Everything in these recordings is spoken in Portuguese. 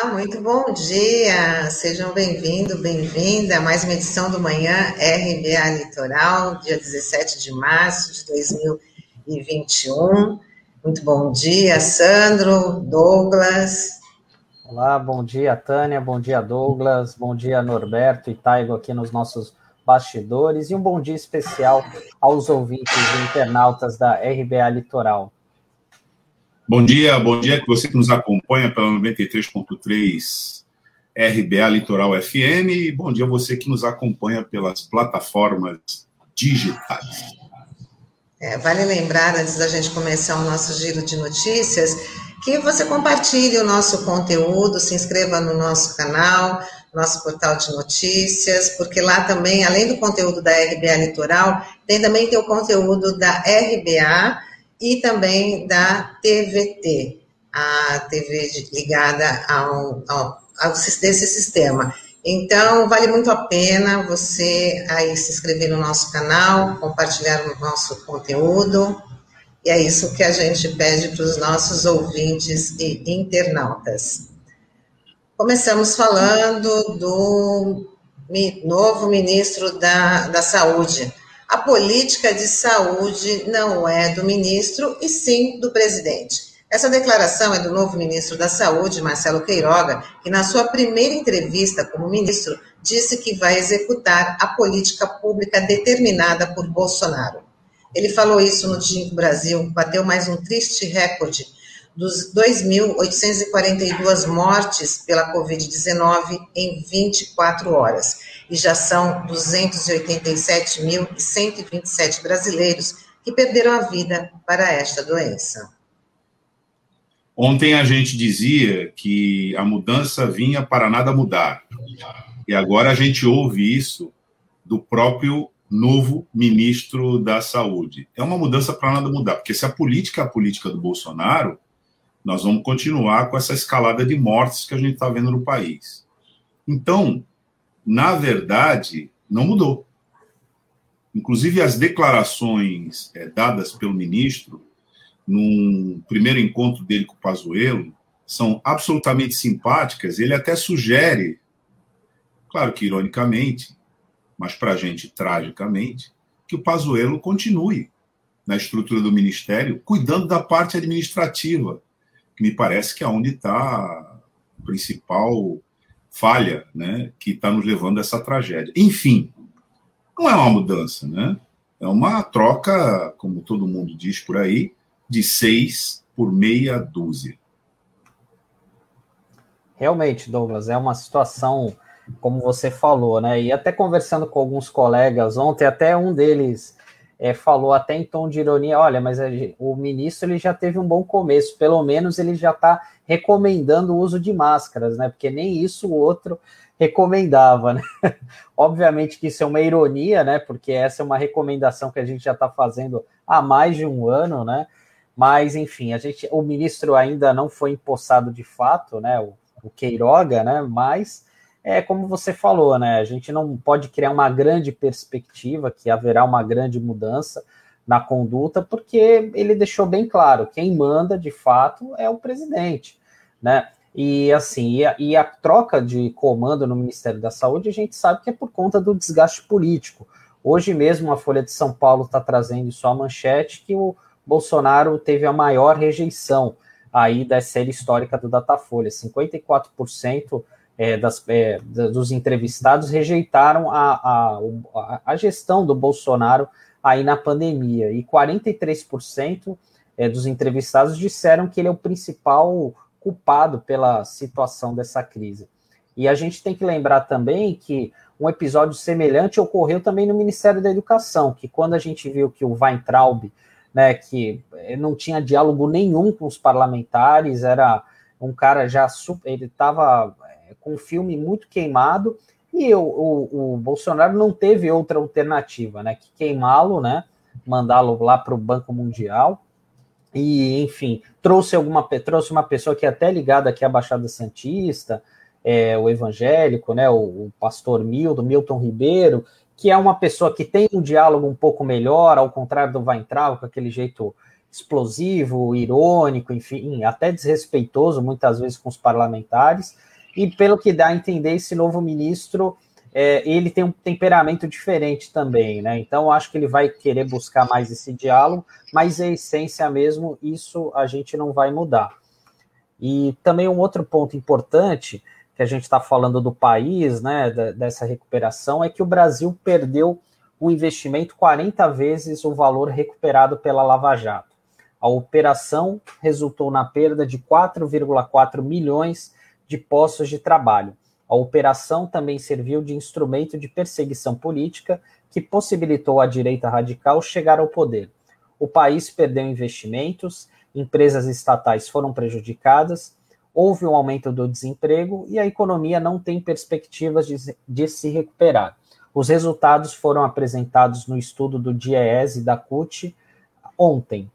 Olá, muito bom dia. Sejam bem-vindos, bem-vinda a mais uma edição do Manhã RBA Litoral, dia 17 de março de 2021. Muito bom dia, Sandro, Douglas. Olá, bom dia, Tânia, bom dia, Douglas, bom dia, Norberto e Taigo aqui nos nossos bastidores e um bom dia especial aos ouvintes e internautas da RBA Litoral. Bom dia, bom dia que você que nos acompanha pela 93.3 RBA Litoral FM e bom dia você que nos acompanha pelas plataformas digitais. É, vale lembrar, antes da gente começar o nosso giro de notícias, que você compartilhe o nosso conteúdo, se inscreva no nosso canal, nosso portal de notícias, porque lá também, além do conteúdo da RBA Litoral, tem também o conteúdo da RBA e também da TVT, a TV ligada ao, ao, ao desse sistema. Então, vale muito a pena você aí se inscrever no nosso canal, compartilhar o nosso conteúdo, e é isso que a gente pede para os nossos ouvintes e internautas. Começamos falando do novo ministro da, da Saúde, a política de saúde não é do ministro, e sim do presidente. Essa declaração é do novo ministro da Saúde, Marcelo Queiroga, que na sua primeira entrevista como ministro disse que vai executar a política pública determinada por Bolsonaro. Ele falou isso no dia em que o Brasil bateu mais um triste recorde dos 2.842 mortes pela Covid-19 em 24 horas e já são 287.127 brasileiros que perderam a vida para esta doença. Ontem a gente dizia que a mudança vinha para nada mudar. E agora a gente ouve isso do próprio novo ministro da Saúde. É uma mudança para nada mudar, porque se a política é a política do Bolsonaro, nós vamos continuar com essa escalada de mortes que a gente está vendo no país. Então, na verdade, não mudou. Inclusive, as declarações é, dadas pelo ministro num primeiro encontro dele com o Pazuello são absolutamente simpáticas. Ele até sugere, claro que ironicamente, mas para a gente tragicamente, que o Pazuello continue na estrutura do ministério, cuidando da parte administrativa, que me parece que é onde está o principal falha, né, que está nos levando a essa tragédia. Enfim, não é uma mudança, né? É uma troca, como todo mundo diz por aí, de seis por meia dúzia. Realmente, Douglas, é uma situação, como você falou, né? E até conversando com alguns colegas ontem, até um deles é, falou até em tom de ironia, olha, mas o ministro ele já teve um bom começo, pelo menos ele já está recomendando o uso de máscaras, né? Porque nem isso o outro recomendava, né? Obviamente que isso é uma ironia, né? Porque essa é uma recomendação que a gente já está fazendo há mais de um ano, né? Mas enfim, a gente, o ministro ainda não foi empossado de fato, né? O, o Queiroga, né? Mas é como você falou, né? A gente não pode criar uma grande perspectiva que haverá uma grande mudança na conduta, porque ele deixou bem claro, quem manda de fato é o presidente, né? E assim, e a, e a, troca de comando no Ministério da Saúde, a gente sabe que é por conta do desgaste político. Hoje mesmo a Folha de São Paulo está trazendo sua manchete que o Bolsonaro teve a maior rejeição aí da série histórica do Datafolha, 54% é, das, é, dos entrevistados rejeitaram a, a, a, gestão do Bolsonaro aí na pandemia, e 43% é, dos entrevistados disseram que ele é o principal culpado pela situação dessa crise. E a gente tem que lembrar também que um episódio semelhante ocorreu também no Ministério da Educação, que quando a gente viu que o Weintraub, né, que não tinha diálogo nenhum com os parlamentares, era um cara já ele estava com um filme muito queimado, e o, o, o Bolsonaro não teve outra alternativa, né, que queimá-lo, né, mandá-lo lá para o Banco Mundial, e, enfim, trouxe alguma trouxe uma pessoa que é até ligada aqui à Baixada Santista, é, o evangélico, né, o, o pastor Milton, Milton Ribeiro, que é uma pessoa que tem um diálogo um pouco melhor, ao contrário do Weintraub, com aquele jeito explosivo, irônico, enfim, até desrespeitoso muitas vezes com os parlamentares. E pelo que dá a entender, esse novo ministro é, ele tem um temperamento diferente também, né? Então acho que ele vai querer buscar mais esse diálogo, mas a essência mesmo, isso a gente não vai mudar. E também um outro ponto importante que a gente está falando do país, né, dessa recuperação, é que o Brasil perdeu o investimento 40 vezes o valor recuperado pela Lava Jato. A operação resultou na perda de 4,4 milhões de postos de trabalho. A operação também serviu de instrumento de perseguição política que possibilitou à direita radical chegar ao poder. O país perdeu investimentos, empresas estatais foram prejudicadas, houve um aumento do desemprego e a economia não tem perspectivas de, de se recuperar. Os resultados foram apresentados no estudo do DIEES e da CUT ontem.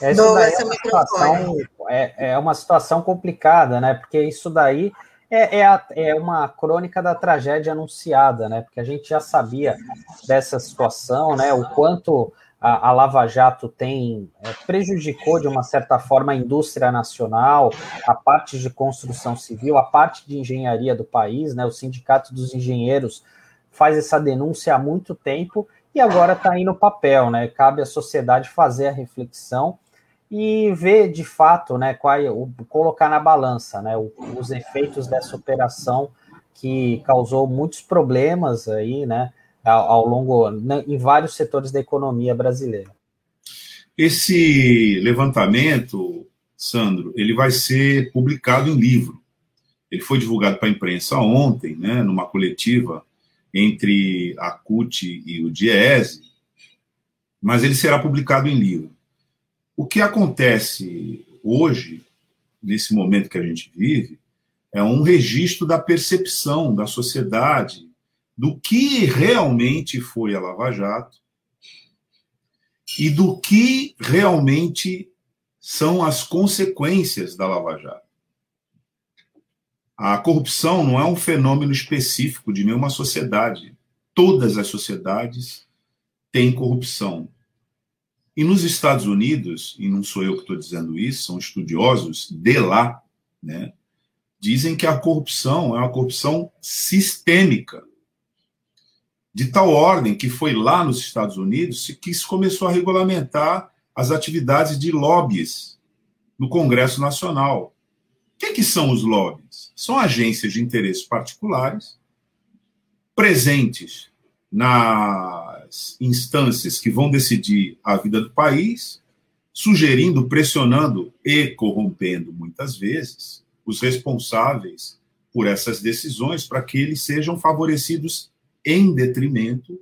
Essa daí é uma, situação, é, é uma situação complicada, né? Porque isso daí é, é, a, é, uma crônica da tragédia anunciada, né? Porque a gente já sabia dessa situação, né? O quanto a, a Lava Jato tem é, prejudicou de uma certa forma a indústria nacional, a parte de construção civil, a parte de engenharia do país, né? O Sindicato dos Engenheiros faz essa denúncia há muito tempo e agora está aí no papel, né? Cabe à sociedade fazer a reflexão e ver de fato, né, qual, o, colocar na balança, né, os efeitos dessa operação que causou muitos problemas aí, né, ao, ao longo, né, em vários setores da economia brasileira. Esse levantamento, Sandro, ele vai ser publicado em livro. Ele foi divulgado para a imprensa ontem, né, numa coletiva entre a CUT e o DIESE, mas ele será publicado em livro. O que acontece hoje, nesse momento que a gente vive, é um registro da percepção da sociedade do que realmente foi a Lava Jato e do que realmente são as consequências da Lava Jato. A corrupção não é um fenômeno específico de nenhuma sociedade. Todas as sociedades têm corrupção. E nos Estados Unidos, e não sou eu que estou dizendo isso, são estudiosos de lá, né, dizem que a corrupção é uma corrupção sistêmica de tal ordem que foi lá nos Estados Unidos que se começou a regulamentar as atividades de lobbies no Congresso Nacional. O que, que são os lobbies? São agências de interesses particulares presentes nas instâncias que vão decidir a vida do país, sugerindo, pressionando e corrompendo muitas vezes os responsáveis por essas decisões para que eles sejam favorecidos em detrimento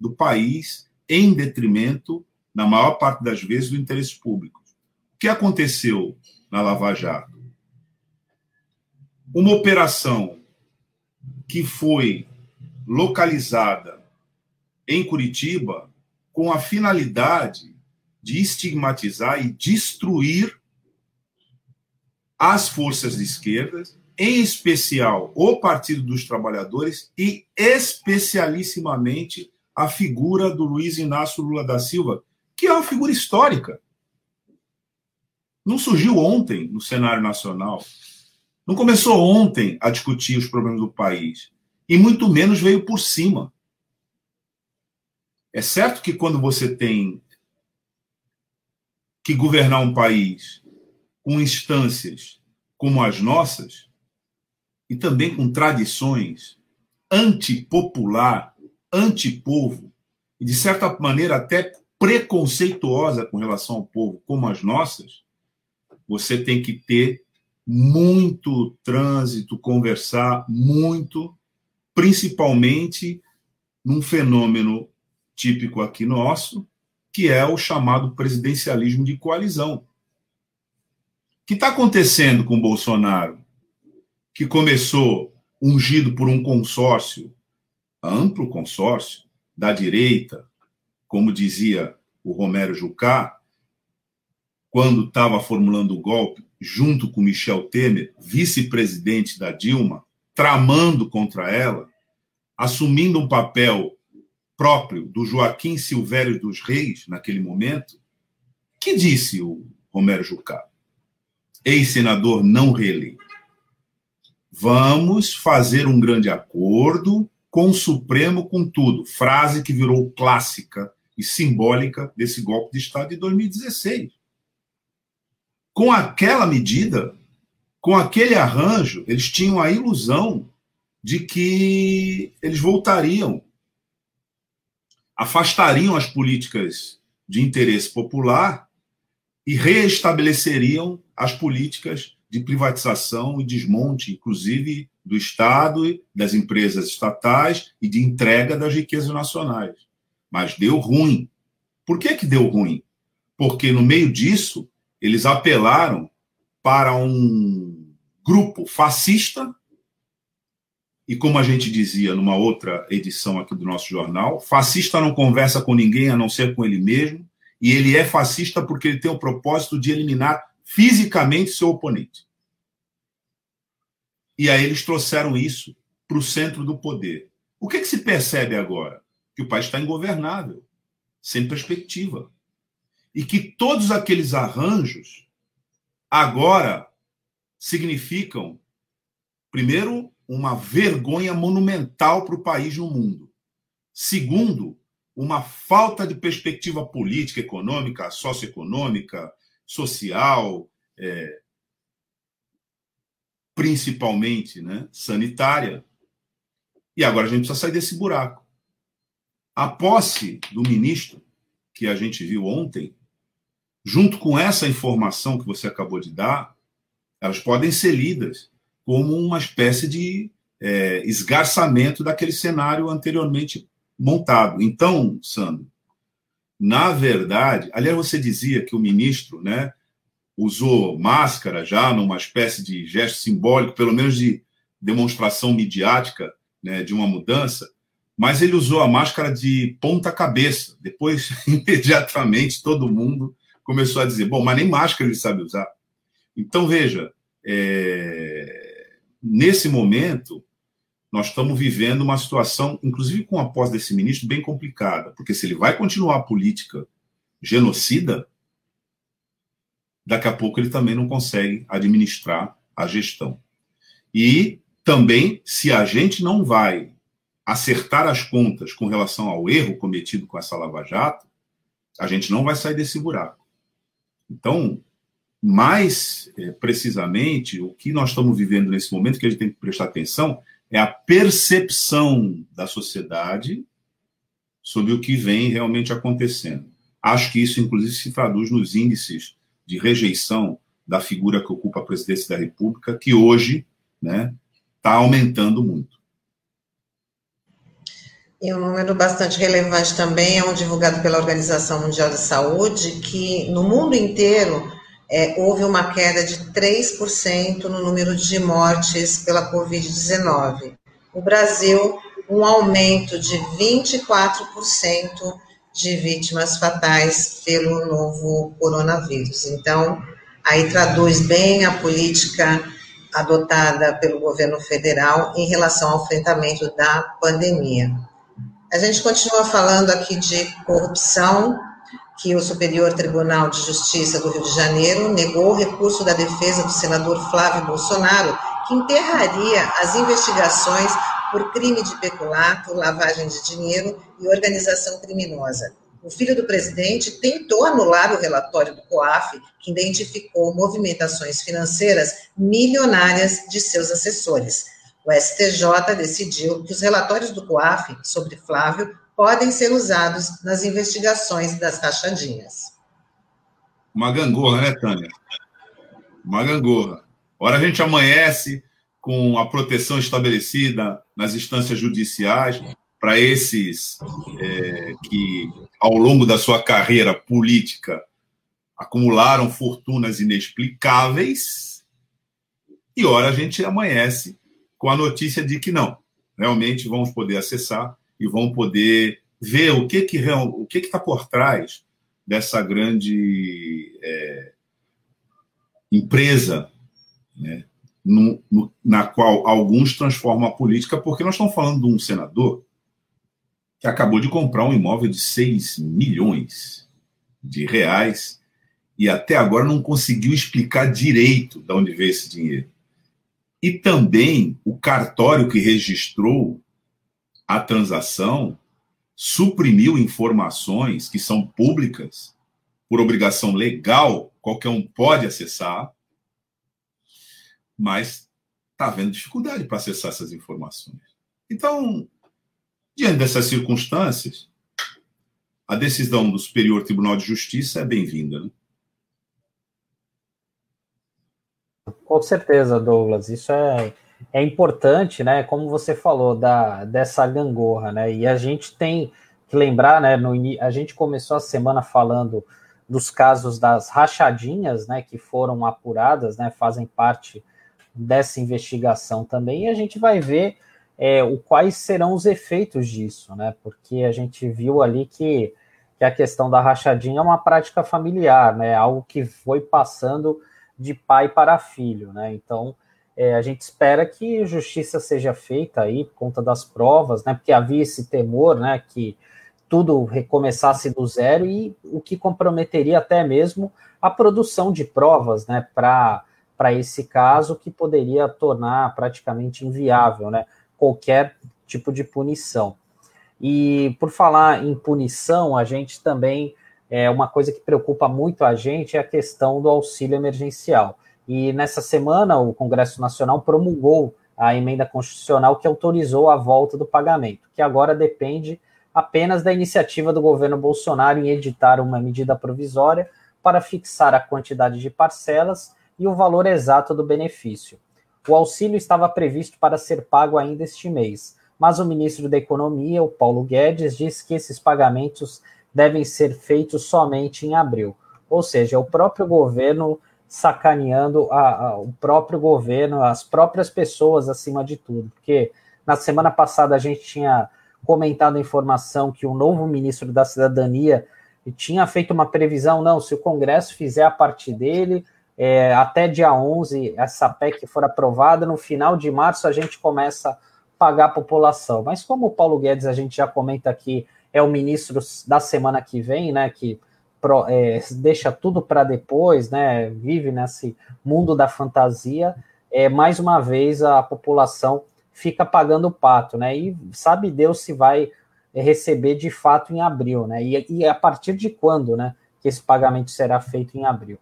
do país, em detrimento, na maior parte das vezes, do interesse público. O que aconteceu na Lava Jato? Uma operação que foi localizada em Curitiba com a finalidade de estigmatizar e destruir as forças de esquerda em especial o Partido dos Trabalhadores e especialissimamente a figura do Luiz Inácio Lula da Silva, que é uma figura histórica. Não surgiu ontem no cenário nacional. Não começou ontem a discutir os problemas do país. E muito menos veio por cima. É certo que quando você tem que governar um país com instâncias como as nossas, e também com tradições antipopular, antipovo, e de certa maneira até preconceituosa com relação ao povo, como as nossas, você tem que ter muito trânsito, conversar muito, principalmente num fenômeno típico aqui nosso, que é o chamado presidencialismo de coalizão. O que está acontecendo com Bolsonaro? que começou ungido por um consórcio, amplo consórcio, da direita, como dizia o Romero Jucá, quando estava formulando o golpe, junto com Michel Temer, vice-presidente da Dilma, tramando contra ela, assumindo um papel próprio do Joaquim Silvério dos Reis, naquele momento, que disse o Romero Jucá, ex-senador não reeleito. Vamos fazer um grande acordo com o Supremo, com tudo. Frase que virou clássica e simbólica desse golpe de Estado de 2016. Com aquela medida, com aquele arranjo, eles tinham a ilusão de que eles voltariam, afastariam as políticas de interesse popular e reestabeleceriam as políticas de privatização e desmonte, inclusive do Estado, das empresas estatais e de entrega das riquezas nacionais. Mas deu ruim. Por que, que deu ruim? Porque no meio disso, eles apelaram para um grupo fascista e como a gente dizia numa outra edição aqui do nosso jornal, fascista não conversa com ninguém a não ser com ele mesmo, e ele é fascista porque ele tem o propósito de eliminar fisicamente seu oponente. E aí eles trouxeram isso para o centro do poder. O que, que se percebe agora? Que o país está ingovernável, sem perspectiva. E que todos aqueles arranjos agora significam, primeiro, uma vergonha monumental para o país no mundo. Segundo, uma falta de perspectiva política, econômica, socioeconômica, social, é, principalmente né, sanitária. E agora a gente precisa sair desse buraco. A posse do ministro, que a gente viu ontem, junto com essa informação que você acabou de dar, elas podem ser lidas como uma espécie de é, esgarçamento daquele cenário anteriormente montado. Então, Sandro, na verdade, aliás, você dizia que o ministro né, usou máscara já numa espécie de gesto simbólico, pelo menos de demonstração midiática né, de uma mudança, mas ele usou a máscara de ponta cabeça. Depois, imediatamente, todo mundo começou a dizer: bom, mas nem máscara ele sabe usar. Então, veja, é nesse momento, nós estamos vivendo uma situação, inclusive com a posse desse ministro, bem complicada, porque se ele vai continuar a política genocida, daqui a pouco ele também não consegue administrar a gestão. E também, se a gente não vai acertar as contas com relação ao erro cometido com essa Lava Jato, a gente não vai sair desse buraco. Então, mais é, precisamente, o que nós estamos vivendo nesse momento, que a gente tem que prestar atenção, é a percepção da sociedade sobre o que vem realmente acontecendo. Acho que isso, inclusive, se traduz nos índices de rejeição da figura que ocupa a presidência da República, que hoje está né, tá aumentando muito. E um número bastante relevante também é um divulgado pela Organização Mundial de Saúde, que no mundo inteiro é, houve uma queda de 3% no número de mortes pela Covid-19. O Brasil, um aumento de 24% de vítimas fatais pelo novo coronavírus. Então, aí traduz bem a política adotada pelo governo federal em relação ao enfrentamento da pandemia. A gente continua falando aqui de corrupção, que o Superior Tribunal de Justiça do Rio de Janeiro negou o recurso da defesa do senador Flávio Bolsonaro, que enterraria as investigações por crime de peculato, lavagem de dinheiro e organização criminosa. O filho do presidente tentou anular o relatório do COAF, que identificou movimentações financeiras milionárias de seus assessores. O STJ decidiu que os relatórios do COAF sobre Flávio podem ser usados nas investigações das rachadinhas. Uma gangorra, né, Tânia? Uma gangorra. Ora a gente amanhece com a proteção estabelecida nas instâncias judiciais para esses é, que, ao longo da sua carreira política, acumularam fortunas inexplicáveis, e ora a gente amanhece com a notícia de que não, realmente vamos poder acessar e vão poder ver o que que o que está por trás dessa grande é, empresa, né, no, no, na qual alguns transformam a política, porque nós estamos falando de um senador que acabou de comprar um imóvel de 6 milhões de reais e até agora não conseguiu explicar direito de onde veio esse dinheiro. E também o cartório que registrou a transação suprimiu informações que são públicas por obrigação legal, qualquer um pode acessar, mas está havendo dificuldade para acessar essas informações. Então, diante dessas circunstâncias, a decisão do Superior Tribunal de Justiça é bem-vinda. Né? Com certeza, Douglas. Isso é, é importante, né? Como você falou da, dessa gangorra, né? E a gente tem que lembrar, né? No, a gente começou a semana falando dos casos das rachadinhas, né? Que foram apuradas, né? Fazem parte dessa investigação também. E a gente vai ver é, o, quais serão os efeitos disso, né? Porque a gente viu ali que, que a questão da rachadinha é uma prática familiar, né? Algo que foi passando de pai para filho, né? Então, é, a gente espera que justiça seja feita aí por conta das provas, né? Porque havia esse temor, né? Que tudo recomeçasse do zero e o que comprometeria até mesmo a produção de provas, né? Para para esse caso que poderia tornar praticamente inviável, né? Qualquer tipo de punição. E por falar em punição, a gente também é uma coisa que preocupa muito a gente é a questão do auxílio emergencial. E nessa semana, o Congresso Nacional promulgou a emenda constitucional que autorizou a volta do pagamento, que agora depende apenas da iniciativa do governo Bolsonaro em editar uma medida provisória para fixar a quantidade de parcelas e o valor exato do benefício. O auxílio estava previsto para ser pago ainda este mês, mas o ministro da Economia, o Paulo Guedes, disse que esses pagamentos devem ser feitos somente em abril. Ou seja, o próprio governo sacaneando a, a, o próprio governo, as próprias pessoas acima de tudo. Porque na semana passada a gente tinha comentado a informação que o novo ministro da Cidadania tinha feito uma previsão, não, se o Congresso fizer a parte dele, é, até dia 11, essa PEC for aprovada, no final de março a gente começa a pagar a população. Mas como o Paulo Guedes, a gente já comenta aqui, é o ministro da semana que vem, né? Que pro, é, deixa tudo para depois, né? Vive nesse mundo da fantasia. É, mais uma vez a população fica pagando o pato, né? E sabe Deus se vai receber de fato em abril, né? E, e a partir de quando, né? Que esse pagamento será feito em abril.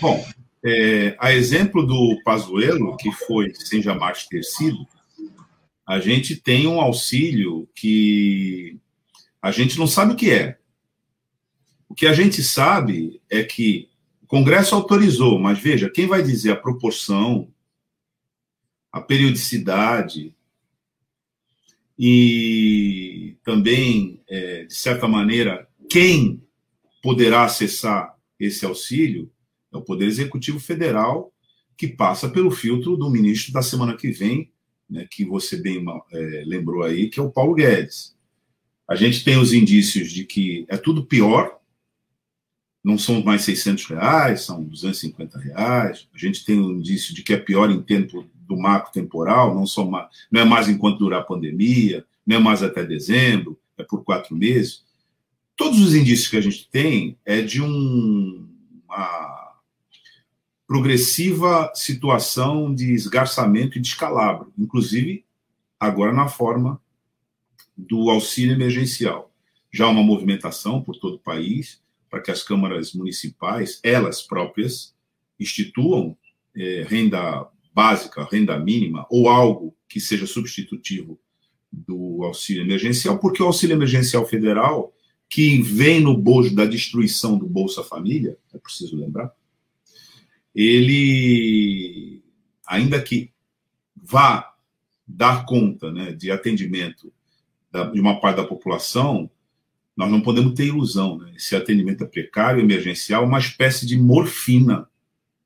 Bom, é, a exemplo do Pazuello, que foi sem jamais ter sido, a gente tem um auxílio que a gente não sabe o que é. O que a gente sabe é que o Congresso autorizou, mas veja, quem vai dizer a proporção, a periodicidade e também, é, de certa maneira, quem poderá acessar esse auxílio é o Poder Executivo Federal, que passa pelo filtro do ministro da semana que vem, né, que você bem é, lembrou aí, que é o Paulo Guedes. A gente tem os indícios de que é tudo pior, não são mais 600 reais, são 250 reais. A gente tem o indício de que é pior em tempo do marco temporal, não, são mais, não é mais enquanto durar a pandemia, não é mais até dezembro, é por quatro meses. Todos os indícios que a gente tem é de um, uma progressiva situação de esgarçamento e descalabro, inclusive agora na forma do auxílio emergencial. Já uma movimentação por todo o país para que as câmaras municipais, elas próprias, instituam é, renda básica, renda mínima ou algo que seja substitutivo do auxílio emergencial, porque o auxílio emergencial federal, que vem no bojo da destruição do Bolsa Família, é preciso lembrar, ele, ainda que vá dar conta né, de atendimento de uma parte da população, nós não podemos ter ilusão. Né? Esse atendimento é precário, emergencial, uma espécie de morfina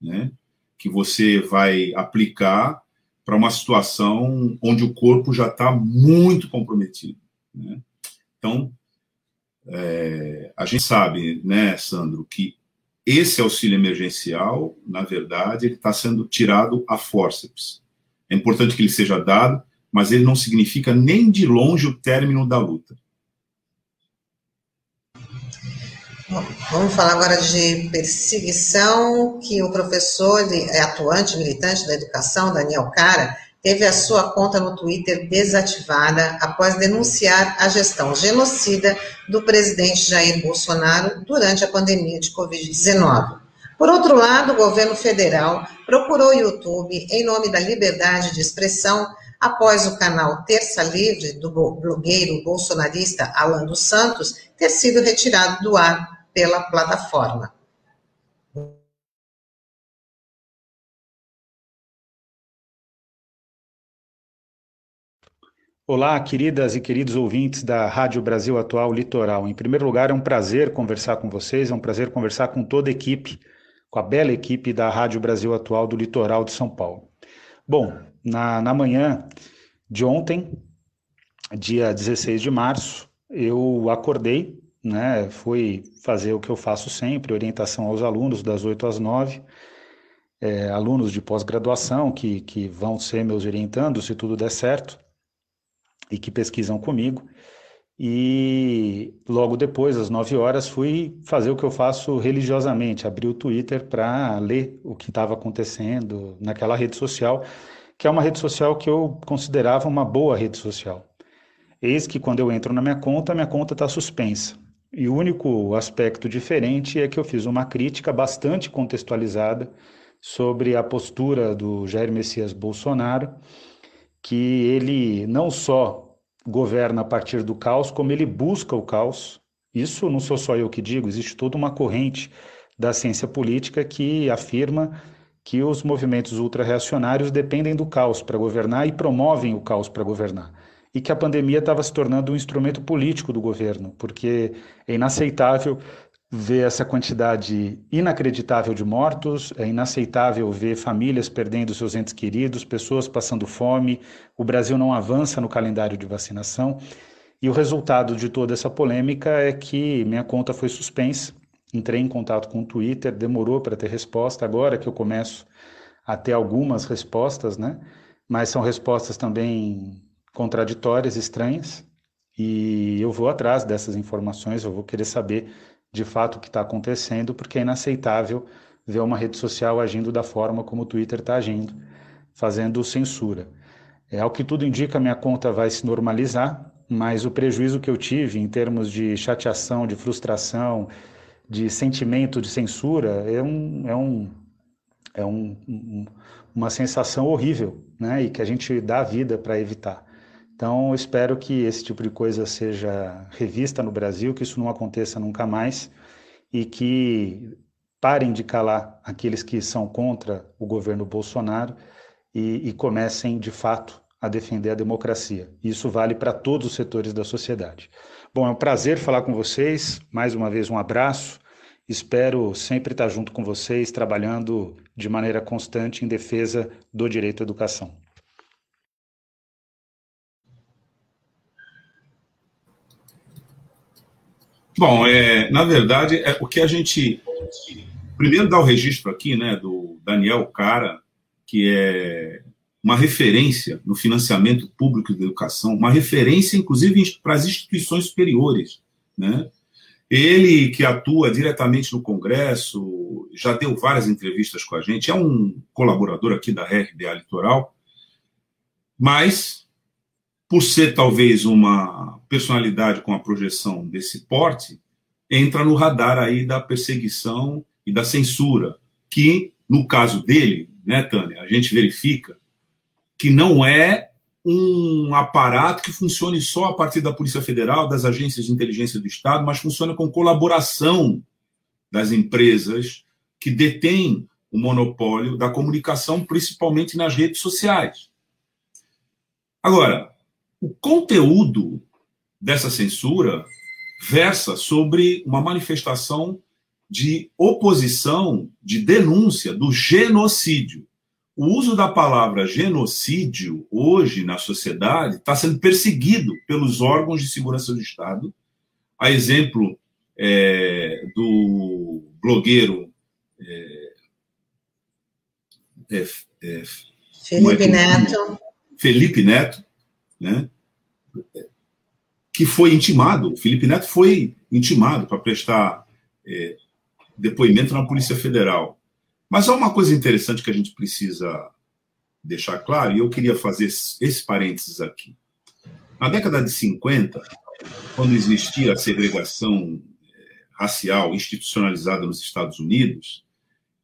né, que você vai aplicar para uma situação onde o corpo já está muito comprometido. Né? Então, é, a gente sabe, né, Sandro, que esse auxílio emergencial, na verdade, ele está sendo tirado a forceps. É importante que ele seja dado, mas ele não significa nem de longe o término da luta. Vamos falar agora de perseguição, que o professor é atuante, militante da educação, Daniel Cara, teve a sua conta no Twitter desativada após denunciar a gestão genocida do presidente Jair Bolsonaro durante a pandemia de Covid-19. Por outro lado, o governo federal procurou o YouTube em nome da liberdade de expressão após o canal Terça Livre do blogueiro bolsonarista Alan dos Santos ter sido retirado do ar pela plataforma. Olá, queridas e queridos ouvintes da Rádio Brasil Atual Litoral. Em primeiro lugar, é um prazer conversar com vocês, é um prazer conversar com toda a equipe, com a bela equipe da Rádio Brasil Atual do Litoral de São Paulo. Bom, na, na manhã de ontem, dia 16 de março, eu acordei né? Fui fazer o que eu faço sempre, orientação aos alunos das 8 às 9, é, alunos de pós-graduação que, que vão ser meus orientandos, se tudo der certo, e que pesquisam comigo. E logo depois, às 9 horas, fui fazer o que eu faço religiosamente, abrir o Twitter para ler o que estava acontecendo naquela rede social, que é uma rede social que eu considerava uma boa rede social. Eis que quando eu entro na minha conta, minha conta está suspensa. E o único aspecto diferente é que eu fiz uma crítica bastante contextualizada sobre a postura do Jair Messias Bolsonaro, que ele não só governa a partir do caos, como ele busca o caos. Isso não sou só eu que digo, existe toda uma corrente da ciência política que afirma que os movimentos ultra-reacionários dependem do caos para governar e promovem o caos para governar e que a pandemia estava se tornando um instrumento político do governo, porque é inaceitável ver essa quantidade inacreditável de mortos, é inaceitável ver famílias perdendo seus entes queridos, pessoas passando fome, o Brasil não avança no calendário de vacinação. E o resultado de toda essa polêmica é que minha conta foi suspensa. Entrei em contato com o Twitter, demorou para ter resposta. Agora que eu começo a ter algumas respostas, né? Mas são respostas também contraditórias, estranhas, e eu vou atrás dessas informações, eu vou querer saber de fato o que está acontecendo, porque é inaceitável ver uma rede social agindo da forma como o Twitter está agindo, fazendo censura. É, ao que tudo indica, minha conta vai se normalizar, mas o prejuízo que eu tive em termos de chateação, de frustração, de sentimento de censura é um, é um, é um, um uma sensação horrível, né? E que a gente dá a vida para evitar. Então, espero que esse tipo de coisa seja revista no Brasil, que isso não aconteça nunca mais e que parem de calar aqueles que são contra o governo Bolsonaro e, e comecem, de fato, a defender a democracia. Isso vale para todos os setores da sociedade. Bom, é um prazer falar com vocês. Mais uma vez, um abraço. Espero sempre estar junto com vocês, trabalhando de maneira constante em defesa do direito à educação. Bom, é, na verdade, é o que a gente. Primeiro, dá o registro aqui né, do Daniel Cara, que é uma referência no financiamento público da educação, uma referência, inclusive, para as instituições superiores. Né? Ele, que atua diretamente no Congresso, já deu várias entrevistas com a gente, é um colaborador aqui da RDA Litoral, mas por ser talvez uma personalidade com a projeção desse porte, entra no radar aí da perseguição e da censura, que no caso dele, né, Tânia, a gente verifica que não é um aparato que funcione só a partir da Polícia Federal, das agências de inteligência do Estado, mas funciona com colaboração das empresas que detêm o monopólio da comunicação, principalmente nas redes sociais. Agora, o conteúdo dessa censura versa sobre uma manifestação de oposição, de denúncia do genocídio. O uso da palavra genocídio hoje na sociedade está sendo perseguido pelos órgãos de segurança do Estado, a exemplo é, do blogueiro é, é, é Felipe Neto. Felipe Neto, né, que foi intimado, o Felipe Neto foi intimado para prestar é, depoimento na Polícia Federal. Mas há uma coisa interessante que a gente precisa deixar claro, e eu queria fazer esse parênteses aqui. Na década de 50, quando existia a segregação é, racial institucionalizada nos Estados Unidos,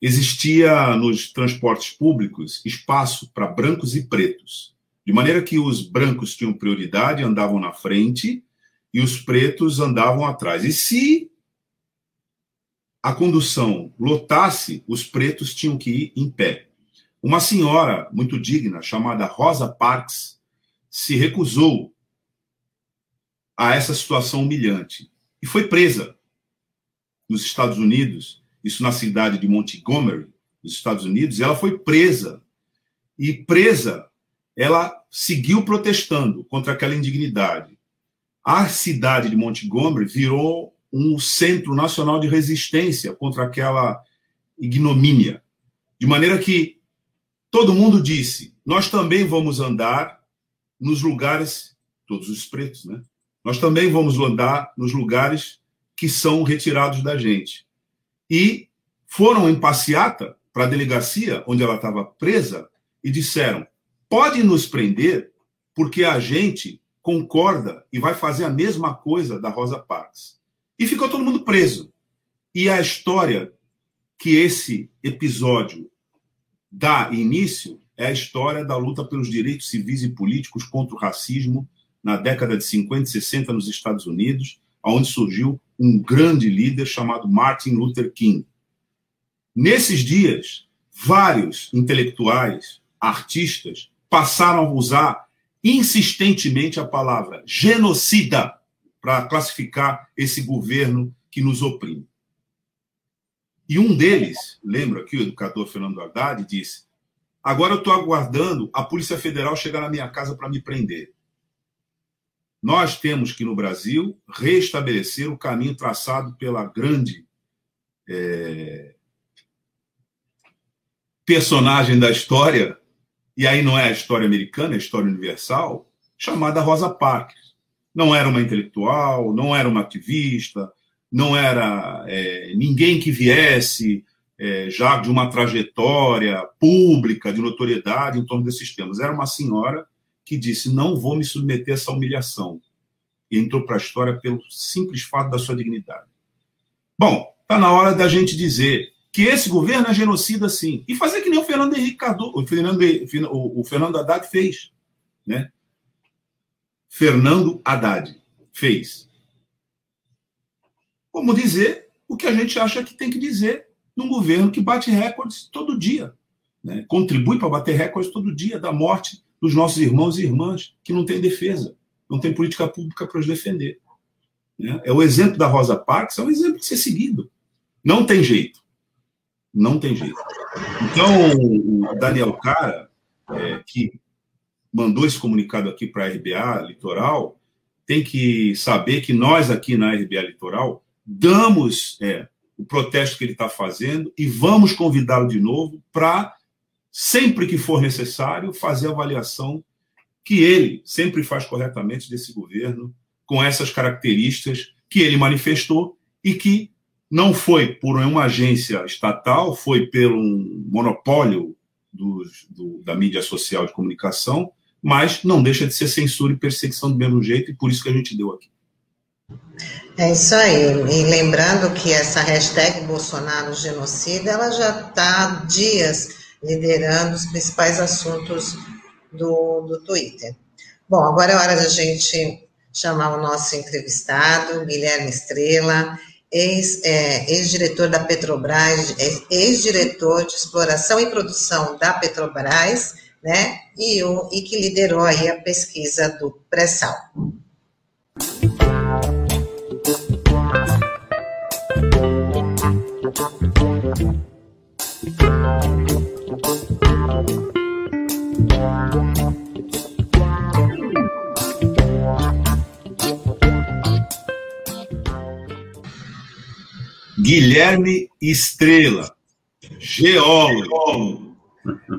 existia nos transportes públicos espaço para brancos e pretos, de maneira que os brancos tinham prioridade, andavam na frente, e os pretos andavam atrás. E se a condução lotasse, os pretos tinham que ir em pé. Uma senhora muito digna, chamada Rosa Parks, se recusou a essa situação humilhante e foi presa nos Estados Unidos, isso na cidade de Montgomery, nos Estados Unidos, ela foi presa. E presa, ela seguiu protestando contra aquela indignidade. A cidade de Montgomery virou um centro nacional de resistência contra aquela ignomínia. De maneira que todo mundo disse: nós também vamos andar nos lugares, todos os pretos, né? Nós também vamos andar nos lugares que são retirados da gente. E foram em passeata para a delegacia onde ela estava presa e disseram: pode nos prender, porque a gente concorda e vai fazer a mesma coisa da Rosa Parks. E ficou todo mundo preso. E a história que esse episódio dá início é a história da luta pelos direitos civis e políticos contra o racismo na década de 50 e 60 nos Estados Unidos, onde surgiu um grande líder chamado Martin Luther King. Nesses dias, vários intelectuais, artistas, passaram a usar insistentemente a palavra genocida para classificar esse governo que nos oprime. E um deles, lembro aqui o educador Fernando Haddad, disse: Agora eu estou aguardando a Polícia Federal chegar na minha casa para me prender. Nós temos que, no Brasil, restabelecer o caminho traçado pela grande é, personagem da história, e aí não é a história americana, é a história universal, chamada Rosa Parks. Não era uma intelectual, não era uma ativista, não era é, ninguém que viesse é, já de uma trajetória pública, de notoriedade em torno desses temas. Era uma senhora que disse: Não vou me submeter a essa humilhação. E entrou para a história pelo simples fato da sua dignidade. Bom, está na hora da gente dizer que esse governo é genocida, sim. E fazer que nem o Fernando Henrique Cardoso, o Fernando, o Fernando Haddad fez. Né? Fernando Haddad fez. Como dizer o que a gente acha que tem que dizer num governo que bate recordes todo dia. Né? Contribui para bater recordes todo dia da morte dos nossos irmãos e irmãs que não têm defesa, não tem política pública para os defender. Né? É o exemplo da Rosa Parks, é um exemplo de ser seguido. Não tem jeito. Não tem jeito. Então, o Daniel Cara, é, que mandou esse comunicado aqui para a RBA Litoral, tem que saber que nós aqui na RBA Litoral damos é, o protesto que ele está fazendo e vamos convidá-lo de novo para sempre que for necessário, fazer a avaliação que ele sempre faz corretamente desse governo, com essas características que ele manifestou e que não foi por uma agência estatal, foi pelo monopólio do, do, da mídia social de comunicação, mas não deixa de ser censura e perseguição do mesmo jeito, e por isso que a gente deu aqui. É isso aí. E lembrando que essa hashtag Bolsonaro genocida, ela já está há dias liderando os principais assuntos do, do Twitter. Bom, agora é hora da gente chamar o nosso entrevistado, Guilherme Estrela, ex-diretor é, ex da Petrobras, ex-diretor de exploração e produção da Petrobras, né, e, o, e que liderou aí a pesquisa do pré-sal. Guilherme Estrela, geólogo,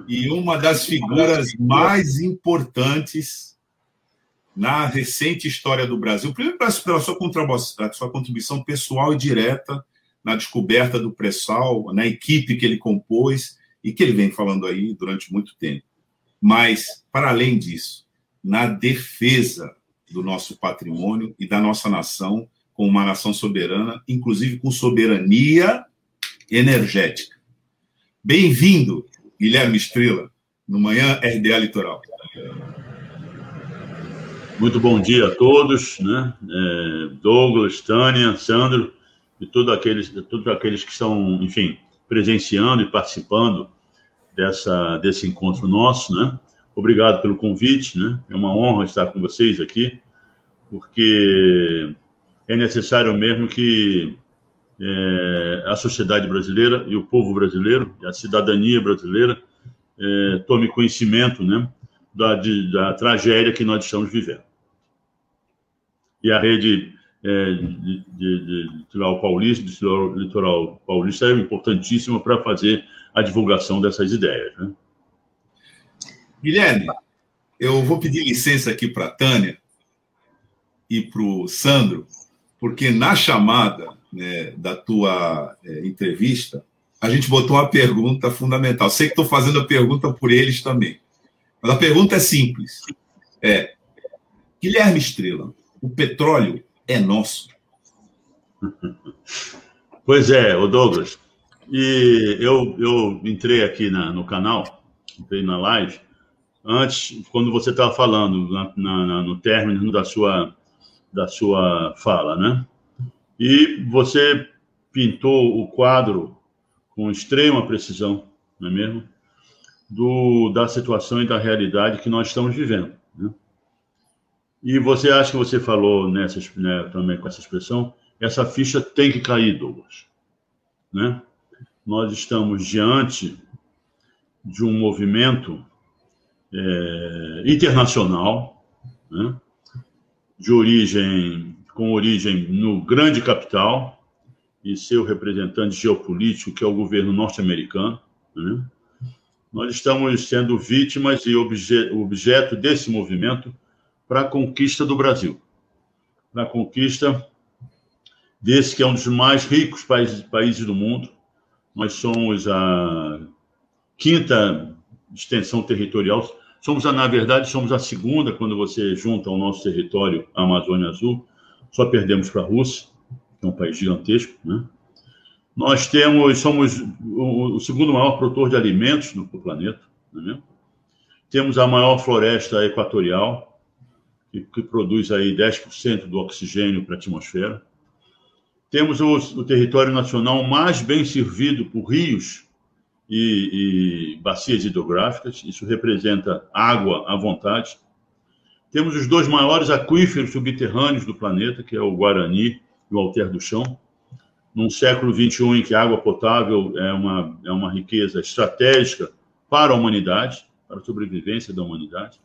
e uma das figuras mais importantes na recente história do Brasil, primeiro pela sua contribuição, pessoal e direta na descoberta do pré-sal, na equipe que ele compôs e que ele vem falando aí durante muito tempo. Mas, para além disso, na defesa do nosso patrimônio e da nossa nação como uma nação soberana, inclusive com soberania energética. Bem-vindo, Guilherme Estrela, no Manhã RDA Litoral. Muito bom dia a todos, né? É, Douglas, Tânia, Sandro e todos aqueles, todos aqueles que estão, enfim, presenciando e participando dessa, desse encontro nosso, né? Obrigado pelo convite, né? É uma honra estar com vocês aqui, porque é necessário mesmo que é, a sociedade brasileira e o povo brasileiro, a cidadania brasileira, é, tome conhecimento, né? Da, de, da tragédia que nós estamos vivendo e a rede é, de, de, de, litoral paulista, de litoral, litoral paulista é importantíssima para fazer a divulgação dessas ideias. Né? Guilherme, eu vou pedir licença aqui para a Tânia e para o Sandro, porque na chamada né, da tua é, entrevista, a gente botou uma pergunta fundamental. Sei que estou fazendo a pergunta por eles também. Mas a pergunta é simples. É, Guilherme Estrela, o petróleo é nosso. Pois é, o Douglas. E eu, eu entrei aqui na, no canal, entrei na live, antes, quando você estava falando, na, na, no término da sua, da sua fala, né? E você pintou o quadro com extrema precisão, não é mesmo? Do, da situação e da realidade que nós estamos vivendo. Né? E você acha que você falou nessa, né, também com essa expressão, essa ficha tem que cair, Douglas. Né? Nós estamos diante de um movimento é, internacional, né? De origem, com origem no grande capital e seu representante geopolítico, que é o governo norte-americano. Né? Nós estamos sendo vítimas e obje, objeto desse movimento para a conquista do Brasil, para a conquista desse que é um dos mais ricos países, países do mundo. Nós somos a quinta extensão territorial. Somos, na verdade, somos a segunda quando você junta ao nosso território Amazônia Azul. Só perdemos para a Rússia, que é um país gigantesco, né? Nós temos, somos o, o segundo maior produtor de alimentos no planeta, não é Temos a maior floresta equatorial, que, que produz aí 10% do oxigênio para a atmosfera. Temos o, o, território nacional mais bem servido por rios e, e bacias hidrográficas, isso representa água à vontade. Temos os dois maiores aquíferos subterrâneos do planeta, que é o Guarani e o Alter do Chão. Num século XXI em que a água potável é uma, é uma riqueza estratégica para a humanidade, para a sobrevivência da humanidade.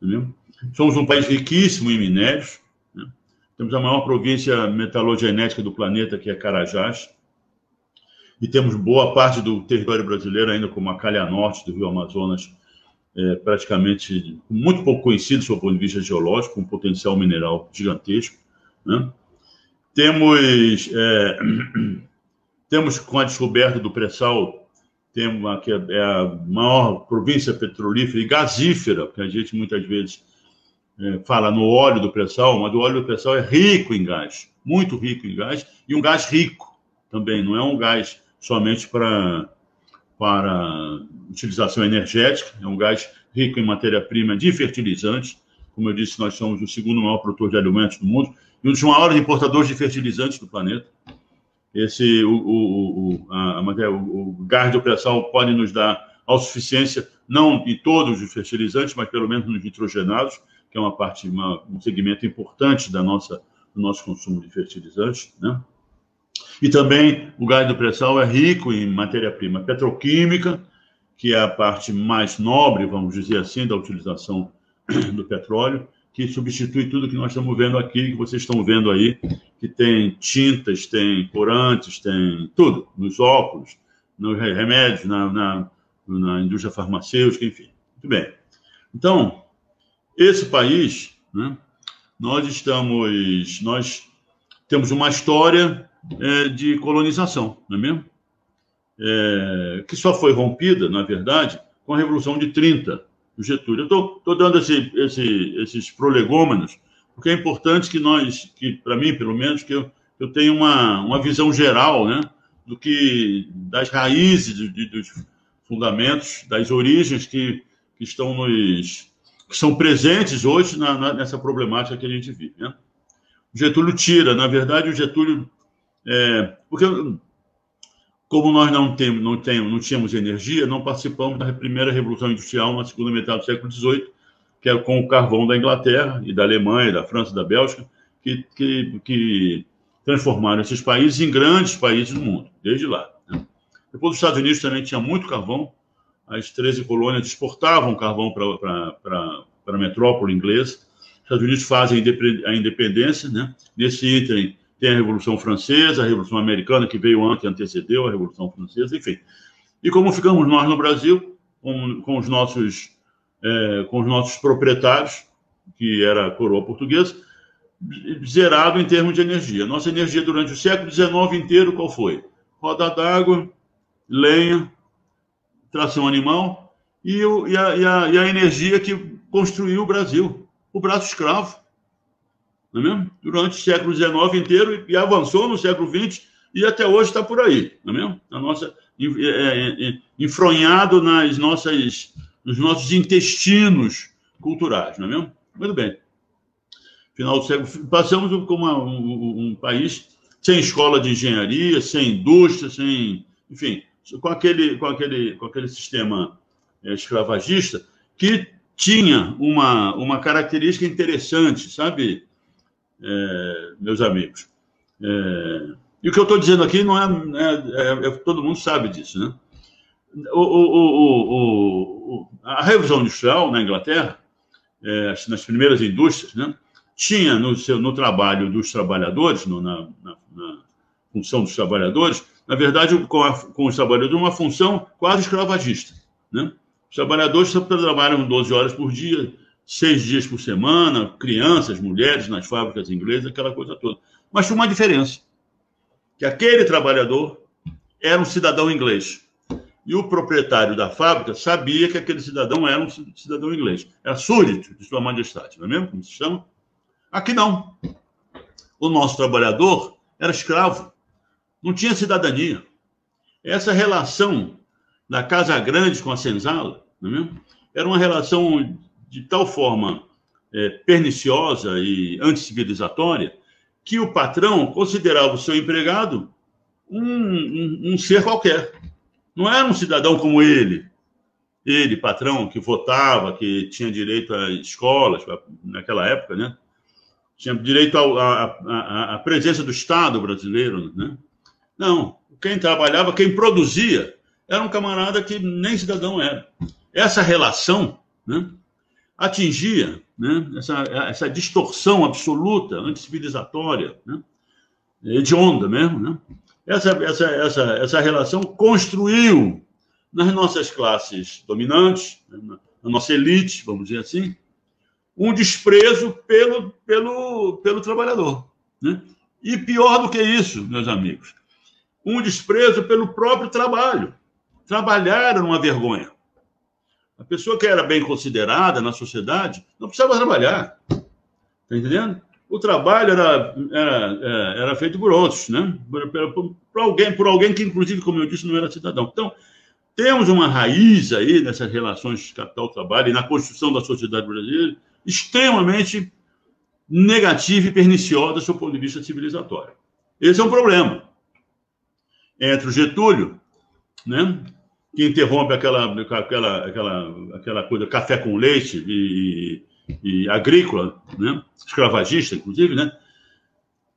Entendeu? Somos um país riquíssimo em minérios. Né? Temos a maior província metalogenética do planeta, que é Carajás. E temos boa parte do território brasileiro, ainda como a calha norte do Rio Amazonas, é, praticamente muito pouco conhecido do ponto de vista geológico, com um potencial mineral gigantesco. Né? Temos, é, temos, com a descoberta do pré-sal, temos que é a maior província petrolífera e gasífera, porque a gente muitas vezes é, fala no óleo do pré-sal, mas o óleo do pré-sal é rico em gás, muito rico em gás, e um gás rico também, não é um gás somente para, para utilização energética, é um gás rico em matéria-prima de fertilizantes. Como eu disse, nós somos o segundo maior produtor de alimentos do mundo e um dos maiores importadores de fertilizantes do planeta esse o, o, o, a, o, o gás de opressão pode nos dar autossuficiência, não em todos os fertilizantes, mas pelo menos nos nitrogenados, que é uma parte, uma, um segmento importante da nossa, do nosso consumo de fertilizantes, né? E também o gás de pré-sal é rico em matéria-prima petroquímica, que é a parte mais nobre, vamos dizer assim, da utilização do petróleo, que substitui tudo que nós estamos vendo aqui, que vocês estão vendo aí, que tem tintas, tem corantes, tem tudo, nos óculos, nos remédios, na, na, na indústria farmacêutica, enfim. Muito bem. Então, esse país, né, nós estamos, nós temos uma história é, de colonização, não é mesmo? É, que só foi rompida, na verdade, com a Revolução de 30, do Getúlio. Eu estou dando esse, esse, esses prolegômenos, porque é importante que nós, que para mim, pelo menos, que eu, eu tenha uma, uma visão geral né, do que das raízes, de, dos fundamentos, das origens que, que estão nos que são presentes hoje na, na, nessa problemática que a gente vive. Né? O Getúlio tira, na verdade, o Getúlio. É, porque, como nós não, temos, não, temos, não tínhamos energia, não participamos da primeira Revolução Industrial na segunda metade do século XVIII, que é com o carvão da Inglaterra e da Alemanha, da França e da Bélgica, que, que, que transformaram esses países em grandes países do mundo, desde lá. Né? Depois, os Estados Unidos também tinha muito carvão, as 13 colônias exportavam carvão para a metrópole inglesa. Os Estados Unidos fazem a independência, né? Nesse item tem a Revolução Francesa, a Revolução Americana, que veio antes e antecedeu a Revolução Francesa, enfim. E como ficamos nós no Brasil, com, com os nossos é, com os nossos proprietários, que era a coroa portuguesa, zerado em termos de energia. Nossa energia durante o século XIX inteiro, qual foi? Roda d'água, lenha, tração animal e, o, e, a, e, a, e, a, energia que construiu o Brasil, o braço escravo. Não é mesmo? Durante o século XIX inteiro e avançou no século XX e até hoje está por aí, não é mesmo? A nossa, é, é, é, enfronhado nas nossas, nos nossos intestinos culturais, não é mesmo? Muito bem. Final do século, passamos como um, um país sem escola de engenharia, sem indústria, sem, enfim, com aquele, com aquele, com aquele sistema é, escravagista que tinha uma, uma característica interessante, sabe, é, meus amigos? É, e o que eu estou dizendo aqui não é, é, é, é, Todo mundo sabe disso, né? O, o, o, a Revolução Industrial na Inglaterra, é, nas primeiras indústrias, né, tinha no, seu, no trabalho dos trabalhadores, no, na, na, na função dos trabalhadores, na verdade, com, a, com os trabalhadores, uma função quase escravagista. Né? Os trabalhadores trabalham 12 horas por dia, seis dias por semana, crianças, mulheres nas fábricas inglesas, aquela coisa toda. Mas tinha uma diferença, que aquele trabalhador era um cidadão inglês. E o proprietário da fábrica sabia que aquele cidadão era um cidadão inglês. Era súdito de Sua Majestade, não é mesmo? Como se chama? Aqui não. O nosso trabalhador era escravo não tinha cidadania. Essa relação da Casa Grande com a senzala não é era uma relação de tal forma é, perniciosa e anticivilizatória que o patrão considerava o seu empregado um, um, um ser qualquer. Não era um cidadão como ele, ele, patrão, que votava, que tinha direito a escolas, naquela época, né? Tinha direito à presença do Estado brasileiro, né? Não. Quem trabalhava, quem produzia, era um camarada que nem cidadão era. Essa relação né, atingia né, essa, essa distorção absoluta, anticivilizatória, né, hedionda mesmo. Né? Essa, essa, essa, essa relação construiu nas nossas classes dominantes, né, na nossa elite, vamos dizer assim, um desprezo pelo, pelo, pelo trabalhador. Né? E pior do que isso, meus amigos, um desprezo pelo próprio trabalho. Trabalhar era uma vergonha. A pessoa que era bem considerada na sociedade não precisava trabalhar. Está entendendo? O trabalho era, era, é, era feito por outros, né? Por, por, por, alguém, por alguém que, inclusive, como eu disse, não era cidadão. Então, temos uma raiz aí nessas relações capital-trabalho e na construção da sociedade brasileira extremamente negativa e perniciosa do ponto de vista civilizatório. Esse é um problema entre o Getúlio, né, que interrompe aquela, aquela, aquela, aquela coisa, café com leite e, e, agrícola, né, escravagista, inclusive, né,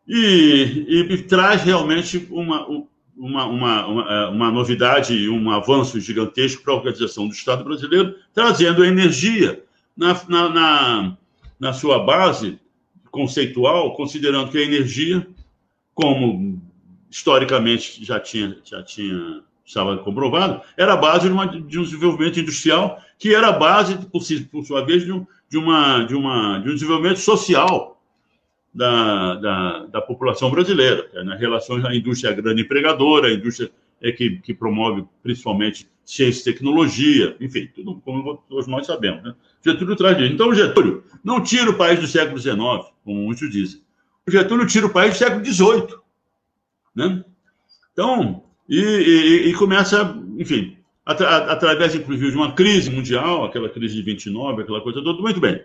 e, e, e traz realmente uma, uma, uma, uma, é, uma novidade e um avanço gigantesco para a organização do Estado brasileiro, trazendo energia na, na, na, na sua base conceitual, considerando que a energia, como historicamente já tinha, já tinha estava comprovado, era base de, uma, de um desenvolvimento industrial que era base, por, por sua vez, de, um, de, uma, de, uma, de um desenvolvimento social da, da, da população brasileira, né? relações à indústria grande empregadora, a indústria é que, que promove principalmente ciência e tecnologia, enfim, tudo como todos nós sabemos. Né? Getúlio traz isso. Então, Getúlio não tira o país do século XIX, como muitos dizem. O Getúlio tira o país do século XVIII. Né? Então, e, e, e começa, enfim, atra, através, inclusive, de uma crise mundial, aquela crise de 29, aquela coisa toda, muito bem.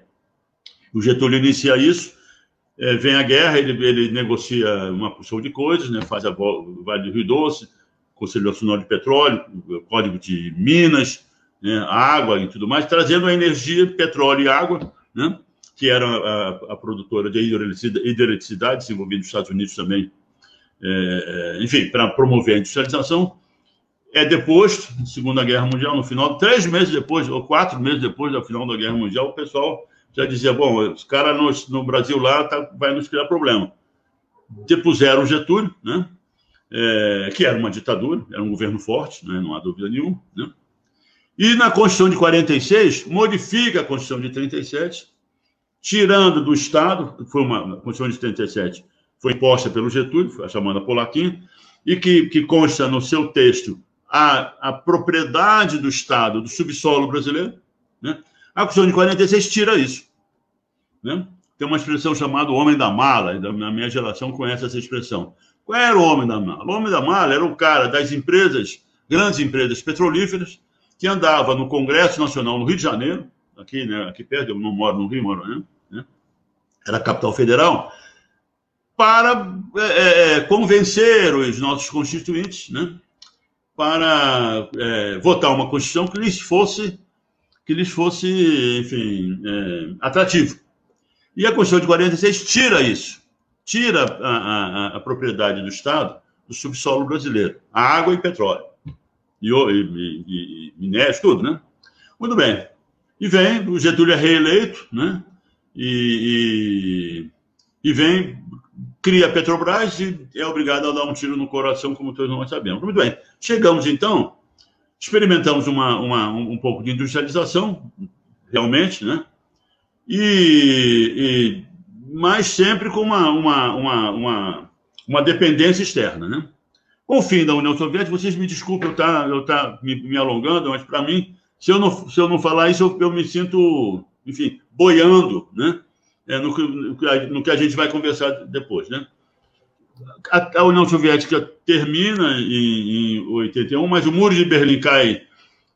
O Getúlio inicia isso, é, vem a guerra, ele, ele negocia uma porção de coisas, né, faz a Vale do Rio Doce, Conselho Nacional de Petróleo, Código de Minas, né, água e tudo mais, trazendo a energia, petróleo e água, né, que era a, a produtora de hidroeletricidade, desenvolvida nos Estados Unidos também, é, é enfim, para promover a industrialização. É depois, Segunda Guerra Mundial, no final, três meses depois, ou quatro meses depois do final da Guerra Mundial, o pessoal já dizia: bom, os caras no, no, Brasil lá tá, vai nos criar problema. Depuseram Getúlio, né? É, que era uma ditadura, era um governo forte, né? não há dúvida nenhuma. Né? E na Constituição de 46, modifica a Constituição de 37, tirando do Estado, foi uma Constituição de 37, foi imposta pelo Getúlio, a chamada Polaquinha, e que, que consta no seu texto a, a propriedade do Estado do subsolo brasileiro. Né? A Constituição de 46 tira isso. Né? Tem uma expressão chamada homem da mala, na minha geração conhece essa expressão. Qual era o homem da mala? O homem da mala era o cara das empresas, grandes empresas petrolíferas, que andava no Congresso Nacional no Rio de Janeiro, aqui, né, aqui perto, eu não moro no Rio, moro, né? né? Era capital federal, para é, é, é, convencer os nossos constituintes, né? Para é, votar uma Constituição que lhes fosse, que lhes fosse, enfim, é, atrativo. E a Constituição de 46 tira isso, tira a, a, a propriedade do Estado do subsolo brasileiro, a água e petróleo e, e, e, minérios, tudo, né? Muito bem. E vem, o Getúlio é reeleito, né? E, e, e vem, cria a Petrobras e é obrigado a dar um tiro no coração, como todos nós sabemos. Muito bem. Chegamos, então, experimentamos uma, uma, um pouco de industrialização, realmente, né? E, e mas sempre com uma, uma, uma, uma, uma dependência externa, né? Com o fim da União Soviética, vocês me desculpem eu tá, eu tá me, me alongando, mas para mim, se eu, não, se eu não falar isso, eu, eu me sinto, enfim, boiando, né? É, no, no, que a gente vai conversar depois, né? A, a União Soviética termina em, em 81, mas o Muro de Berlim cai,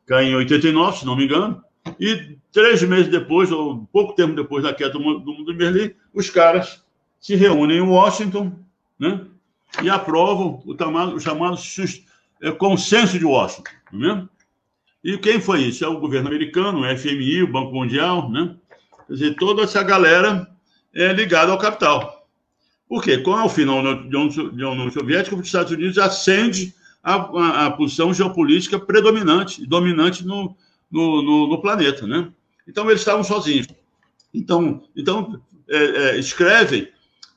cai em 89, se não me engano, e três meses depois, ou pouco tempo depois da queda do Muro de Berlim, os caras se reúnem em Washington, né? e aprovam o, chamado, o chamado é, consenso de Washington, não é? E quem foi isso? É o governo americano, o FMI, o Banco Mundial, né? Dizer, toda essa galera é ligada ao capital. Por quê? Com o final da União Soviética, os Estados Unidos acende a, a, a posição geopolítica predominante dominante no, no, no, no, planeta, né? Então, eles estavam sozinhos. Então, então é, é, escrevem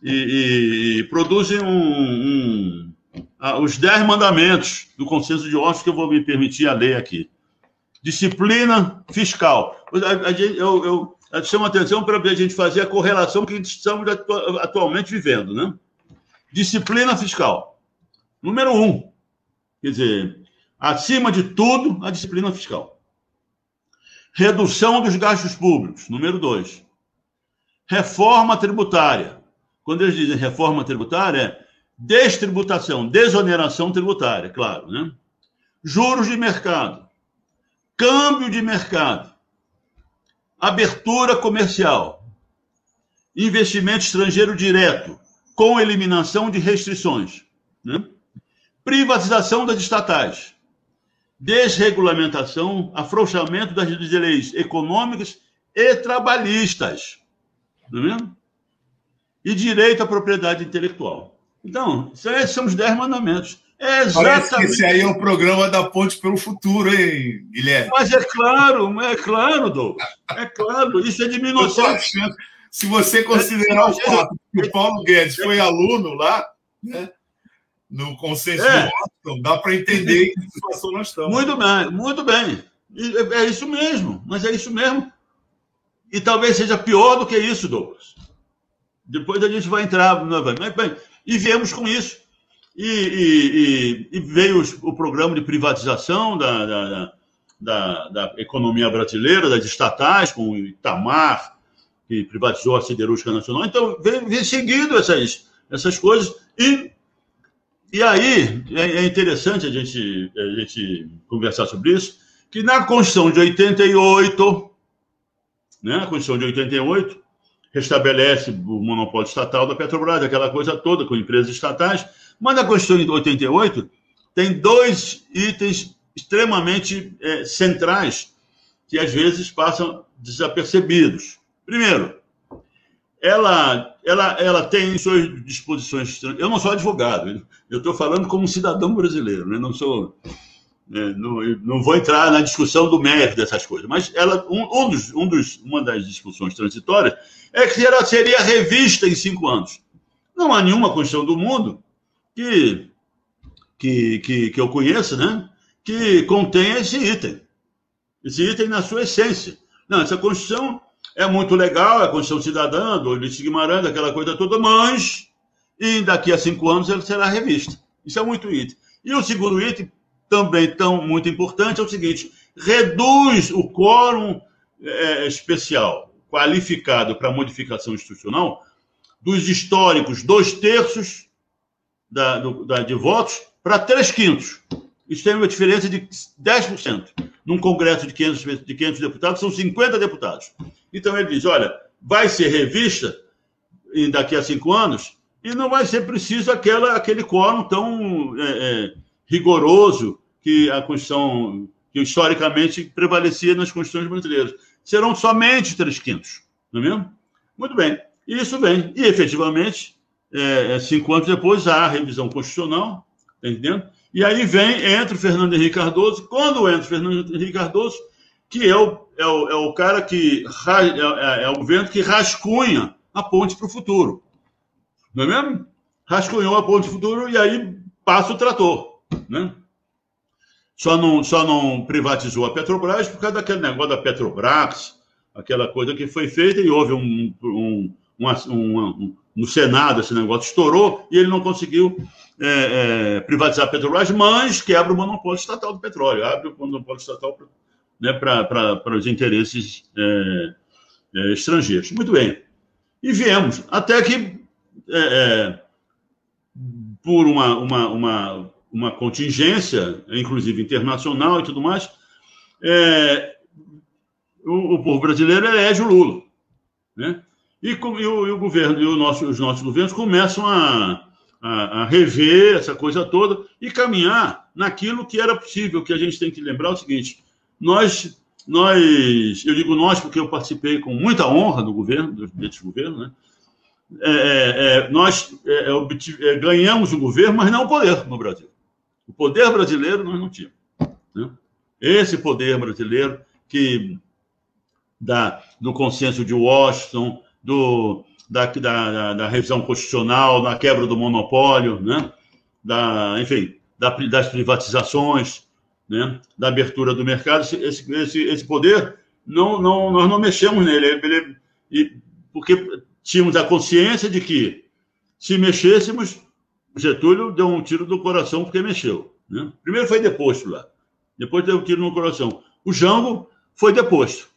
e, e produzem um, um, os dez mandamentos do consenso de Oslo que eu vou me permitir a ler aqui. Disciplina fiscal. Eu, eu, eu chamo a atenção para a gente fazer a correlação que estamos atualmente vivendo. Né? Disciplina fiscal. Número um. Quer dizer, acima de tudo, a disciplina fiscal. Redução dos gastos públicos. Número dois. Reforma tributária. Quando eles dizem reforma tributária, é destributação, desoneração tributária, claro, né? Juros de mercado, câmbio de mercado, abertura comercial, investimento estrangeiro direto, com eliminação de restrições, né? privatização das estatais, desregulamentação, afrouxamento das leis econômicas e trabalhistas. Não é mesmo? e direito à propriedade intelectual. Então, esses são os dez mandamentos. É exatamente... Parece que esse aí é o programa da Ponte pelo Futuro, hein, Guilherme? Mas é claro, é claro, Douglas. É claro, isso é diminuição. Se você considerar o fato que o Paulo Guedes foi aluno lá, né, no consenso é. de Washington, dá para entender que situação nós estamos. Muito bem, muito bem. É isso mesmo, mas é isso mesmo. E talvez seja pior do que isso, Douglas Depois a gente vai entrar novamente. E viemos com isso. E, e, e, e veio o programa de privatização da, da, da, da, economia brasileira, das estatais, com o Itamar, que privatizou a Siderúrgica Nacional. Então, vem, vem seguindo essas, essas coisas. E, e aí, é, é interessante a gente, a gente conversar sobre isso, que na Constituição de 88, né, a Constituição de 88, restabelece o monopólio estatal da Petrobras, aquela coisa toda, com empresas estatais, mas na Constituição de 88 tem dois itens extremamente é, centrais que às vezes passam desapercebidos. Primeiro, ela, ela, ela tem em suas disposições. Eu não sou advogado, eu estou falando como cidadão brasileiro, né? não sou. É, não, não, vou entrar na discussão do mérito dessas coisas, mas ela, um, um, dos, um dos, uma das discussões transitórias é que ela seria revista em cinco anos. Não há nenhuma Constituição do mundo que, que, que, que eu conheça, né, que contenha esse item. Esse item na sua essência. Não, essa Constituição é muito legal, é a Constituição Cidadã, do Ulisses Guimarães, aquela coisa toda, mas e daqui a cinco anos ela será revista. Isso é muito item. E o segundo item, também tão muito importante, é o seguinte: reduz o quórum é, especial qualificado para modificação institucional dos históricos dois terços da, do, da, de votos para três quintos. Isso tem uma diferença de 10%. Num congresso de 500, de 500 deputados, são 50 deputados. Então ele diz: olha, vai ser revista daqui a cinco anos e não vai ser preciso aquela, aquele quórum tão é, é, rigoroso que a Constituição, que historicamente prevalecia nas Constituições brasileiras. Serão somente três quintos, não é mesmo? Muito bem. Isso vem. E, efetivamente, é, é, cinco anos depois, há a revisão constitucional, tá entendendo? E aí vem, entra o Fernando Henrique Cardoso. Quando entra o Fernando Henrique Cardoso, que é o, é o, é o cara que. É, é, é o vento que rascunha a ponte para o futuro. Não é mesmo? Rascunhou a ponte para o futuro e aí passa o trator. Né? Só, não, só não privatizou a Petrobras por causa daquele negócio da Petrobras, aquela coisa que foi feita e houve um, um, um, um no Senado esse negócio estourou e ele não conseguiu é, é, privatizar a Petrobras, mas quebra o monopólio estatal do petróleo, abre o monopólio estatal né, para os interesses é, é, estrangeiros. Muito bem. E viemos, até que, é, é, por uma, uma, uma, uma contingência, inclusive internacional e tudo mais, o, o povo brasileiro elege o Lula. Né? E, e, o, e o, governo, e nosso, os nossos governos começam a, a, a, rever essa coisa toda e caminhar naquilo que era possível, que a gente tem que lembrar o seguinte, nós, nós eu digo nós porque eu participei com muita honra do governo, desse governo, né? É, é, é nós é, é, ganhamos o governo, mas não o poder no Brasil. O poder brasileiro nós não tínhamos. Né? Esse poder brasileiro que da, do consenso de Washington, do, da, da, da, revisão constitucional, da quebra do monopólio, né? da, enfim, da, das privatizações, né? da abertura do mercado, esse, esse, esse poder, não, não, nós não mexemos nele, ele, porque tínhamos a consciência de que, se mexêssemos, Getúlio deu um tiro no coração porque mexeu. Né? Primeiro foi deposto lá, depois deu um tiro no coração. O Jango foi deposto,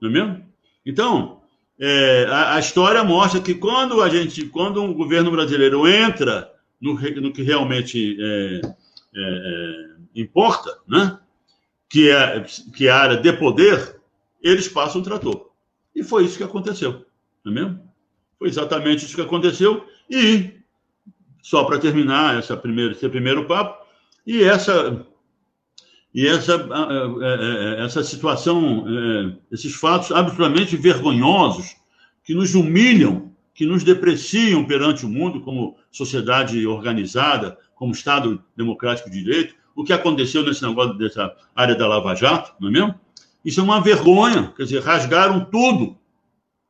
não é mesmo? Então, é, a, a, história mostra que quando a gente, quando um governo brasileiro entra no, no que realmente é, é, é, importa, né? que, é, que é a área de poder, eles passam o trator. E foi isso que aconteceu, não é mesmo? Foi exatamente isso que aconteceu. E, só para terminar essa primeira, esse primeiro papo, e essa e essa, é, é, essa situação, esses fatos absolutamente vergonhosos, que nos humilham, que nos depreciam perante o mundo como sociedade organizada, como Estado democrático de direito, o que aconteceu nesse negócio dessa área da Lava Jato, não é mesmo? Isso é uma vergonha, quer dizer, rasgaram tudo.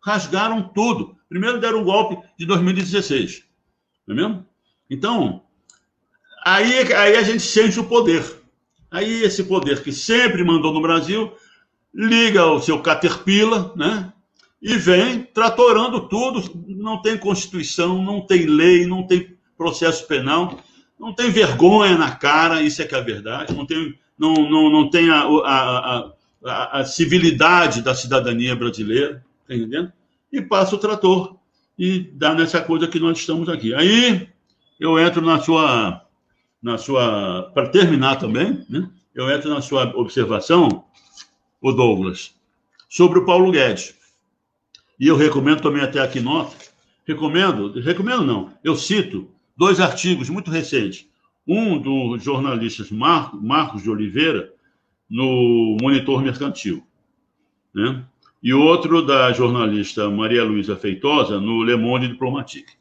Rasgaram tudo. Primeiro deram um golpe de 2016, não é mesmo? Então, aí, aí a gente sente o poder. Aí esse poder que sempre mandou no Brasil liga o seu Caterpillar, né? e vem tratorando tudo. Não tem Constituição, não tem lei, não tem processo penal, não tem vergonha na cara, isso é que é a verdade, não tem, não, não, não tem a, a, a, a civilidade da cidadania brasileira, tá entendendo? E passa o trator e dá nessa coisa que nós estamos aqui. Aí eu entro na sua, na sua, para terminar também, né? Eu entro na sua observação, o Douglas, sobre o Paulo Guedes. E eu recomendo também até aqui nota, recomendo, recomendo não, eu cito dois artigos muito recentes. Um do jornalista Marcos de Oliveira, no Monitor Mercantil, né? e outro da jornalista Maria Luísa Feitosa, no Le Monde Diplomatique.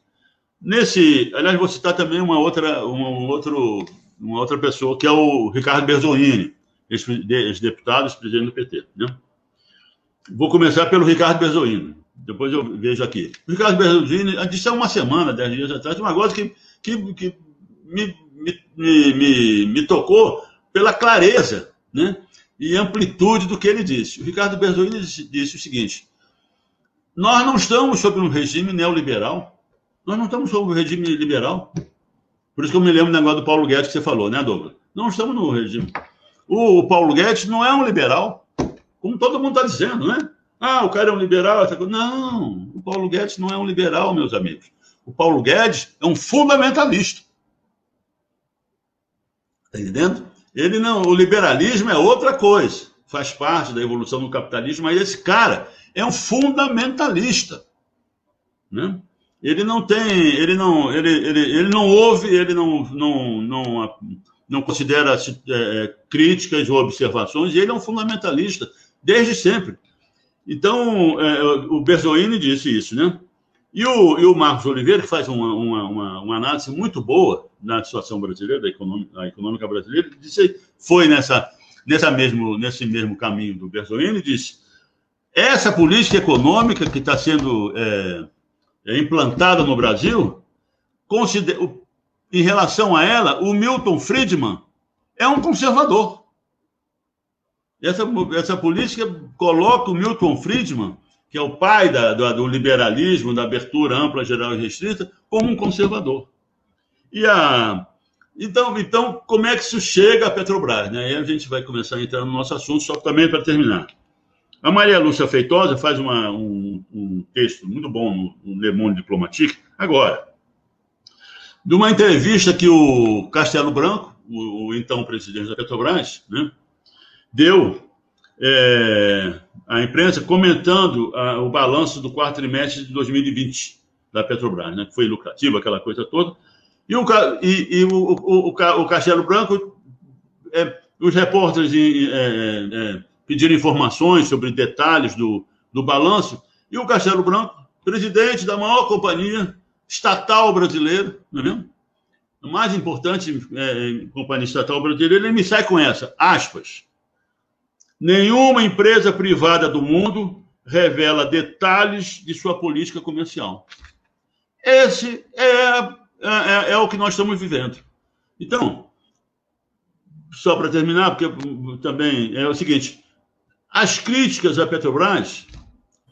Nesse, aliás, vou citar também uma outra, um outro, uma outra pessoa, que é o Ricardo Berzolini, ex-deputado, ex-presidente do PT. Né? Vou começar pelo Ricardo Berzolini, depois eu vejo aqui. O Ricardo Berzolini disse há uma semana, dez dias atrás, uma coisa que, que, que me, me, me, me tocou pela clareza né? e amplitude do que ele disse. O Ricardo Berzolini disse, disse o seguinte: nós não estamos sob um regime neoliberal, nós não estamos sob um regime liberal. Por isso que eu me lembro do negócio do Paulo Guedes que você falou, né, Douglas? Não estamos no regime. O, o Paulo Guedes não é um liberal, como todo mundo está dizendo, né? Ah, o cara é um liberal. Não, o Paulo Guedes não é um liberal, meus amigos. O Paulo Guedes é um fundamentalista. Está entendendo? Ele não, o liberalismo é outra coisa, faz parte da evolução do capitalismo, mas esse cara é um fundamentalista, né? Ele não tem, ele não, ele, ele, ele não ouve, ele não, não, não, não considera é, críticas ou observações, e ele é um fundamentalista desde sempre. Então, é, o Berzoini disse isso, né? E o, e o Marcos Oliveira, que faz uma, uma, uma, uma análise muito boa na situação brasileira, da econômica, da econômica brasileira, disse, foi nessa, nessa mesmo, nesse mesmo caminho do Bertolini, disse: essa política econômica que está sendo é, é, implantada no Brasil, considera, em relação a ela, o Milton Friedman é um conservador. Essa, essa política coloca o Milton Friedman que é o pai da, do, do, liberalismo, da abertura ampla, geral e restrita, como um conservador. E a, então, então, como é que isso chega à Petrobras? Né? Aí a gente vai começar a entrar no nosso assunto, só também para terminar. A Maria Lúcia Feitosa faz uma, um, um, texto muito bom no, no Le Monde Diplomatique, agora, de uma entrevista que o Castelo Branco, o, o então presidente da Petrobras, né, deu é, a imprensa comentando a, o balanço do quarto trimestre de 2020 da Petrobras, né, que foi lucrativo, aquela coisa toda. E o, e, e o, o, o, Castelo Branco, é, os repórteres é, é, pediram informações sobre detalhes do, do balanço, e o Castelo Branco, presidente da maior companhia estatal brasileira, não é mesmo? A mais importante é, companhia estatal brasileira, ele me sai com essa, aspas. Nenhuma empresa privada do mundo revela detalhes de sua política comercial. Esse é, é, é o que nós estamos vivendo. Então, só para terminar, porque também é o seguinte: as críticas à Petrobras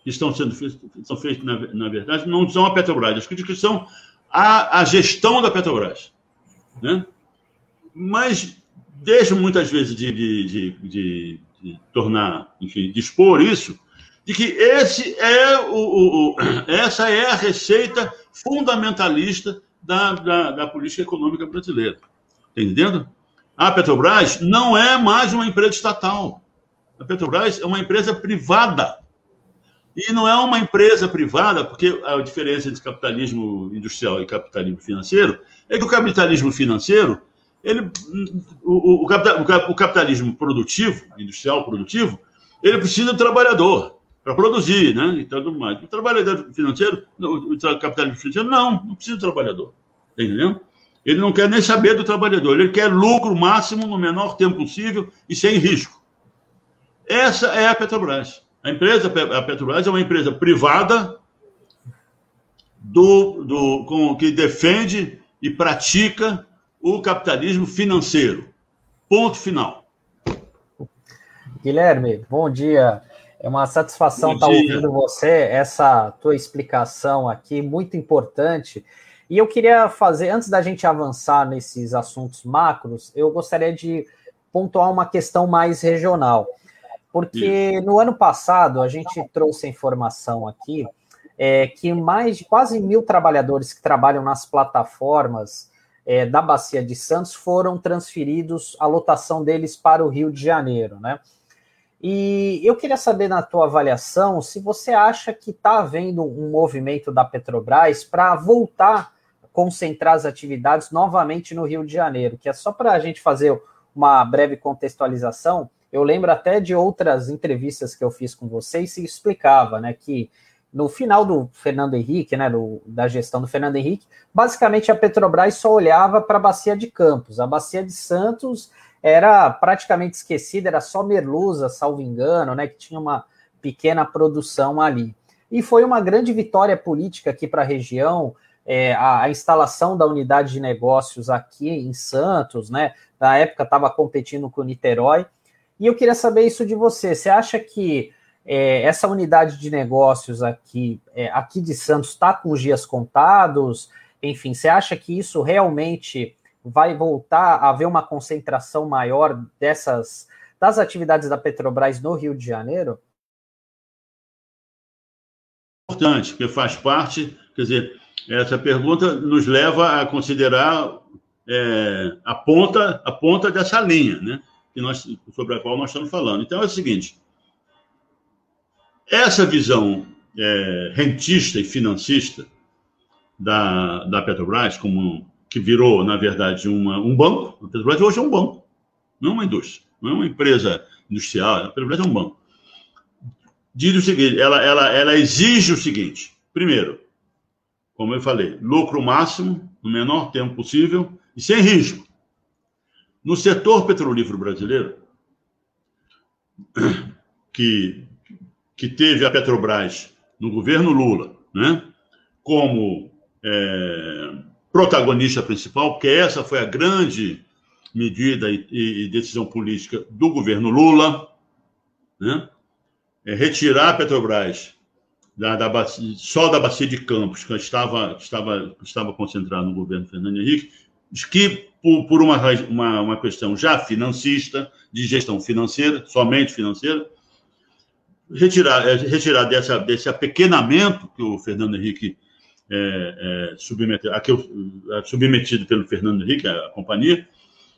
que estão sendo feitas, são feitas, na, na, verdade, não são a Petrobras, as críticas são à, à gestão da Petrobras. Né? Mas deixam muitas vezes de, de, de, de de tornar, enfim, de expor isso, de que esse é o, o, o essa é a receita fundamentalista da, da, da política econômica brasileira. Tá entendendo? A Petrobras não é mais uma empresa estatal. A Petrobras é uma empresa privada. E não é uma empresa privada, porque a diferença entre capitalismo industrial e capitalismo financeiro é que o capitalismo financeiro ele, o, o, o, capitalismo produtivo, industrial produtivo, ele precisa do trabalhador para produzir, né? E tudo mais. O trabalhador financeiro, o capitalismo financeiro, não, não precisa do trabalhador. Tá entendendo? Ele não quer nem saber do trabalhador, ele quer lucro máximo no menor tempo possível e sem risco. Essa é a Petrobras. A empresa, a Petrobras é uma empresa privada do, do, com, que defende e pratica o capitalismo financeiro. Ponto final. Guilherme, bom dia. É uma satisfação estar ouvindo você, essa tua explicação aqui, muito importante. E eu queria fazer, antes da gente avançar nesses assuntos macros, eu gostaria de pontuar uma questão mais regional. Porque Isso. no ano passado a gente trouxe a informação aqui é, que mais de quase mil trabalhadores que trabalham nas plataformas é, da Bacia de Santos foram transferidos, a lotação deles para o Rio de Janeiro, né? E eu queria saber, na tua avaliação, se você acha que está havendo um movimento da Petrobras para voltar a concentrar as atividades novamente no Rio de Janeiro, que é só para a gente fazer uma breve contextualização. Eu lembro até de outras entrevistas que eu fiz com você e se explicava, né, que no final do Fernando Henrique, né, do, da gestão do Fernando Henrique, basicamente a Petrobras só olhava para a bacia de Campos. A bacia de Santos era praticamente esquecida, era só Merluza, salvo engano, né, que tinha uma pequena produção ali. E foi uma grande vitória política aqui para a região, é, a, a, instalação da unidade de negócios aqui em Santos, né? Na época estava competindo com o Niterói. E eu queria saber isso de você. Você acha que é, essa unidade de negócios aqui, é, aqui de Santos está com os dias contados? Enfim, você acha que isso realmente vai voltar a haver uma concentração maior dessas das atividades da Petrobras no Rio de Janeiro? Importante, porque faz parte, quer dizer, essa pergunta nos leva a considerar é, a ponta a ponta dessa linha, né? Que nós, sobre a qual nós estamos falando. Então é o seguinte: essa visão é, rentista e financista da, da Petrobras, como que virou, na verdade, uma, um banco, a Petrobras hoje é um banco, não é uma indústria, não é uma empresa industrial, a Petrobras é um banco. Diz o seguinte, ela, ela, ela exige o seguinte, primeiro, como eu falei, lucro máximo, no menor tempo possível e sem risco. No setor petrolífero brasileiro, que que teve a Petrobras no governo Lula, né, como é, protagonista principal, porque essa foi a grande medida e, e decisão política do governo Lula, né, é retirar a Petrobras da, da bacia, só da bacia de Campos, que estava, estava, estava concentrada no governo Fernando Henrique, que por, por uma, uma, uma questão já financista, de gestão financeira, somente financeira, retirar, é, retirar dessa, desse apequenamento que o Fernando Henrique é, é, submeteu, aquele, é, submetido pelo Fernando Henrique, a, a companhia,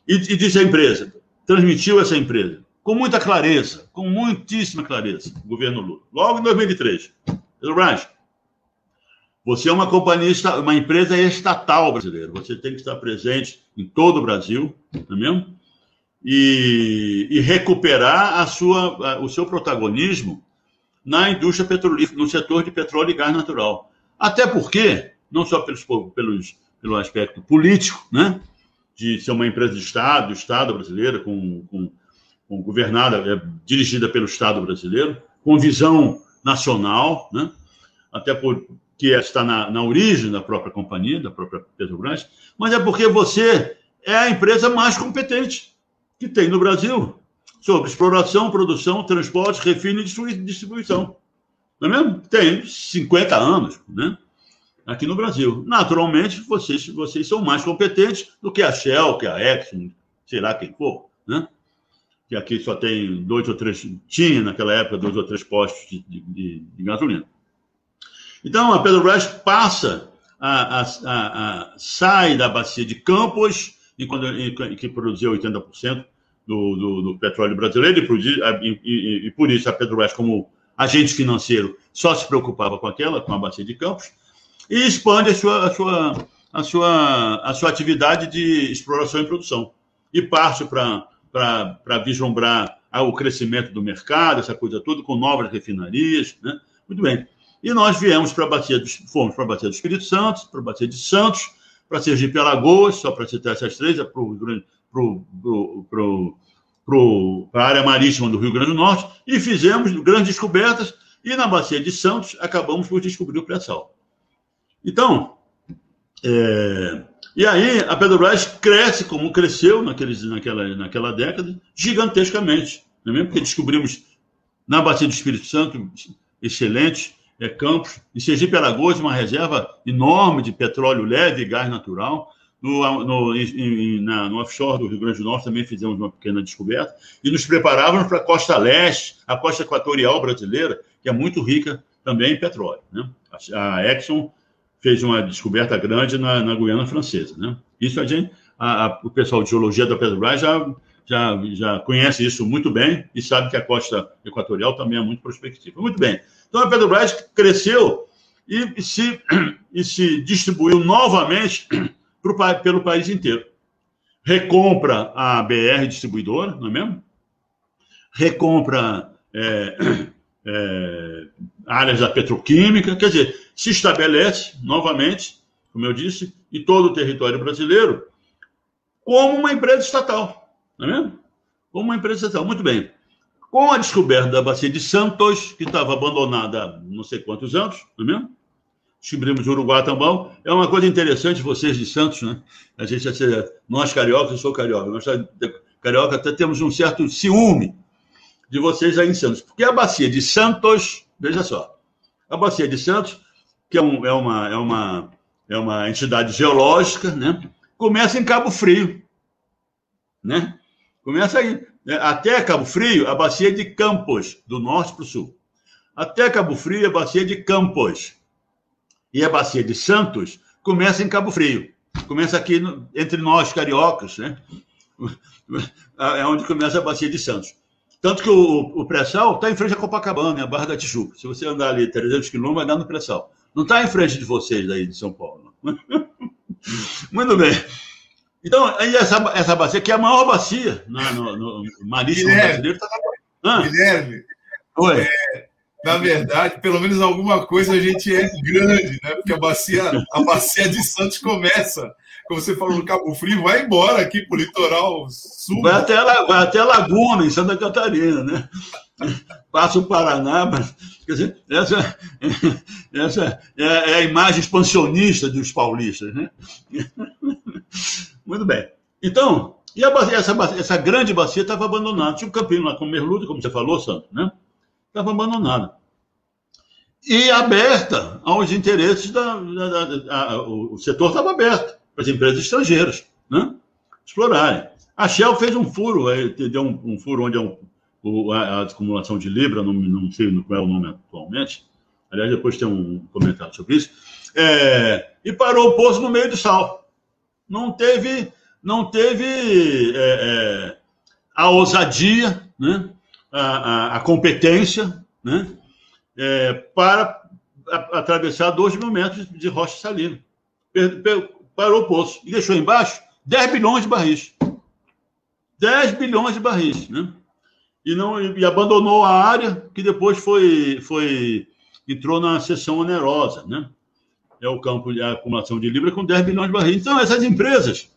e, e disse à empresa, transmitiu essa empresa com muita clareza, com muitíssima clareza, o governo Lula. Logo em 2003, Pedro Brás, você é uma companhia, uma empresa estatal brasileira. Você tem que estar presente em todo o Brasil, não é mesmo? e, e recuperar a sua, o seu protagonismo na indústria petrolífera, no setor de petróleo e gás natural. Até porque, não só pelos, pelos, pelo aspecto político, né, de ser uma empresa de Estado, do Estado brasileiro, com, com, com governada, é, dirigida pelo Estado brasileiro, com visão nacional, né, até porque está na, na origem da própria companhia, da própria Petrobras, mas é porque você é a empresa mais competente que tem no Brasil sobre exploração, produção, transporte, refino e distribuição. Não é mesmo? Tem 50 anos, né? Aqui no Brasil. Naturalmente, vocês, vocês são mais competentes do que a Shell, que a Exxon, sei lá quem for, né? Que aqui só tem dois ou três, tinha naquela época dois ou três postos de, de, de gasolina. Então, a Petrobras passa, a, a, a, sai da bacia de Campos, enquanto, em, que produzia 80%, do, do, do petróleo brasileiro e, e, e, por isso a Petrobras, como agente financeiro, só se preocupava com aquela, com a bacia de Campos, e expande a sua, a sua, a sua, a sua atividade de exploração e produção. E parte para vislumbrar o crescimento do mercado, essa coisa toda, com novas refinarias. Né? Muito bem. E nós viemos para a bacia dos, fomos para a bacia do Espírito Santo, para a bacia de Santos, para Sergipe Alagoas, só para citar essas três, para o para a área marítima do Rio Grande do Norte e fizemos grandes descobertas e na Bacia de Santos acabamos por descobrir o pré-sal. Então, é, e aí a Petrobras cresce como cresceu naqueles, naquela, naquela década, gigantescamente, não é mesmo? Porque descobrimos Na Bacia do Espírito Santo, excelente. É, Campos. Em Sergipe Alagoas, uma reserva enorme de petróleo leve e gás natural. No, no, em, na, no offshore do Rio Grande do Norte também fizemos uma pequena descoberta. E nos preparávamos para a costa leste, a costa equatorial brasileira, que é muito rica também em petróleo. Né? A, Exxon fez uma descoberta grande na, na Guiana Francesa. Né? Isso a gente, a, a, o pessoal de geologia da Petrobras já já, já conhece isso muito bem e sabe que a costa equatorial também é muito prospectiva. Muito bem. Então a Petrobras cresceu e, se, e se distribuiu novamente pro, pelo país inteiro. Recompra a BR distribuidora, não é mesmo? Recompra é, é, áreas da petroquímica, quer dizer, se estabelece novamente, como eu disse, em todo o território brasileiro, como uma empresa estatal. Não é mesmo? Como uma empresa estatal. Muito bem. Com a descoberta da bacia de Santos, que estava abandonada há não sei quantos anos, não é mesmo? Descobrimos o Uruguai também. É uma coisa interessante, vocês de Santos, né? A gente, nós cariocas, eu sou carioca, nós carioca até temos um certo ciúme de vocês aí em Santos. Porque a bacia de Santos, veja só, a bacia de Santos, que é, um, é, uma, é, uma, é uma entidade geológica, né? Começa em Cabo Frio, né? Começa aí. Né? Até Cabo Frio, a bacia de Campos, do norte para o sul. Até Cabo Frio, a bacia de Campos. E a bacia de Santos começa em Cabo Frio. Começa aqui no, entre nós, cariocas, né? É onde começa a bacia de Santos. Tanto que o, o pré-sal está em frente a Copacabana, a Barra da Tijuca. Se você andar ali 300 quilômetros, vai dar no pré-sal. Não está em frente de vocês daí de São Paulo. Muito bem. Então, aí essa, essa bacia, que é a maior bacia na, no, no marítimo Guilherme, brasileiro, está ah. Guilherme, Oi. É, na verdade, pelo menos alguma coisa a gente é grande, né? Porque a bacia, a bacia de Santos começa, como você falou no Cabo Frio, vai embora aqui para o litoral sul. Vai até, vai até Laguna, em Santa Catarina, né? Passa o Paraná, mas, quer dizer, essa, essa é, é a imagem expansionista dos paulistas, né? Muito bem. Então, e bacia, essa, essa grande bacia estava abandonada. Tinha um campinho lá com merluza, como você falou, Santo, né? Estava abandonada. E aberta aos interesses da. da, da, da o, o setor estava aberto para as empresas estrangeiras, né? Explorarem. A Shell fez um furo, deu um, um furo onde é um, o, a, a, acumulação de Libra, não, não sei qual é o nome atualmente. Aliás, depois tem um comentário sobre isso. É, e parou o poço no meio do sal não teve, não teve é, é, a ousadia, né? a, a, a competência né? É, para a, atravessar dois mil metros de rocha salina. Parou o poço e deixou embaixo 10 bilhões de barris. 10 bilhões de barris. Né? E, não, e abandonou a área que depois foi, foi entrou na seção onerosa. Né? É o campo de acumulação de Libra com 10 bilhões de barris. Então, essas empresas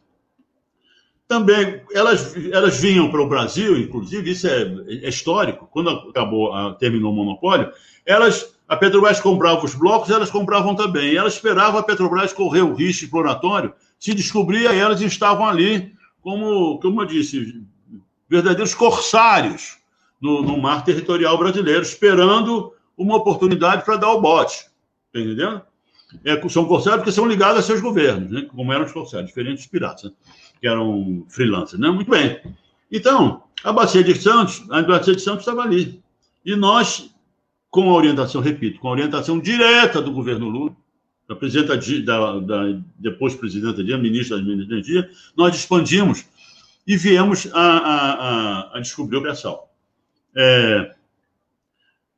também, elas, elas vinham para o Brasil, inclusive, isso é, é histórico, quando acabou, terminou o monopólio, elas, a Petrobras comprava os blocos, elas compravam também. Elas esperavam a Petrobras correr o risco exploratório, se descobria, elas estavam ali, como, como eu disse, verdadeiros corsários no, no mar territorial brasileiro, esperando uma oportunidade para dar o bote. Está entendendo? É, são corsários porque são ligados a seus governos, né? como eram os corsários, diferentes dos piratas, né? que eram freelancers. Né? Muito bem. Então, a Bacia de Santos, a Bacia de Santos estava ali. E nós, com a orientação, repito, com a orientação direta do governo Lula, da presidenta da, da depois presidenta Dilma, ministra da Energia, nós expandimos e viemos a, a, a, a descobrir o pré-sal. É,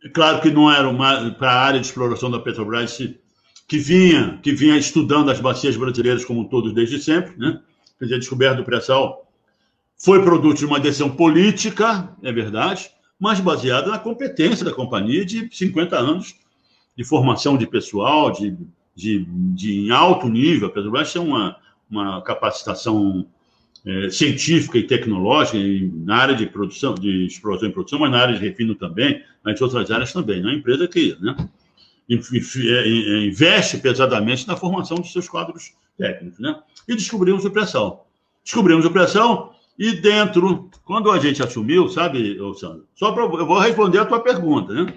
é, claro que não era para a área de exploração da Petrobras se que vinha, que vinha estudando as bacias brasileiras como todos desde sempre, né? Quer dizer, a descoberta do pré-sal foi produto de uma decisão política, é verdade, mas baseada na competência da companhia de 50 anos de formação de pessoal, de, de, de em alto nível. A Petrobras tem uma, uma capacitação é, científica e tecnológica na área de produção, de exploração e produção, mas na área de refino também, nas outras áreas também. É uma empresa que, né? É, investe pesadamente na formação de seus quadros técnicos. Né? E descobrimos o pressão. Descobrimos o pressão E dentro, quando a gente assumiu, sabe, Sandro? Só para eu vou responder a tua pergunta, né?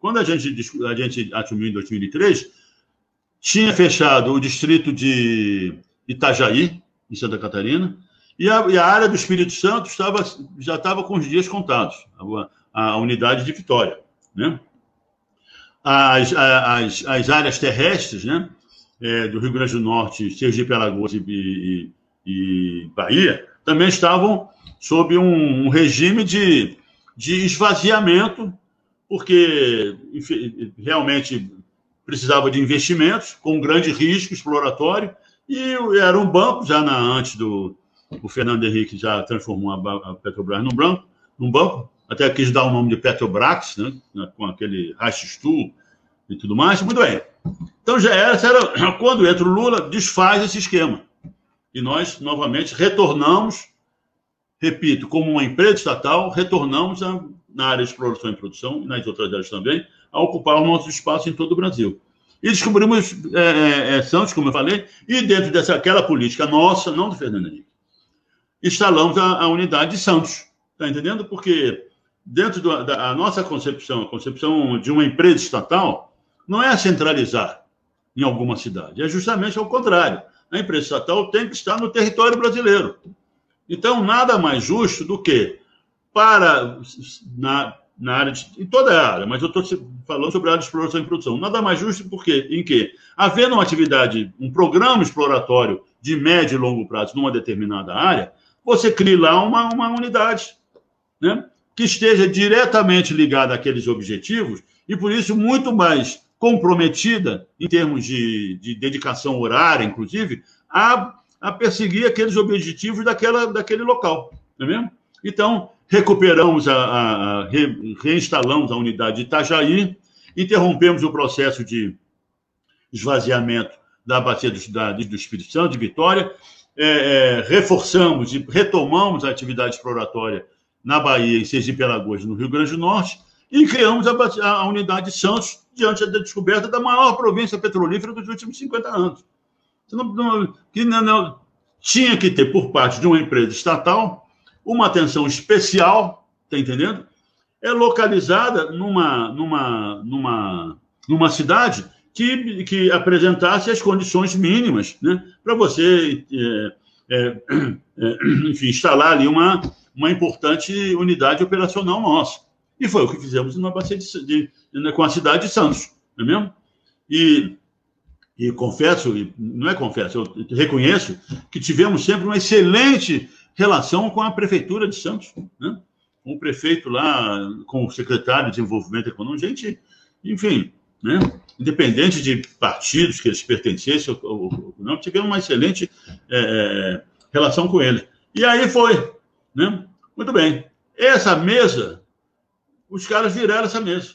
Quando a gente, a gente assumiu em 2003, tinha fechado o distrito de Itajaí, em Santa Catarina, e a, e a área do Espírito Santo estava, já estava com os dias contados, a, a unidade de Vitória. Né? As, as, as áreas terrestres né, é, do Rio Grande do Norte, Sergipe, Alagoas e, e, e Bahia, também estavam sob um, um regime de, de esvaziamento, porque realmente precisava de investimentos com grande risco exploratório, e era um banco, já na, antes do o Fernando Henrique já transformou a, a Petrobras num, num banco, até quis dar o nome de Petrobras, né, com aquele Rachistu e tudo mais. Muito bem. Então, já era, era, quando entra o Lula, desfaz esse esquema. E nós, novamente, retornamos, repito, como uma empresa estatal, retornamos a, na área de exploração e produção, e nas outras áreas também, a ocupar o nosso espaço em todo o Brasil. E descobrimos é, é, é Santos, como eu falei, e dentro dessa aquela política nossa, não do Fernando Henrique, instalamos a, a unidade de Santos. Está entendendo? Porque dentro do, da nossa concepção, a concepção de uma empresa estatal, não é centralizar em alguma cidade, é justamente ao contrário. A empresa estatal tem que estar no território brasileiro. Então, nada mais justo do que para na, na área de, em toda a área, mas eu estou falando sobre a área de exploração e produção. Nada mais justo porque em que havendo uma atividade, um programa exploratório de médio e longo prazo numa determinada área, você crie lá uma, uma unidade, né? Que esteja diretamente ligada àqueles objetivos e, por isso, muito mais comprometida, em termos de, de dedicação horária, inclusive, a, a perseguir aqueles objetivos daquela, daquele local. Não é mesmo? Então, recuperamos, a, a, a re, reinstalamos a unidade de Itajaí, interrompemos o processo de esvaziamento da bacia do, da, do Espírito Santo, de Vitória, é, é, reforçamos e retomamos a atividade exploratória na Bahia, em Sergipe Alagoas, no Rio Grande do Norte, e criamos a, a unidade de Santos diante da descoberta da maior província petrolífera dos últimos 50 anos. Não, não, que não, tinha que ter, por parte de uma empresa estatal, uma atenção especial, está entendendo? É localizada numa, numa, numa, numa cidade que, que apresentasse as condições mínimas né, para você, é, é, é, enfim, instalar ali uma, uma importante unidade operacional nossa. E foi o que fizemos na bacia de, de, de, com a cidade de Santos, não é mesmo? E, e confesso, não é confesso, eu reconheço que tivemos sempre uma excelente relação com a prefeitura de Santos, né? com o prefeito lá, com o secretário de Desenvolvimento Econômico, gente, enfim, né? independente de partidos que eles pertencessem ou, não, tivemos uma excelente é, relação com ele. E aí foi. Né? Muito bem. Essa mesa, os caras viraram essa mesa.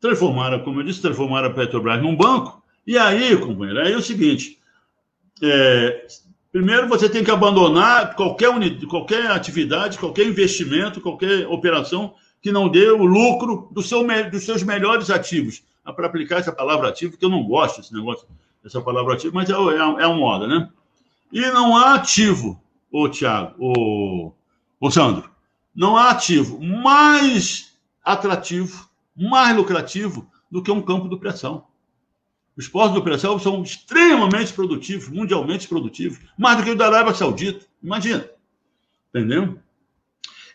Transformaram, como eu disse, transformaram a Petrobras num banco. E aí, companheiro, aí é o seguinte: é, primeiro você tem que abandonar qualquer, unidade, qualquer atividade, qualquer investimento, qualquer operação que não dê o lucro do seu, dos seus melhores ativos para aplicar essa palavra ativo, que eu não gosto desse negócio, dessa palavra ativo, mas é, é, é a moda, né? E não há ativo, ô Tiago, ô, ô Sandro, não há ativo mais atrativo, mais lucrativo do que um campo de pressão. Os postos de pressão são extremamente produtivos, mundialmente produtivos, mais do que o da Arábia Saudita. Imagina. Entendeu?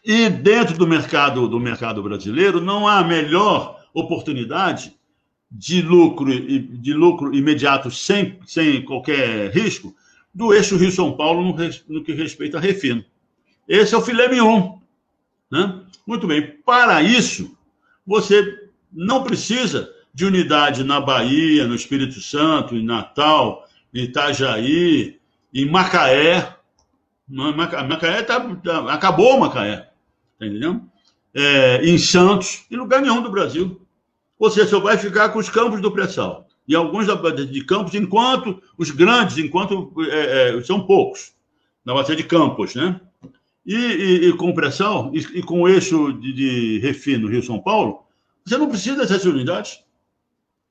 E dentro do mercado do mercado brasileiro não há melhor oportunidade de lucro, de lucro imediato sem, sem qualquer risco do eixo Rio-São Paulo no, que respeita a refino. Esse é o filé mignon. Né? Muito bem. Para isso, você não precisa de unidade na Bahia, no Espírito Santo, em Natal, em Itajaí, em Macaé. Macaé tá, tá, acabou Macaé. Tá? É, em Santos, em lugar nenhum do Brasil. Você só vai ficar com os campos do pré-sal. E alguns de campos, enquanto os grandes, enquanto é, é, são poucos, na bacia de campos, né? E, e, e com pré-sal, e, e, com eixo de, de refino Rio-São Paulo, você não precisa dessas unidades.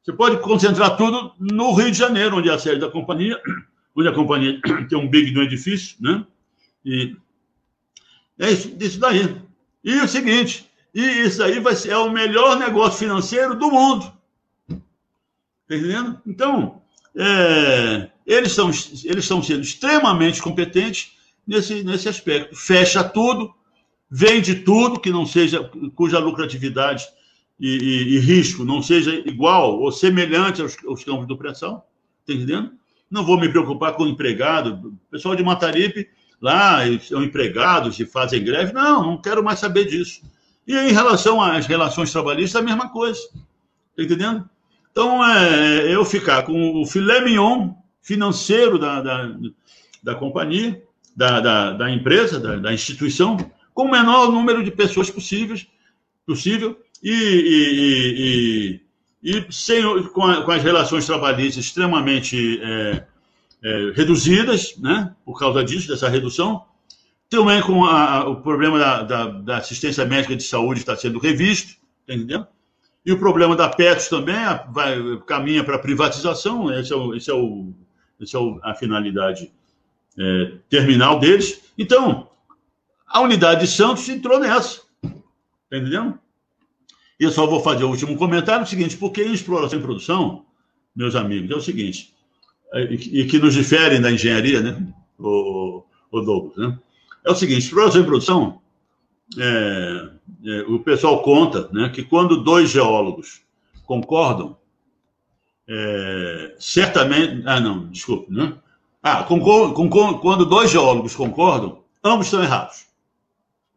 Você pode concentrar tudo no Rio de Janeiro, onde é a sede da companhia, onde a companhia tem um big no edifício, né? E, É isso, isso daí. E o seguinte, e isso aí vai ser é o melhor negócio financeiro do mundo. Está entendendo? Então, é, eles, estão, eles estão sendo extremamente competentes nesse, nesse aspecto. Fecha tudo, vende tudo que não seja, cuja lucratividade e, e, e risco não seja igual ou semelhante aos, aos campos do pressão. Está entendendo? Não vou me preocupar com o empregado. Pessoal de Mataripe, lá, são empregados e fazem greve. Não, não quero mais saber disso. E em relação às relações trabalhistas, a mesma coisa. Está entendendo? Então, é, eu ficar com o filé mignon financeiro da, da, da companhia, da, da, da empresa, da, da, instituição, com o menor número de pessoas possíveis, possível, e, e, e, e sem, com, a, com, as relações trabalhistas extremamente é, é, reduzidas, né, por causa disso, dessa redução, também com a, o problema da, da, da, assistência médica de saúde está sendo revisto, tá entendendo? E o problema da PETS também vai, caminha para privatização, esse é, o, esse é, o, esse é o, a finalidade é, terminal deles. Então, a unidade de Santos entrou nessa, tá entendendo? E eu só vou fazer o último comentário, o seguinte, porque em exploração e produção, meus amigos, é o seguinte, é, e que nos diferem da engenharia, né, o, o Douglas, né? É o seguinte, exploração e produção, é, é, o pessoal conta né, que quando dois geólogos concordam, é, certamente. Ah, não, desculpe, né? Ah, com, quando dois geólogos concordam, ambos estão errados.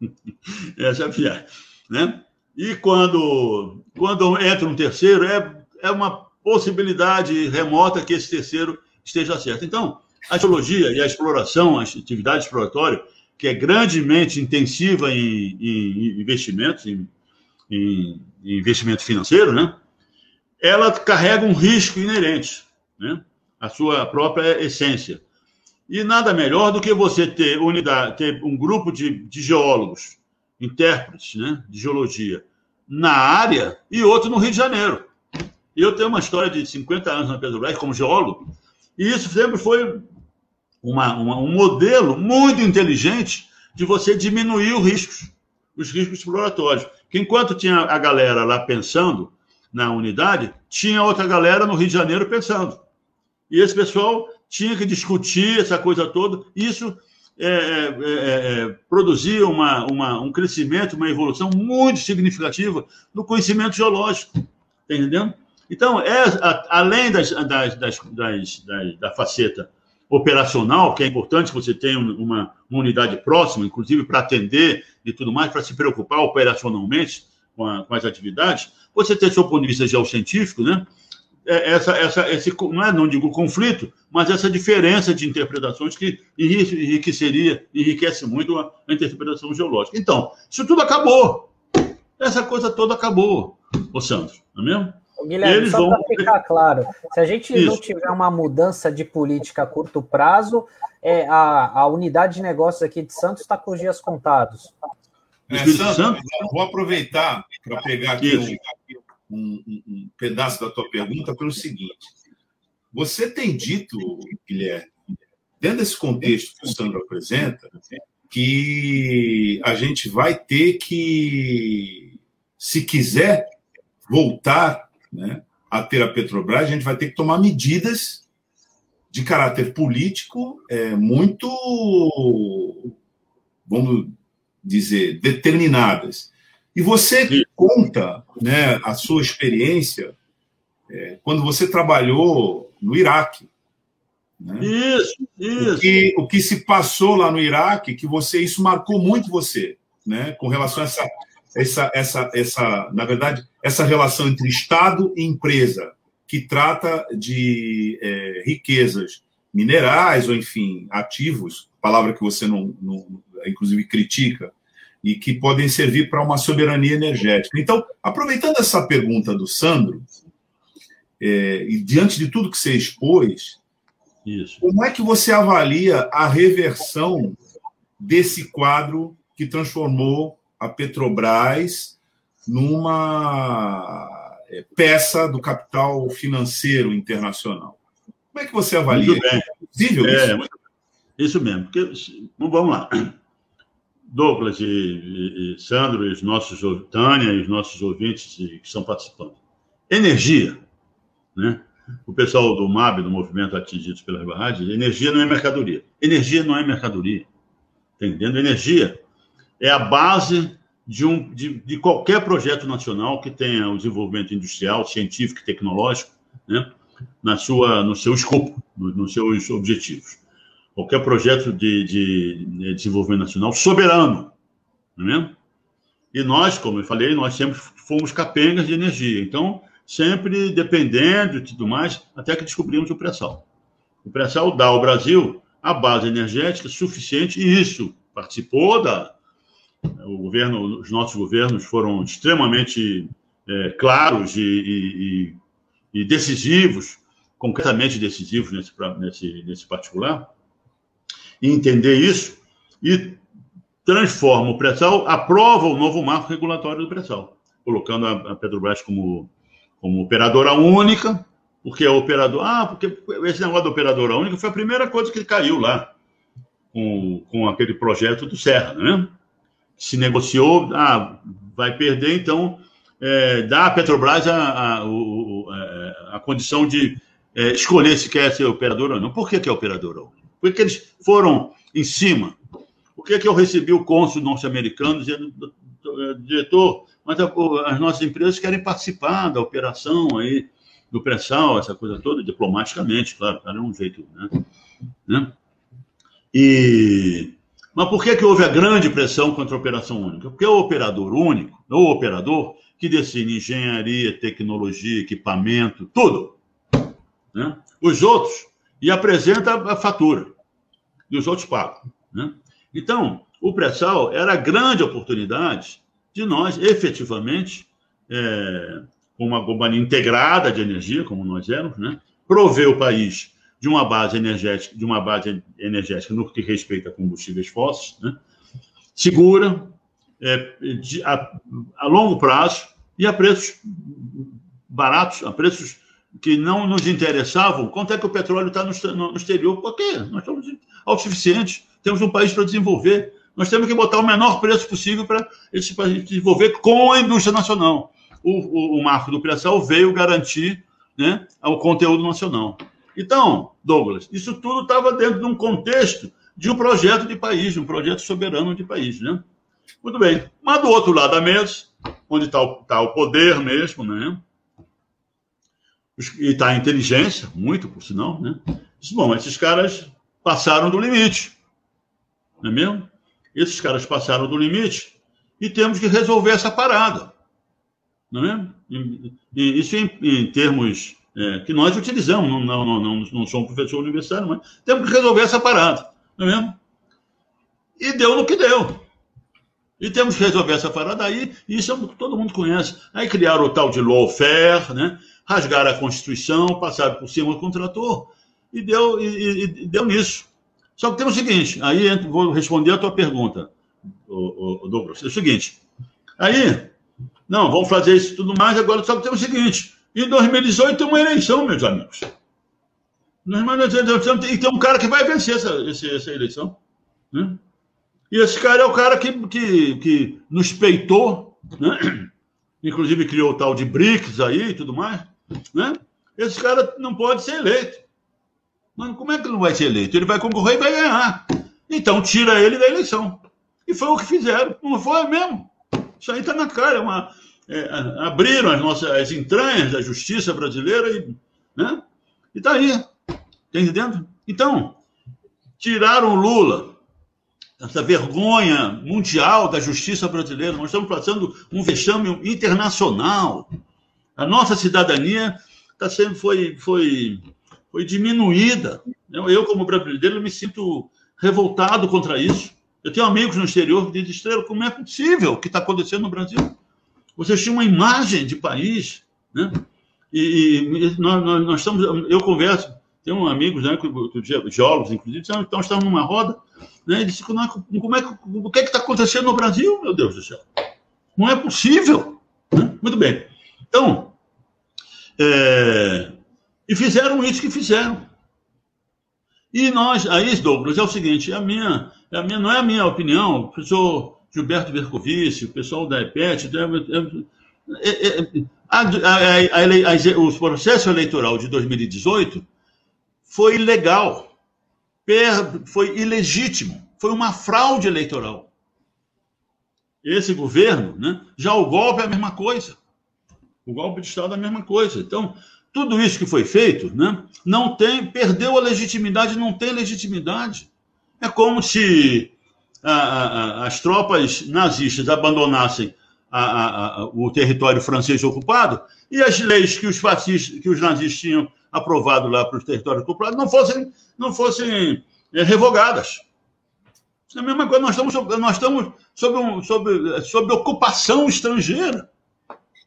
Essa é a piada. Né? E quando, quando entra um terceiro, é, é uma possibilidade remota que esse terceiro esteja certo. Então, a geologia e a exploração, a atividade exploratória, que é grandemente intensiva em, em investimentos, em, em, investimento financeiro, né? ela carrega um risco inerente, né? a sua própria essência. E nada melhor do que você ter, unidade, ter um grupo de, de geólogos, intérpretes né, de geologia, na área e outro no Rio de Janeiro. Eu tenho uma história de 50 anos na Petrobras como geólogo, e isso sempre foi uma, uma, um modelo muito inteligente de você diminuir os riscos, os riscos exploratórios. Que enquanto tinha a galera lá pensando na unidade, tinha outra galera no Rio de Janeiro pensando. E esse pessoal tinha que discutir essa coisa toda. Isso é, é, é, é produzia uma, uma, um crescimento, uma evolução muito significativa no conhecimento geológico. Tá entendendo? Então, é, a, além das, das, das, das, da faceta operacional, que é importante que você tenha uma, uma unidade próxima, inclusive para atender e tudo mais, para se preocupar operacionalmente com, a, com, as atividades, você do seu ponto de vista geocientífico, né? É, essa, essa, esse, não, é, não digo conflito, mas essa diferença de interpretações que enriqueceria, enriquece muito a, interpretação geológica. Então, isso tudo acabou. Essa coisa toda acabou, ô Sandro, não é mesmo? Guilherme, Eles só para ficar claro, se a gente Isso. não tiver uma mudança de política a curto prazo, é, a, a unidade de negócios aqui de Santos está com os dias contados. É, Santos, vou aproveitar para pegar aqui um, um, um, pedaço da tua pergunta pelo seguinte. Você tem dito, Guilherme, dentro desse contexto que o Sandro apresenta, que a gente vai ter que, se quiser voltar né, a ter a Petrobras, a gente vai ter que tomar medidas de caráter político é, muito, vamos dizer, determinadas. E você conta né, a sua experiência é, quando você trabalhou no Iraque. Né? Isso, isso. O que, o que se passou lá no Iraque, que você isso marcou muito você, né, com relação a essa essa, essa, essa, na verdade, essa relação entre Estado e empresa, que trata de é, riquezas minerais ou, enfim, ativos, palavra que você não, não, inclusive, critica, e que podem servir para uma soberania energética. Então, aproveitando essa pergunta do Sandro, é, e diante de tudo que você expôs, Isso. como é que você avalia a reversão desse quadro que transformou a Petrobras numa é, peça do capital financeiro internacional. Como é que você avalia? Muito bem. É possível é, isso? Isso mesmo. Porque, vamos lá. Douglas e, e, e, Sandro, e os nossos, Tânia e os nossos ouvintes que estão participando. Energia, né? O pessoal do MAB, do Movimento Atingidos pelas Barragens, energia não é mercadoria. Energia não é mercadoria. Tá entendendo? Energia é a base de, um, de, de qualquer projeto nacional que tenha o desenvolvimento industrial, científico e tecnológico, né? Na sua, no seu escopo, no, nos seus objetivos qualquer projeto de, de, de desenvolvimento nacional soberano, não é mesmo? E nós, como eu falei, nós sempre fomos capengas de energia. Então, sempre dependendo e tudo mais, até que descobrimos o pré-sal. O pré-sal dá ao Brasil a base energética suficiente, e isso participou da. O governo, os nossos governos foram extremamente é, claros e, e, e, decisivos, concretamente decisivos nesse, nesse, nesse particular, entender isso e transforma o pré-sal, aprova o novo marco regulatório do pré-sal, colocando a, Petrobras como, como operadora única, porque é operador. Ah, porque esse negócio da operadora única foi a primeira coisa que caiu lá com, com aquele projeto do Serra, né? Se negociou, ah, vai perder, então é, dá à Petrobras a, a, a, a condição de é, escolher se quer ser operadora ou não. Por que, que é operadora única? Por que eles foram em cima? Por que, que eu recebi o cônsul norte-americano dizendo, diretor, mas as nossas empresas querem participar da operação aí do pré-sal, essa coisa toda, diplomaticamente, claro, cada um jeito, né? né? E... Mas por que, que houve a grande pressão contra a operação única? Porque é o operador único, o operador que decide engenharia, tecnologia, equipamento, tudo. Né? Os outros e apresenta a fatura. E os outros pagam. Né? Então, o pré-sal era a grande oportunidade de nós, efetivamente, é, uma companhia integrada de energia, como nós éramos, né? prover o país de uma base energética, de uma base energética no que respeita a combustíveis fósseis, né? segura, é, de, a, a longo prazo e a preços baratos, a preços que não nos interessavam, quanto é que o petróleo está no, no, exterior? Por quê? Nós estamos autossuficientes, temos um país para desenvolver. Nós temos que botar o menor preço possível para esse país desenvolver com a indústria nacional. O, o, o marco do pré-sal veio garantir né, o conteúdo nacional. Então, Douglas, isso tudo estava dentro de um contexto de um projeto de país, de um projeto soberano de país. Né? Muito bem. Mas do outro lado da mesa, onde está o, tá o poder mesmo, né? e está a inteligência, muito por sinal, né? bom, esses caras passaram do limite, não é mesmo? Esses caras passaram do limite e temos que resolver essa parada, não é? E isso em, em termos é, que nós utilizamos, não, não, não, não, não um professor universitário, mas temos que resolver essa parada, não é mesmo? E deu no que deu. E temos que resolver essa parada aí, e isso é todo mundo conhece. Aí criaram o tal de lawfare, né? rasgaram a Constituição, passaram por cima do contrator e deu, e, e deu nisso. Só que tem o seguinte, aí vou responder a tua pergunta, Douglas. É o seguinte, aí, não, vamos fazer isso tudo mais agora, só que tem o seguinte, em 2018 tem uma eleição, meus amigos. E tem um cara que vai vencer essa, essa eleição. Né? E esse cara é o cara que, que, que nos peitou, né? inclusive criou o tal de BRICS aí e tudo mais. Né? Esse cara não pode ser eleito. Mas como é que não vai ser eleito? Ele vai concorrer e vai ganhar. Então tira ele da eleição. E foi o que fizeram. Não foi mesmo. Isso aí está na cara. É uma, é, abriram as nossas as entranhas da justiça brasileira e né? está aí. Está entendendo? Então, tiraram Lula, essa vergonha mundial da justiça brasileira. Nós estamos passando um vexame internacional. A nossa cidadania tá sendo, foi, foi, foi diminuída. Eu, como brasileiro, me sinto revoltado contra isso. Eu tenho amigos no exterior que dizem, Estrela, como é possível o que está acontecendo no Brasil? Vocês tinham uma imagem de país, né? E, e nós, nós, nós, estamos, eu converso, tenho amigos, né, geólogos, inclusive, então estamos numa roda, né, e disse, como é, como é, o que é está acontecendo no Brasil, meu Deus do céu? Não é possível. Né? Muito bem. Então, é, e fizeram isso que fizeram. E nós, aí, Douglas, é o seguinte: a minha, é a minha, não é a minha opinião, o professor Gilberto Bercovici, o pessoal da EPET, é, é, é, a, o processo eleitoral de 2018 foi ilegal, foi ilegítimo, foi uma fraude eleitoral. Esse governo, né, já o golpe é a mesma coisa. O golpe de Estado é a mesma coisa. Então, tudo isso que foi feito, né, não tem, perdeu a legitimidade, não tem legitimidade. É como se a, a, as tropas nazistas abandonassem a, o território francês ocupado e as leis que os fascistas, que os nazistas tinham aprovado lá para os territórios ocupados não fossem, não fossem é, revogadas. É a mesma coisa, nós estamos, nós estamos sob, um, sob, sob ocupação estrangeira,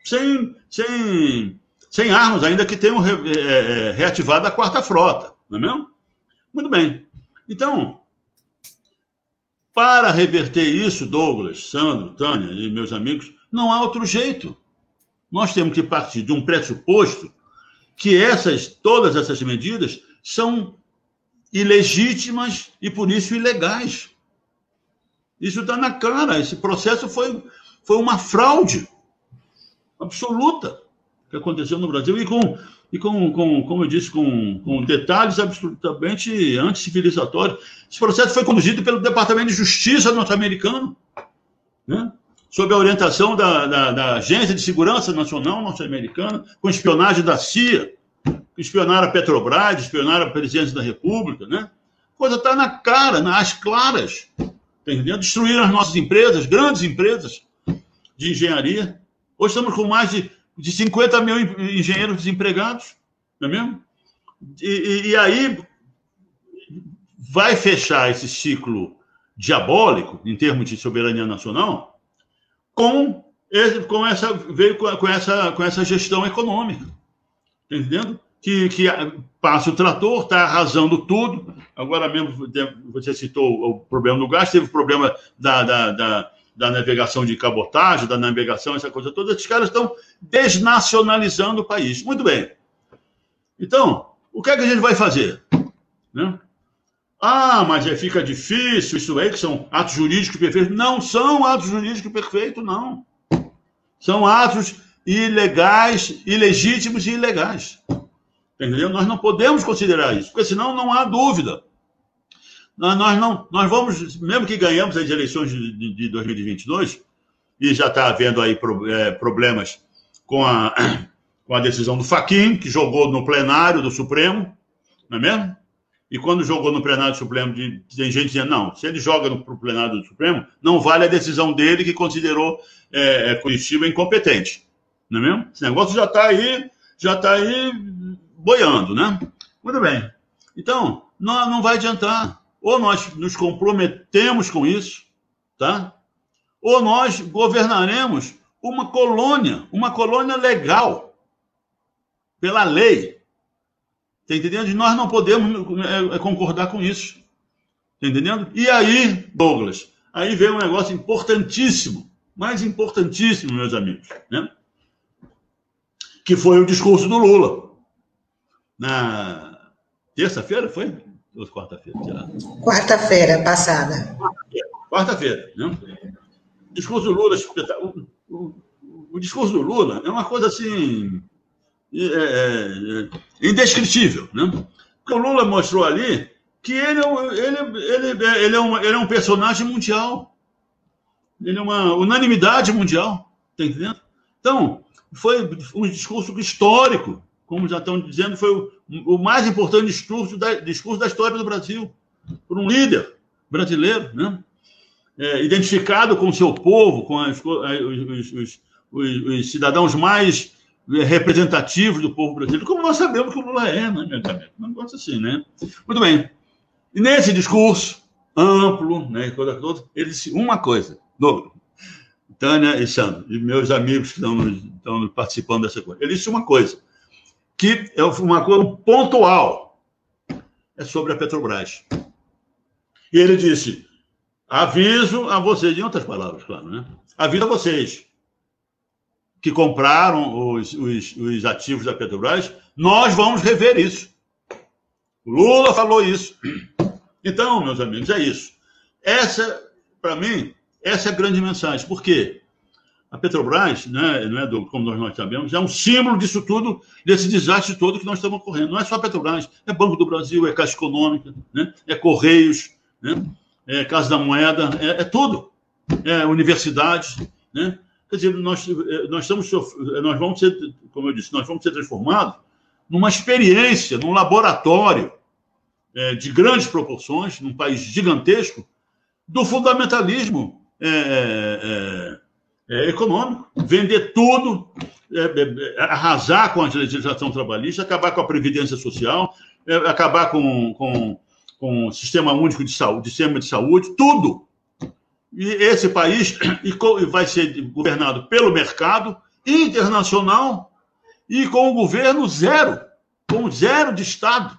sem, sem, sem armas, ainda que tenham re, é, reativado a quarta frota, não é mesmo? Muito bem. Então, para reverter isso, Douglas, Sandro, Tânia e meus amigos, não há outro jeito. Nós temos que partir de um pressuposto que essas, todas essas medidas são ilegítimas e por isso ilegais. Isso está na cara. Esse processo foi, foi uma fraude absoluta que aconteceu no Brasil e com, e com, com como eu disse, com, com detalhes absolutamente anticivilizatórios. Esse processo foi conduzido pelo Departamento de Justiça norte-americano, né? sob a orientação da, da, da, Agência de Segurança Nacional norte-americana, com espionagem da CIA, espionaram a Petrobras, espionaram a presidência da República, né? A coisa está na cara, nas claras. Tá entendendo? Destruíram as nossas empresas, grandes empresas de engenharia. Hoje estamos com mais de, de 50 mil engenheiros desempregados, não é mesmo? E, e, aí vai fechar esse ciclo diabólico, em termos de soberania nacional, com, esse, com essa veio com, essa com essa gestão econômica, tá entendendo? Que, que passa o trator, está arrasando tudo. Agora mesmo você citou o problema do gás, teve o problema da, da, da, da navegação de cabotagem, da navegação, essa coisa toda. Esses caras estão desnacionalizando o país. Muito bem. Então, o que é que a gente vai fazer? Né? Ah, mas é, fica difícil, isso aí que são atos jurídicos perfeitos. Não são atos jurídicos perfeitos, não. São atos ilegais, ilegítimos e ilegais. Entendeu? Nós não podemos considerar isso, porque senão não há dúvida. Nós, não, nós vamos, mesmo que ganhamos as eleições de, de, de 2022, e já está havendo aí é, problemas com a, com a decisão do Faquin, que jogou no plenário do Supremo, não é mesmo? E quando jogou no plenário do Supremo, tem gente dizendo, não, se ele joga no plenário do Supremo, não vale a decisão dele que considerou é, é, Curitiba incompetente. Não é mesmo? Esse negócio já está aí, já está aí boiando, né? Muito bem. Então, não, não vai adiantar. Ou nós nos comprometemos com isso, tá? Ou nós governaremos uma colônia, uma colônia legal, pela lei, Está entendendo? E nós não podemos é, é, concordar com isso. Está entendendo? E aí, Douglas, aí vem um negócio importantíssimo, mais importantíssimo, meus amigos, né? que foi o discurso do Lula. Na terça-feira, foi? Ou quarta-feira? Quarta-feira passada. Quarta-feira, né? O discurso do Lula, o, o, o discurso do Lula é uma coisa assim é, é, é, indescritível. Né? Porque o Lula mostrou ali que ele é, ele, ele, ele, é um, ele é um personagem mundial. Ele é uma unanimidade mundial. Está entendendo? Então, foi um discurso histórico, como já estão dizendo, foi o, o mais importante discurso da, discurso da história do Brasil, por um líder brasileiro, né? É, identificado com o seu povo, com as, os, os, os, os cidadãos mais representativos do povo brasileiro, como nós sabemos que o Lula é, né, meu amigo? Um negócio assim, né? Muito bem. E nesse discurso amplo, né, toda, ele disse uma coisa, Douglas, Tânia e Sandro, e meus amigos que estão, estão participando dessa coisa. Ele disse uma coisa, que é uma coisa pontual, é sobre a Petrobras. E ele disse: aviso a vocês, em outras palavras, claro, né? Aviso a vocês que compraram os, os, os ativos da Petrobras, nós vamos rever isso. O Lula falou isso. Então, meus amigos, é isso. essa, para mim, essa é a grande mensagem. Por quê? A Petrobras, né, não é do, como nós, nós sabemos, é um símbolo disso tudo, desse desastre todo que nós estamos correndo. Não é só a Petrobras, é Banco do Brasil, é Caixa Econômica, né, é Correios, né, é Casa da Moeda, é, é tudo. É universidades, né? Quer dizer, nós, nós, estamos, nós vamos ser, como eu disse, nós vamos ser transformados numa experiência, num laboratório é, de grandes proporções, num país gigantesco, do fundamentalismo é, é, é, é econômico. Vender tudo, é, arrasar com a legislação trabalhista, acabar com a previdência social, acabar com, com, com o sistema único de saúde, sistema de saúde, tudo. E esse país vai ser governado pelo mercado internacional e com o governo zero, com zero de Estado.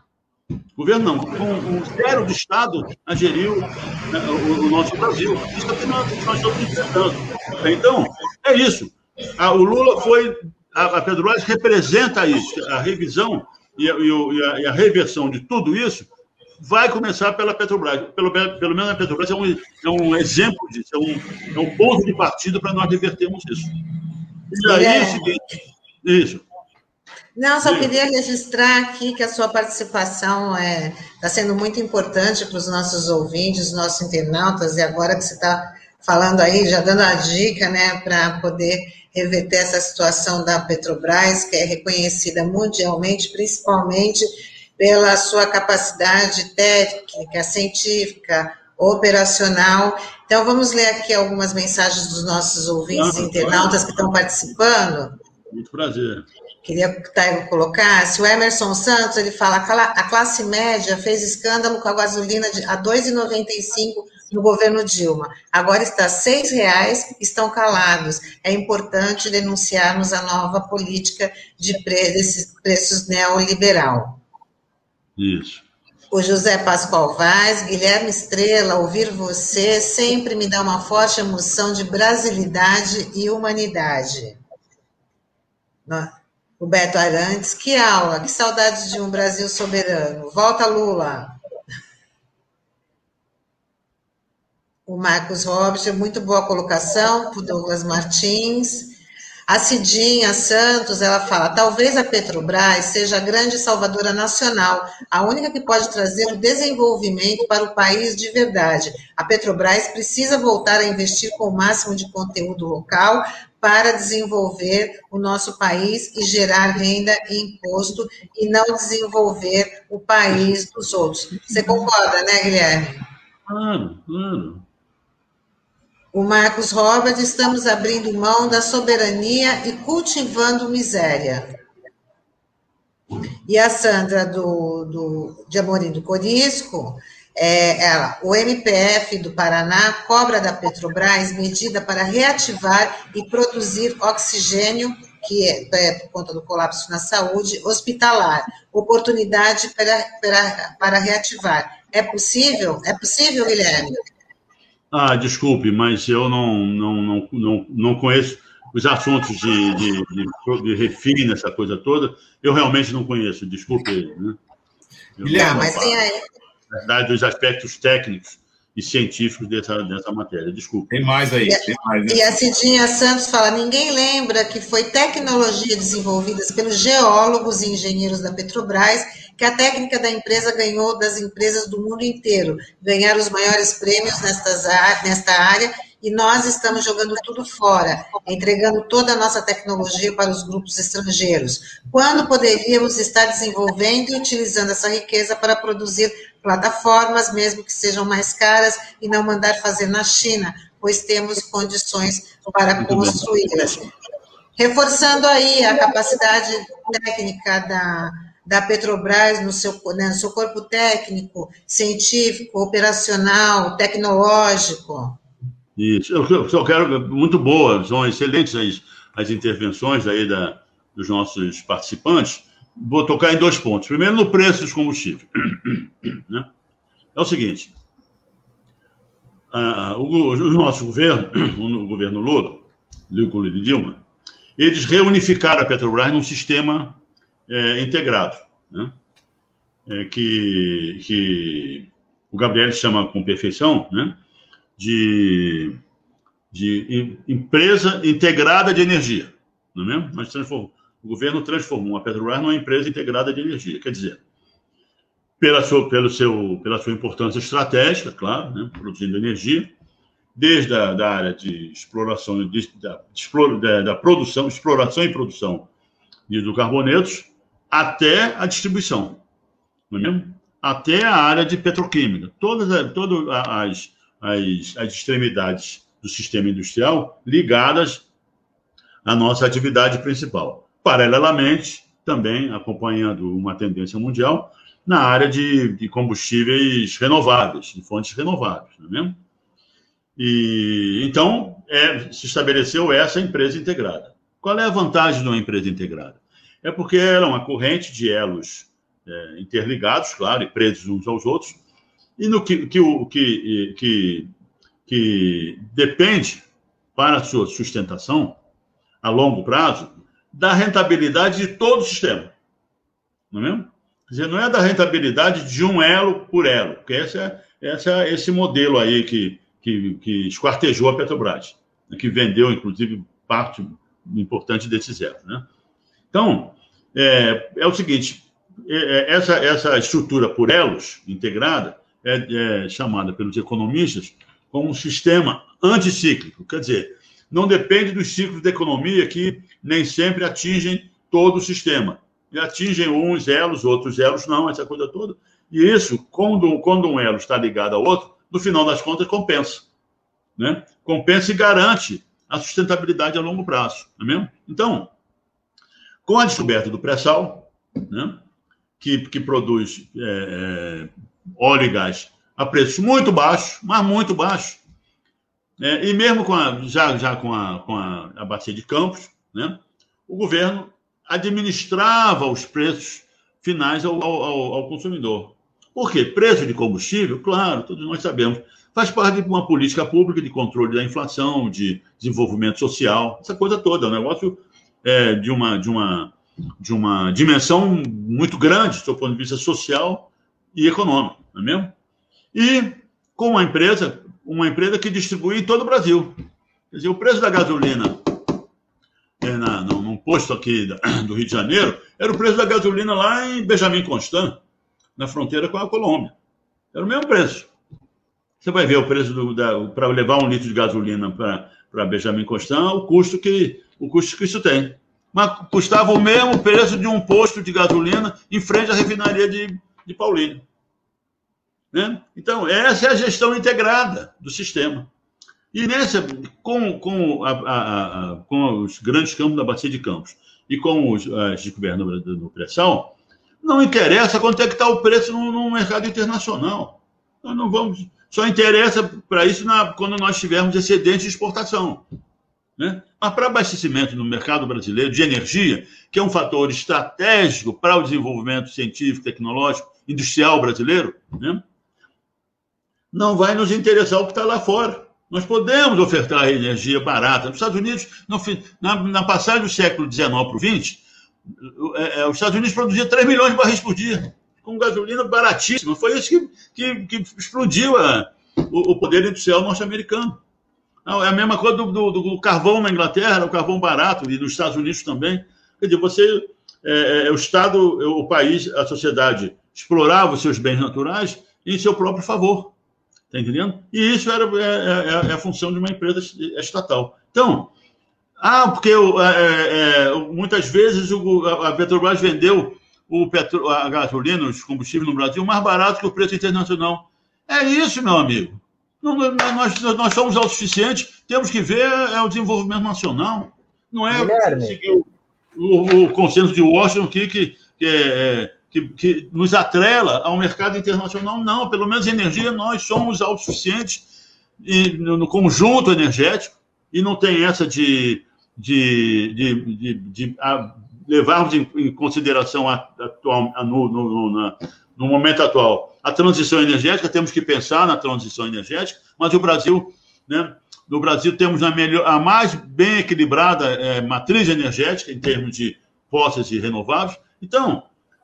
Governo não, com, zero de Estado a gerir o, né, o, o, nosso Brasil. Isso é o que nós, nós estamos enfrentando. Então, é isso. A, o Lula foi. A, a Petrobras representa isso, a revisão e a, e a, e a reversão de tudo isso vai começar pela Petrobras. Pelo, pelo menos a Petrobras é um, é um exemplo disso, é um, é um ponto de partida para nós revertermos isso. E aí, é. seguinte, isso. Não, só queria registrar aqui que a sua participação está é, tá sendo muito importante para os nossos ouvintes, nossos internautas, e agora que você está falando aí, já dando a dica, né, para poder reverter essa situação da Petrobras, que é reconhecida mundialmente, principalmente pela sua capacidade técnica, científica, operacional. Então, vamos ler aqui algumas mensagens dos nossos ouvintes Não, internautas que estão participando. Muito prazer. Queria que o Taigo colocasse. O Emerson Santos, ele fala, a classe média fez escândalo com a gasolina de, a R$ 2,95 no governo Dilma. Agora está R$ 6,00, estão calados. É importante denunciarmos a nova política de pre, desses preços neoliberal. Isso. O José Pascoal Vaz, Guilherme Estrela, ouvir você sempre me dá uma forte emoção de brasilidade e humanidade. O Beto Arantes, que aula, que saudade de um Brasil soberano. Volta, Lula. O Marcos Robert, muito boa colocação. O Douglas Martins. A Cidinha Santos, ela fala: talvez a Petrobras seja a grande salvadora nacional, a única que pode trazer o desenvolvimento para o país de verdade. A Petrobras precisa voltar a investir com o máximo de conteúdo local para desenvolver o nosso país e gerar renda e imposto e não desenvolver o país dos outros. Você concorda, né, Guilherme? Claro, claro. O Marcos Robert, estamos abrindo mão da soberania e cultivando miséria. E a Sandra do, do, de Amorim do Corisco, é, ela, o MPF do Paraná cobra da Petrobras medida para reativar e produzir oxigênio, que é, é por conta do colapso na saúde, hospitalar. Oportunidade para, para, para reativar. É possível? É possível, Guilherme? Ah, desculpe, mas eu não, não, não, não, não conheço os assuntos de, de, de, de refino, essa coisa toda. Eu realmente não conheço, desculpe. Né? Guilherme, mas tem aí. Verdade, dos aspectos técnicos e científicos dessa, dessa matéria. Desculpe. Tem mais aí. E, tem mais, né? e a Cidinha Santos fala: ninguém lembra que foi tecnologia desenvolvida pelos geólogos e engenheiros da Petrobras que a técnica da empresa ganhou das empresas do mundo inteiro, ganhar os maiores prêmios nestas, nesta área e nós estamos jogando tudo fora, entregando toda a nossa tecnologia para os grupos estrangeiros, quando poderíamos estar desenvolvendo e utilizando essa riqueza para produzir plataformas, mesmo que sejam mais caras, e não mandar fazer na China, pois temos condições para construí-las. Reforçando aí a capacidade técnica da, da Petrobras no seu, né, no seu corpo técnico, científico, operacional, tecnológico. Isso, eu só quero, muito boas, são excelentes as, as intervenções aí da, dos nossos participantes. Vou tocar em dois pontos. Primeiro, no preço dos combustíveis. Né? É o seguinte: o, o, nosso governo, o governo Lula, Lula e Dilma, eles reunificaram a Petrobras num sistema é, integrado, né? É, que, que o Gabriel chama com perfeição, né? de, de empresa integrada de energia. Não é mesmo? O governo transformou a Petrobras numa empresa integrada de energia. Quer dizer, pela sua, pelo seu, pela sua importância estratégica, claro, né, produzindo energia, desde a da área de exploração, de, da, de, da, produção, exploração e produção de hidrocarbonetos, até a distribuição, não é mesmo? até a área de petroquímica. Todas, todas as, as, as extremidades do sistema industrial ligadas à nossa atividade principal. Paralelamente, também acompanhando uma tendência mundial, na área de, de combustíveis renováveis, de fontes renováveis, não é mesmo? E, então, é, se estabeleceu essa empresa integrada. Qual é a vantagem de uma empresa integrada? É porque ela é uma corrente de elos é, interligados, claro, e presos uns aos outros, e no que, que, que, que, que depende para sua sustentação a longo prazo da rentabilidade de todo o sistema. Não é mesmo? Quer dizer, não é da rentabilidade de um elo por elo, porque esse é, esse, é esse modelo aí que, que, que esquartejou a Petrobras, né, que vendeu, inclusive, parte importante desses elos. Né? Então, é, é o seguinte: é, é, essa, essa estrutura por elos integrada é, é chamada pelos economistas como um sistema anticíclico. Quer dizer, não depende dos ciclos da economia que nem sempre atingem todo o sistema. E atingem uns elos, outros elos não, essa coisa toda. E isso, quando, quando um elo está ligado ao outro, no final das contas, compensa. Né? Compensa e garante a sustentabilidade a longo prazo. Não é mesmo? Então, com a descoberta do pré-sal, né, que, que produz é, é, óleo e gás a preços muito baixos, mas muito baixos. É, e mesmo com a, já, já com, a, com a, a bacia de Campos, né, o governo administrava os preços finais ao, ao, ao consumidor. Por quê? Preço de combustível, claro, todos nós sabemos, faz parte de uma política pública de controle da inflação, de desenvolvimento social, essa coisa toda, é um negócio é, de, uma, de, uma, de uma dimensão muito grande do ponto de vista social e econômico, não é mesmo? E com uma empresa, uma empresa que distribui em todo o Brasil. Quer dizer, o preço da gasolina é, na, num posto aqui do Rio de Janeiro era o preço da gasolina lá em Benjamin Constant, na fronteira com a Colômbia. Era o mesmo preço. Você vai ver o preço para levar um litro de gasolina para Benjamin Constant, o custo que o custo que isso tem. Mas custava o mesmo preço de um posto de gasolina em frente à refinaria de, de Paulínia. Né? Então, essa é a gestão integrada do sistema. E nessa, com, com, a, a, a, com os grandes campos da Bacia de Campos e com os, as descobertas no pré-sal, não interessa quanto é que está o preço no, no, mercado internacional. Nós não vamos. Só interessa para isso na, quando nós tivermos excedente de exportação. Né? Mas para abastecimento no mercado brasileiro de energia, que é um fator estratégico para o desenvolvimento científico, tecnológico, industrial brasileiro, né? não vai nos interessar o que está lá fora. Nós podemos ofertar energia barata. Nos Estados Unidos, no, na, na, passagem do século XIX para o XX, é, é, os Estados Unidos produziam 3 milhões de barris por dia, com gasolina baratíssima. Foi isso que, que, que explodiu a, o, o poder industrial norte-americano. É a mesma coisa do, do, do, carvão na Inglaterra, o carvão barato, e nos Estados Unidos também. Quer dizer, você, é, é, o Estado, o país, a sociedade explorava os seus bens naturais em seu próprio favor. Está entendendo? E isso era, é, é, é, a função de uma empresa estatal. Então, ah, porque é, muitas vezes o, a Petrobras vendeu o petro, a gasolina, os combustíveis no Brasil mais barato que o preço internacional. É isso, meu amigo. Nós, nós somos autossuficientes, temos que ver é o desenvolvimento nacional. Não é seguir o, o, o, consenso de Washington que, que, que, é, que, que, nos atrela ao mercado internacional. Não, pelo menos energia nós somos autossuficientes e, no, no conjunto energético e não tem essa de, de, de, de, de a, levarmos em, em consideração a, a, no, no, na, no momento atual a transição energética, temos que pensar na transição energética, mas o Brasil, né, no Brasil temos a, melhor, a mais bem equilibrada é, matriz energética em termos de fósseis e renováveis. Então,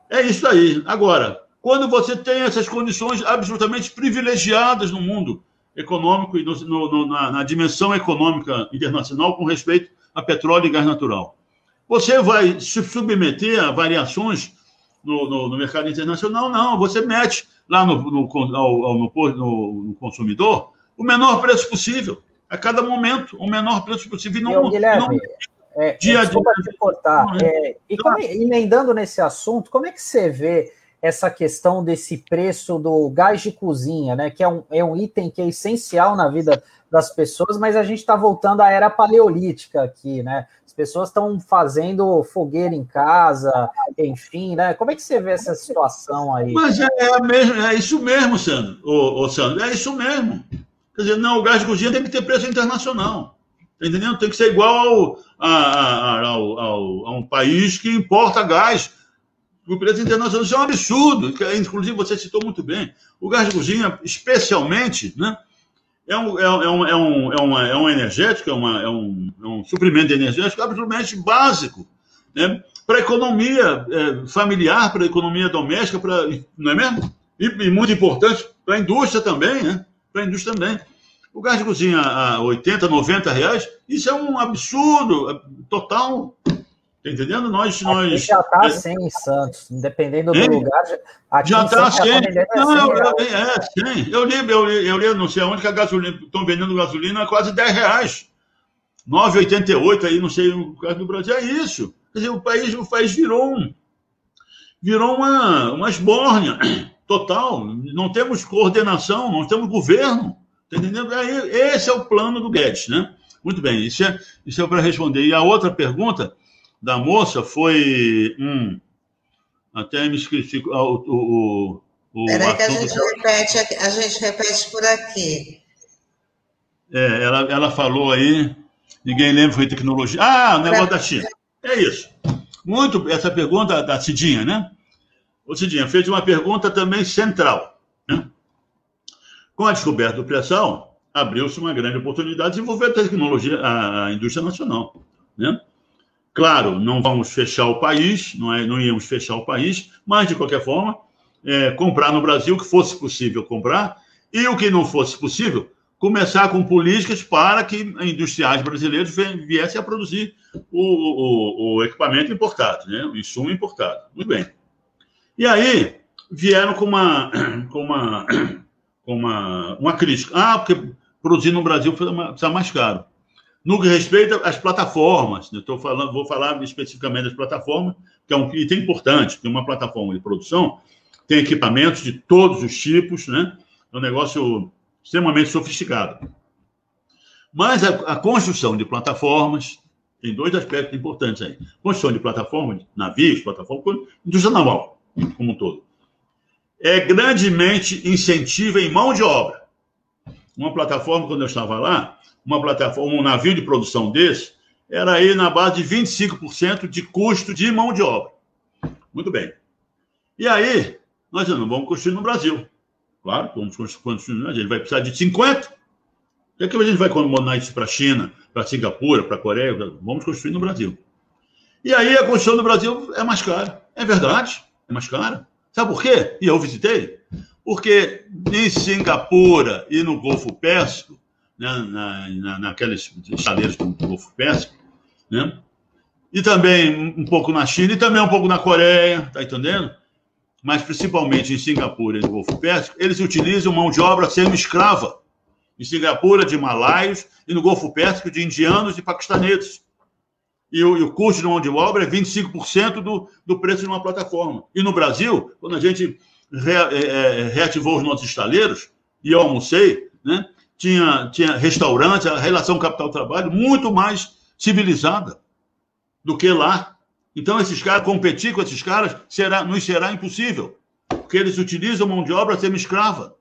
é isso aí. Agora, quando você tem essas condições absolutamente privilegiadas no mundo econômico e no, no, na, na, dimensão econômica internacional com respeito a petróleo e gás natural. Você vai se submeter a variações no, no, no mercado internacional? Não, você mete lá no, no, no, consumidor o menor preço possível, a cada momento, o menor preço possível. Não, Eu, Guilherme, não, é, dia desculpa dia. te cortar. É, e como, emendando nesse assunto, como é que você vê essa questão desse preço do gás de cozinha, né? Que é um, é um item que é essencial na vida das pessoas, mas a gente está voltando à era paleolítica aqui, né? As pessoas estão fazendo fogueira em casa, enfim, né? Como é que você vê essa situação aí? Mas é, é, mesmo, é isso mesmo, Sandro, ô, ô, Sandro, é isso mesmo. Quer dizer, não, o gás de cozinha tem que ter preço internacional. Tá entendendo? Tem que ser igual a, ao, a um país que importa gás o preço internacional. Isso é um absurdo. Inclusive, você citou muito bem. O gás de cozinha, especialmente, né, é, um, é, um, é, um, é, uma, é um energético, é, uma, é, um, é um suprimento energético absolutamente básico né, para a economia é, familiar, para a economia doméstica, pra, não é mesmo? E, e muito importante para a indústria também, né? Para a indústria também. O gás de cozinha a 80, 90 reais, isso é um absurdo total. Tá entendendo? Nós. nós já está assim em Santos, dependendo do lugar. já está assim. Não, eu, eu, é, sim. Eu li, eu li, eu li, não sei onde que a gasolina. Estão vendendo gasolina a quase 10 reais. 9,88 aí, não sei, no caso do Brasil. É isso. Quer dizer, o país, o país virou um. Virou uma, uma esbórnia total. Não temos coordenação, não temos governo. Tá entendendo? Esse é o plano do Guedes, né? Muito bem, isso é, isso é para responder. E a outra pergunta da moça foi. Hum, até me esqueci. O, o, o, Peraí que a gente, repete, a gente repete por aqui. É, ela, ela falou aí, ninguém lembra, foi tecnologia. Ah, o negócio da China. É isso. Muito, essa pergunta da Cidinha, né? O Cidinha fez uma pergunta também central. Né? Com a descoberta do pressão, abriu-se uma grande oportunidade de desenvolver a tecnologia, a indústria nacional. Né? Claro, não vamos fechar o país, não, é, não íamos fechar o país, mas, de qualquer forma, é, comprar no Brasil o que fosse possível comprar e o que não fosse possível, começar com políticas para que industriais brasileiros viessem a produzir o, o, o equipamento importado, né? o insumo importado. Muito bem. E aí vieram com uma, com uma, com uma, uma crítica. Ah, porque produzir no Brasil precisa mais caro. No que respeita às plataformas, estou falando, vou falar especificamente das plataformas, que é um item importante, porque uma plataforma de produção tem equipamentos de todos os tipos, né? É um negócio extremamente sofisticado. Mas a, a construção de plataformas tem dois aspectos importantes aí. Construção de plataformas, navios, plataformas, indústria naval, como um todo. É grandemente incentiva em mão de obra. Uma plataforma, quando eu estava lá, uma plataforma, um navio de produção desse, era aí na base de 25% de custo de mão de obra. Muito bem. E aí, nós não vamos construir no Brasil. Claro, vamos construir Brasil. Ele vai precisar de 50%. O é que a gente vai mandar isso para a China, para Singapura, para a Coreia? Vamos construir no Brasil. E aí a construção no Brasil é mais cara. É verdade, é mais cara. Sabe por quê? E eu visitei. Porque em Singapura e no Golfo Pérsico, né, na, na, estaleiros do Golfo Pérsico, né? E também um pouco na China e também um pouco na Coreia, tá entendendo? Mas principalmente em Singapura e no Golfo Pérsico, eles utilizam mão de obra semi-escrava. Em Singapura, de malaios, e no Golfo Pérsico, de indianos e paquistaneses. E o, e o custo de mão de obra é 25% do, do preço de uma plataforma. E no Brasil, quando a gente re, é, é reativou os nossos estaleiros, e eu almocei, né? Tinha, tinha restaurante, a relação capital-trabalho muito mais civilizada do que lá. Então, esses caras, competir com esses caras será, nos será impossível, porque eles utilizam mão de obra semi-escrava.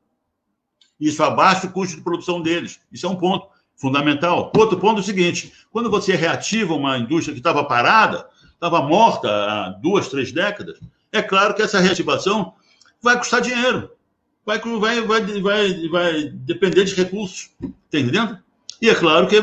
Isso abaixa o custo de produção deles. Isso é um ponto fundamental. Outro ponto é o seguinte: quando você reativa uma indústria que estava parada, estava morta há duas, três décadas, é claro que essa reativação vai custar dinheiro vai, vai, vai, vai, vai depender de recursos, tá entendendo? E é claro que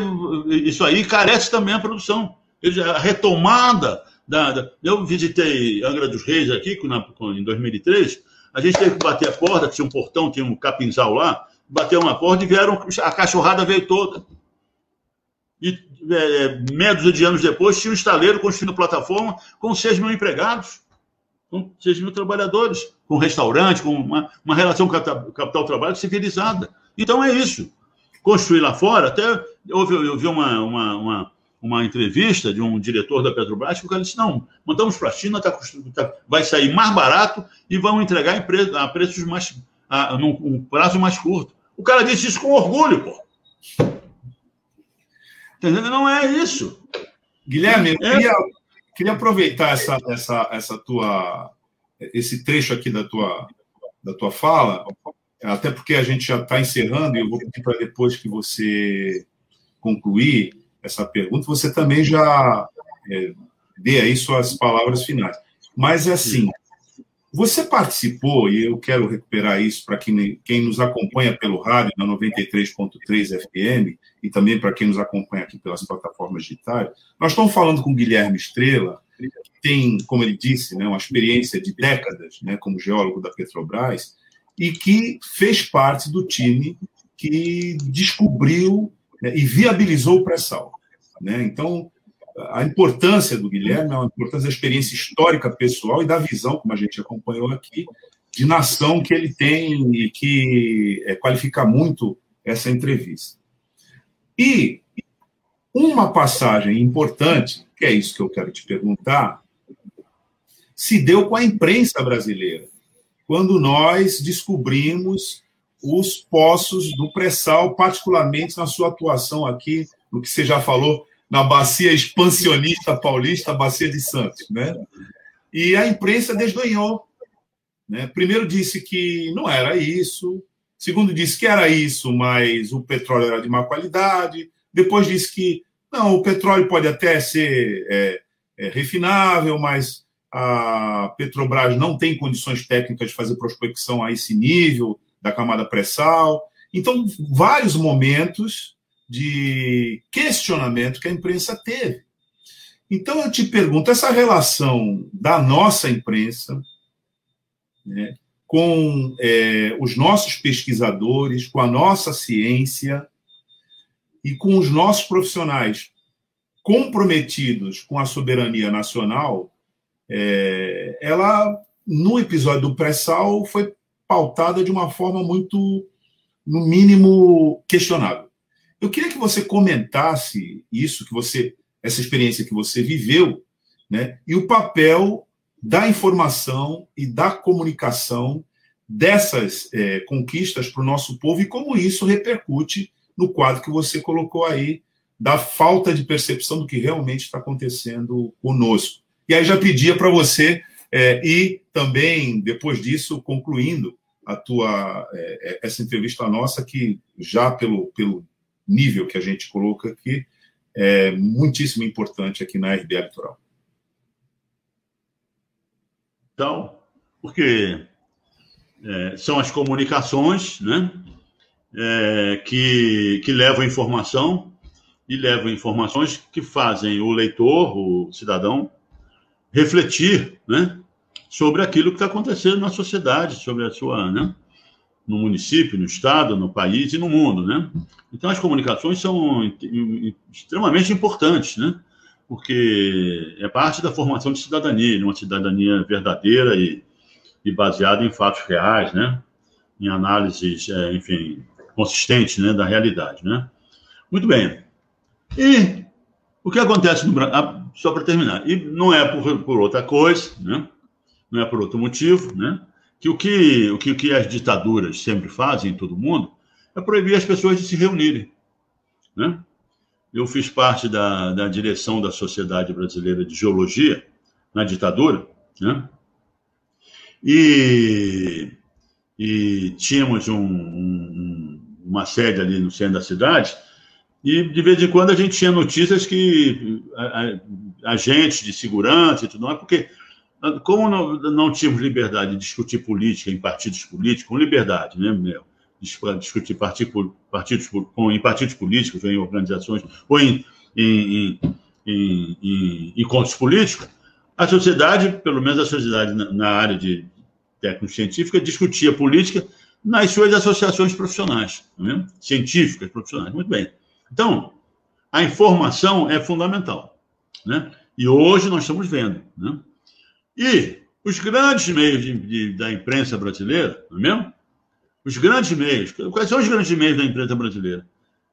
isso aí carece também a produção. A retomada da, da, Eu visitei Angra dos Reis aqui em 2003, a gente teve que bater a porta, tinha um portão, tinha um capinzal lá, bateu uma porta e vieram, a cachorrada veio toda. E é, é de anos depois, tinha um estaleiro construindo plataforma com 6 mil empregados, com 6 mil trabalhadores, com restaurante, com uma, uma relação capital-trabalho civilizada. Então é isso. Construir lá fora, até houve, eu vi uma, uma, uma, uma entrevista de um diretor da Petrobras que o cara disse: não, mandamos para a China, tá, tá, vai sair mais barato e vão entregar pre, a preços mais. A, num um prazo mais curto. O cara disse isso com orgulho, pô. Entendeu? Não é isso. Guilherme, eu é. queria, queria aproveitar essa, essa, essa tua, esse trecho aqui da tua, da tua fala, até porque a gente já está encerrando, e eu vou pedir para depois que você concluir essa pergunta, você também já é, dê aí suas palavras finais. Mas, assim, você participou, e eu quero recuperar isso para quem, quem nos acompanha pelo rádio, na 93.3 FM, e também para quem nos acompanha aqui pelas plataformas digitais. Nós estamos falando com Guilherme Estrela, tem, como ele disse, né, uma experiência de décadas né, como geólogo da Petrobras, e que fez parte do time que descobriu né, e viabilizou o pré-sal. Né? Então, a importância do Guilherme é uma importância da experiência histórica pessoal e da visão, como a gente acompanhou aqui, de nação que ele tem e que é, qualifica muito essa entrevista. E uma passagem importante, que é isso que eu quero te perguntar, se deu com a imprensa brasileira, quando nós descobrimos os poços do pré-sal, particularmente na sua atuação aqui, no que você já falou, na bacia expansionista paulista, a bacia de Santos, né? E a imprensa desdenhou. Né? Primeiro disse que não era isso, segundo disse que era isso, mas o petróleo era de má qualidade, depois disse que não, o petróleo pode até ser é, é, refinável, mas a Petrobras não tem condições técnicas de fazer prospecção a esse nível da camada pré-sal. Então, vários momentos de questionamento que a imprensa teve. Então eu te pergunto, essa relação da nossa imprensa né, com é, os nossos pesquisadores, com a nossa ciência e com os nossos profissionais comprometidos com a soberania nacional, é, ela, no episódio do pré-sal, foi pautada de uma forma muito, no mínimo, questionável. Eu queria que você comentasse isso, que você, essa experiência que você viveu, né, e o papel da informação e da comunicação dessas é, conquistas para o nosso povo e como isso repercute no quadro que você colocou aí da falta de percepção do que realmente está acontecendo conosco. E aí já pedia para você é, ir também, depois disso, concluindo a tua é, essa entrevista nossa, que já pelo, pelo nível que a gente coloca aqui, é muitíssimo importante aqui na RBA Litoral. Então, porque é, são as comunicações né, é, que, que levam informação e levam informações que fazem o leitor, o cidadão, refletir né, sobre aquilo que está acontecendo na sociedade, sobre a sua, né, no município, no estado, no país e no mundo, né? Então as comunicações são extremamente importantes, né? Porque é parte da formação de cidadania, uma cidadania verdadeira e, e baseada em fatos reais, né? Em análises, é, enfim, consistentes, né, da realidade, né? Muito bem. E o que acontece no Brasil? Só para terminar. E não é por, por outra coisa, né? Não é por outro motivo, né? que o que, o que, o que as ditaduras sempre fazem em todo mundo é proibir as pessoas de se reunirem. Né? Eu fiz parte da, da direção da Sociedade Brasileira de Geologia na ditadura, né? e, e tínhamos um, um, uma sede ali no centro da cidade, e de vez em quando a gente tinha notícias que agentes de segurança e tudo mais, porque como não, não tínhamos liberdade de discutir política em partidos políticos, com liberdade, né, meu? discutir partido, partidos, com, em partidos políticos, ou em organizações, ou em, em, em, em encontros políticos, a sociedade, pelo menos a sociedade na, na área de técnico científica, discutia política nas suas associações profissionais, né? científicas profissionais. Muito bem. Então, a informação é fundamental. Né? E hoje nós estamos vendo. Né? E os grandes meios de, de, da imprensa brasileira, não é mesmo? Os grandes meios. Quais são os grandes meios da imprensa brasileira?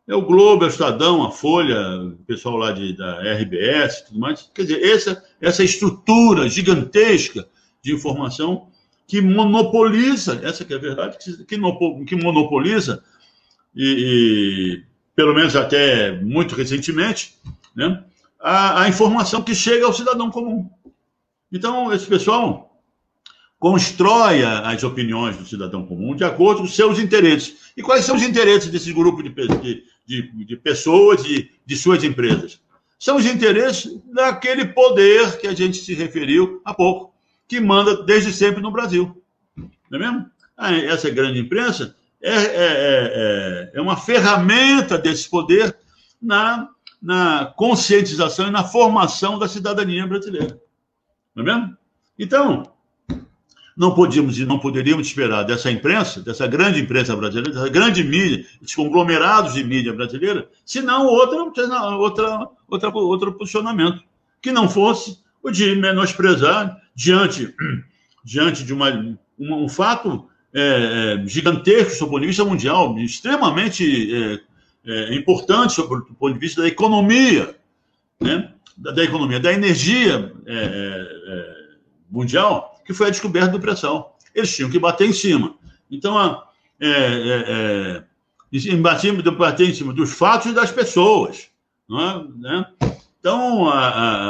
É o Globo, é o Estadão, a Folha, o pessoal lá de, da RBS tudo mais. Quer dizer, essa, essa estrutura gigantesca de informação que monopoliza, essa que é a verdade, que, que monopoliza, e, e, pelo menos até muito recentemente, né, a, a informação que chega ao cidadão comum. Então, esse pessoal constrói as opiniões do cidadão comum de acordo com seus interesses. E quais são os interesses desse grupo de, de, de, de pessoas e de suas empresas? São os interesses daquele poder que a gente se referiu há pouco, que manda desde sempre no Brasil. Não é mesmo? Ah, essa grande imprensa é, é, é, é uma ferramenta desse poder na, na conscientização e na formação da cidadania brasileira. Não é mesmo? Então, não podíamos e não poderíamos esperar dessa imprensa, dessa grande imprensa brasileira, dessa grande mídia, desses conglomerados de mídia brasileira, senão outra, outra, outra, outro posicionamento, que não fosse o de menosprezar diante, diante de uma, um, um fato é, é, gigantesco do ponto de vista mundial, extremamente é, é, importante sob o ponto de vista da economia, né? da, da economia, da energia é, é, mundial, que foi a descoberta do pré-sal. Eles tinham que bater em cima. Então, a, é, é, é, bater, em cima dos fatos e das pessoas. É? Né? Então, a,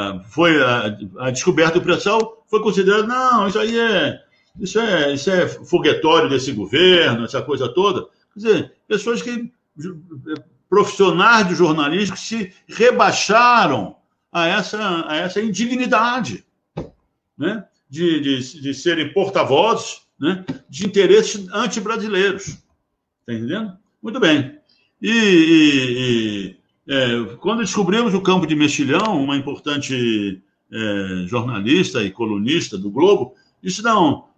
a, foi a, a, descoberta do pré-sal foi considerada, não, isso aí é isso, é isso é foguetório desse governo, essa coisa toda. Quer dizer, pessoas que profissionais do jornalismo que se rebaixaram a essa, a essa indignidade. Né? de, de, de serem porta-vozes né, de interesses anti-brasileiros. Está entendendo? Muito bem. E, e, e é, quando descobrimos o campo de Mexilhão, uma importante é, jornalista e colunista do Globo, disse: não,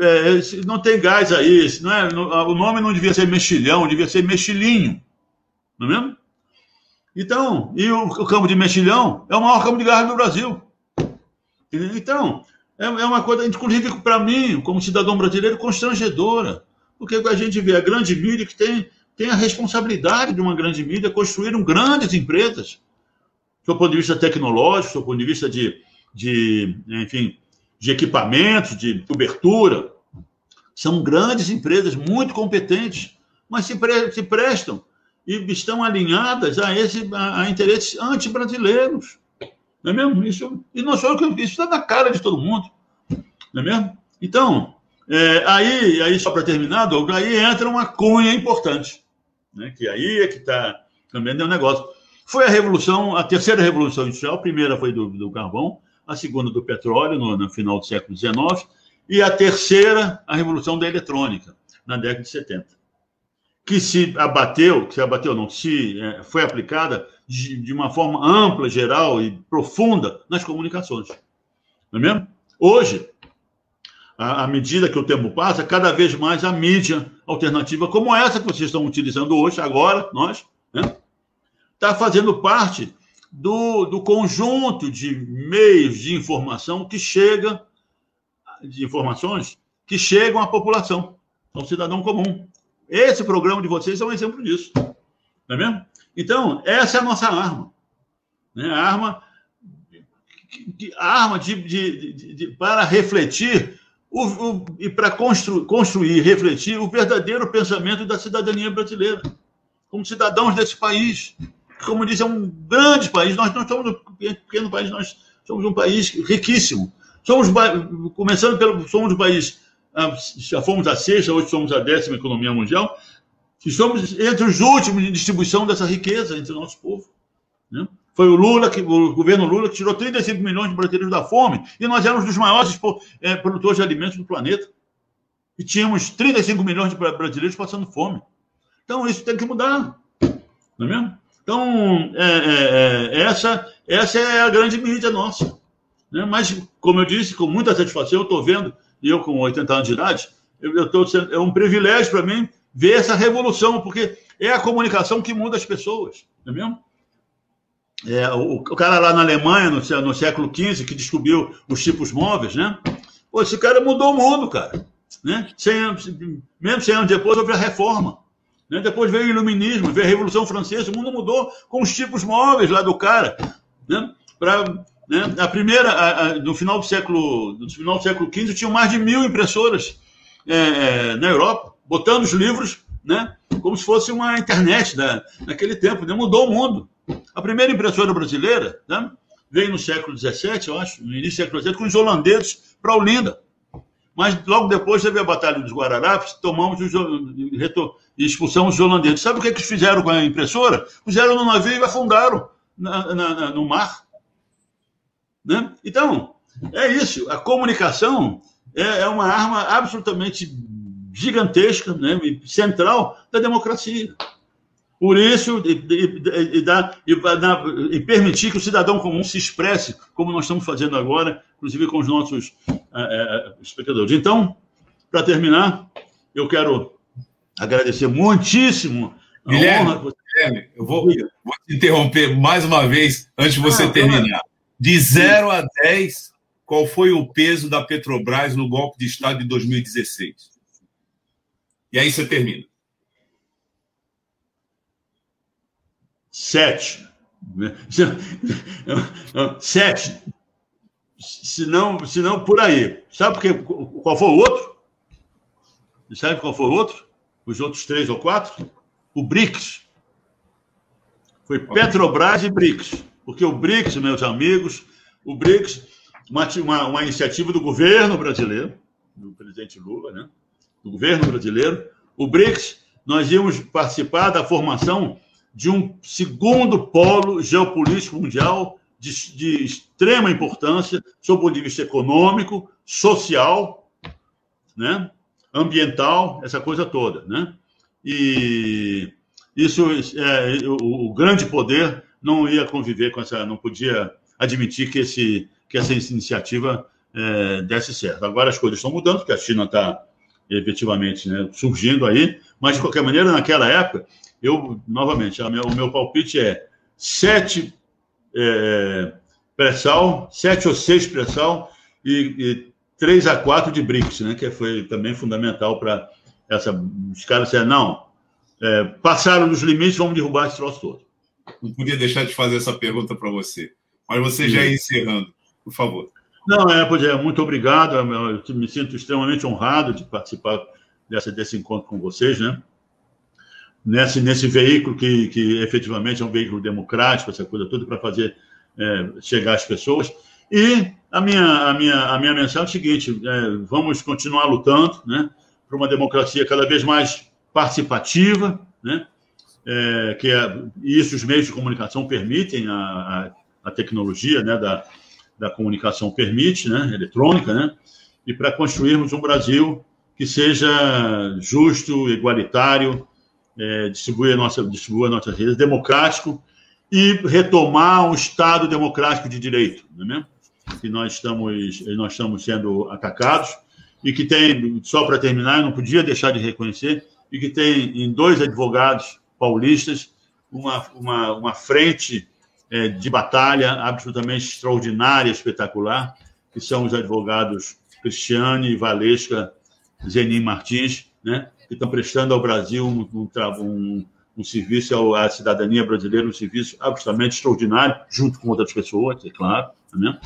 é, não tem gás aí, não é, o nome não devia ser Mexilhão, devia ser Mexilinho. Não é mesmo? Então, e o, o campo de Mexilhão é o maior campo de gás do Brasil. Então, é, é uma coisa, inclusive, para mim, como cidadão brasileiro, constrangedora. Porque a gente vê a grande mídia que tem, tem a responsabilidade de uma grande mídia construíram grandes empresas, do ponto de vista tecnológico, do ponto de vista de, de enfim, de equipamentos, de cobertura. São grandes empresas, muito competentes, mas se, pre, se prestam e estão alinhadas a, esse, a, a interesses anti-brasileiros. Não é mesmo? Isso, e não que isso está na cara de todo mundo. Não é mesmo? Então, é, aí, aí, só para terminar, aí entra uma cunha importante, né? que aí é que está também o um negócio. Foi a revolução, a terceira revolução industrial, a primeira foi do, do carvão, a segunda do petróleo, no, no, final do século XIX, e a terceira, a revolução da eletrônica, na década de 70. Que se abateu, que se abateu, não, se é, foi aplicada de, de uma forma ampla, geral e profunda nas comunicações. Não é mesmo? Hoje, à medida que o tempo passa, cada vez mais a mídia alternativa, como essa que vocês estão utilizando hoje, agora, nós, né, está fazendo parte do, do conjunto de meios de informação que chega, de informações que chegam à população, ao cidadão comum. Esse programa de vocês é um exemplo disso. Não é mesmo? Então, essa é a nossa arma. Né? A arma, arma de, de, de, de para refletir o, o, e para constru, construir, refletir o verdadeiro pensamento da cidadania brasileira, como cidadãos desse país. Como diz, é um grande país. Nós não somos um pequeno país, nós somos um país riquíssimo. Somos, começando pelo, somos um país, ah, já fomos a sexta, hoje somos a décima economia mundial, Estamos entre os últimos em distribuição dessa riqueza entre o nosso povo. Né? Foi o Lula, que, o governo Lula, que tirou 35 milhões de brasileiros da fome, e nós éramos dos maiores é, produtores de alimentos do planeta. E tínhamos 35 milhões de brasileiros passando fome. Então, isso tem que mudar. Não é mesmo? Então, é, é, é, essa, essa é a grande mídia nossa. Né? Mas, como eu disse, com muita satisfação, eu estou vendo, e eu com 80 anos de idade, eu, eu tô, é um privilégio para mim ver essa revolução, porque é a comunicação que muda as pessoas, não é mesmo? É, o, o, cara lá na Alemanha, no, no século XV, que descobriu os tipos móveis, né? Pô, esse cara mudou o mundo, cara. Né? 100 anos, mesmo 100 anos depois, houve a reforma. Né? Depois veio o iluminismo, veio a Revolução Francesa, o mundo mudou com os tipos móveis lá do cara. Né? Pra, né? A primeira, a, a, no, final do século, no final do século XV, tinham mais de mil impressoras é, é, na Europa, botando os livros né? como se fosse uma internet né? naquele tempo. Né? Mudou o mundo. A primeira impressora brasileira né? veio no século XVII, eu acho, no início do século XVII, com os holandeses para Olinda. Mas logo depois teve a Batalha dos Guararapes, tomamos os, e expulsamos os holandeses. Sabe o que, é que eles fizeram com a impressora? Puseram no navio e afundaram na, na, na, no mar. Né? Então, é isso. A comunicação é, é uma arma absolutamente gigantesca, né? central da democracia. Por isso, e, e, e, e, permitir que o cidadão comum se expresse, como nós estamos fazendo agora, inclusive com os nossos é, espectadores. Então, para terminar, eu quero agradecer muitíssimo a Guilherme, honra. Guilherme, eu vou, eu vou te interromper mais uma vez antes de você ah, terminar. De 0 a 10, qual foi o peso da Petrobras no golpe de Estado de 2016? E aí você termina. Sete. Sete. Se não, se não por aí. Sabe porque, qual foi o outro? Sabe qual foi o outro? Os outros três ou quatro? O BRICS. Foi Petrobras e BRICS. Porque o BRICS, meus amigos, o BRICS, uma, uma, uma iniciativa do governo brasileiro, do presidente Lula, né? do governo brasileiro, o BRICS, nós íamos participar da formação de um segundo polo geopolítico mundial de, de extrema importância, sob o ponto de vista econômico, social, né? Ambiental, essa coisa toda. Né? E isso, é, o, o, grande poder não ia conviver com essa, não podia admitir que, esse, que essa iniciativa é, desse certo. Agora as coisas estão mudando, porque a China está efetivamente né, surgindo aí, mas de qualquer maneira, naquela época, eu, novamente, minha, o meu palpite é sete é, pré-sal, sete ou seis pré-sal e, e três a quatro de BRICS, né, que foi também fundamental para essa. Os caras disseram, não, é, passaram dos limites, vamos derrubar esse troço todo. Não podia deixar de fazer essa pergunta para você, mas você já ia encerrando, por favor. Não, é, pois é, muito obrigado. Eu me sinto extremamente honrado de participar dessa, desse encontro com vocês, né? Nesse, nesse veículo que, que efetivamente é um veículo democrático, essa coisa toda, para fazer é, chegar às pessoas. E a minha, a minha, a minha mensagem é o seguinte: é, vamos continuar lutando né, para uma democracia cada vez mais participativa, né, é, que é, isso os meios de comunicação permitem, a, a, a tecnologia né, da, da comunicação permite, né, eletrônica, né, e para construirmos um Brasil que seja justo, igualitário, é, distribuir a nossa, distribuir a nossa rede, democrático e retomar um Estado democrático de direito, não é mesmo? Que nós estamos, nós estamos sendo atacados e que tem, só para terminar, eu não podia deixar de reconhecer, e que tem em dois advogados paulistas uma, uma, uma frente é, de batalha absolutamente extraordinária, espetacular, que são os advogados Cristiane Valesca Zenin Martins, né, que estão prestando ao Brasil um, um, um, um serviço à cidadania brasileira, um serviço absolutamente extraordinário, junto com outras pessoas, é claro, né?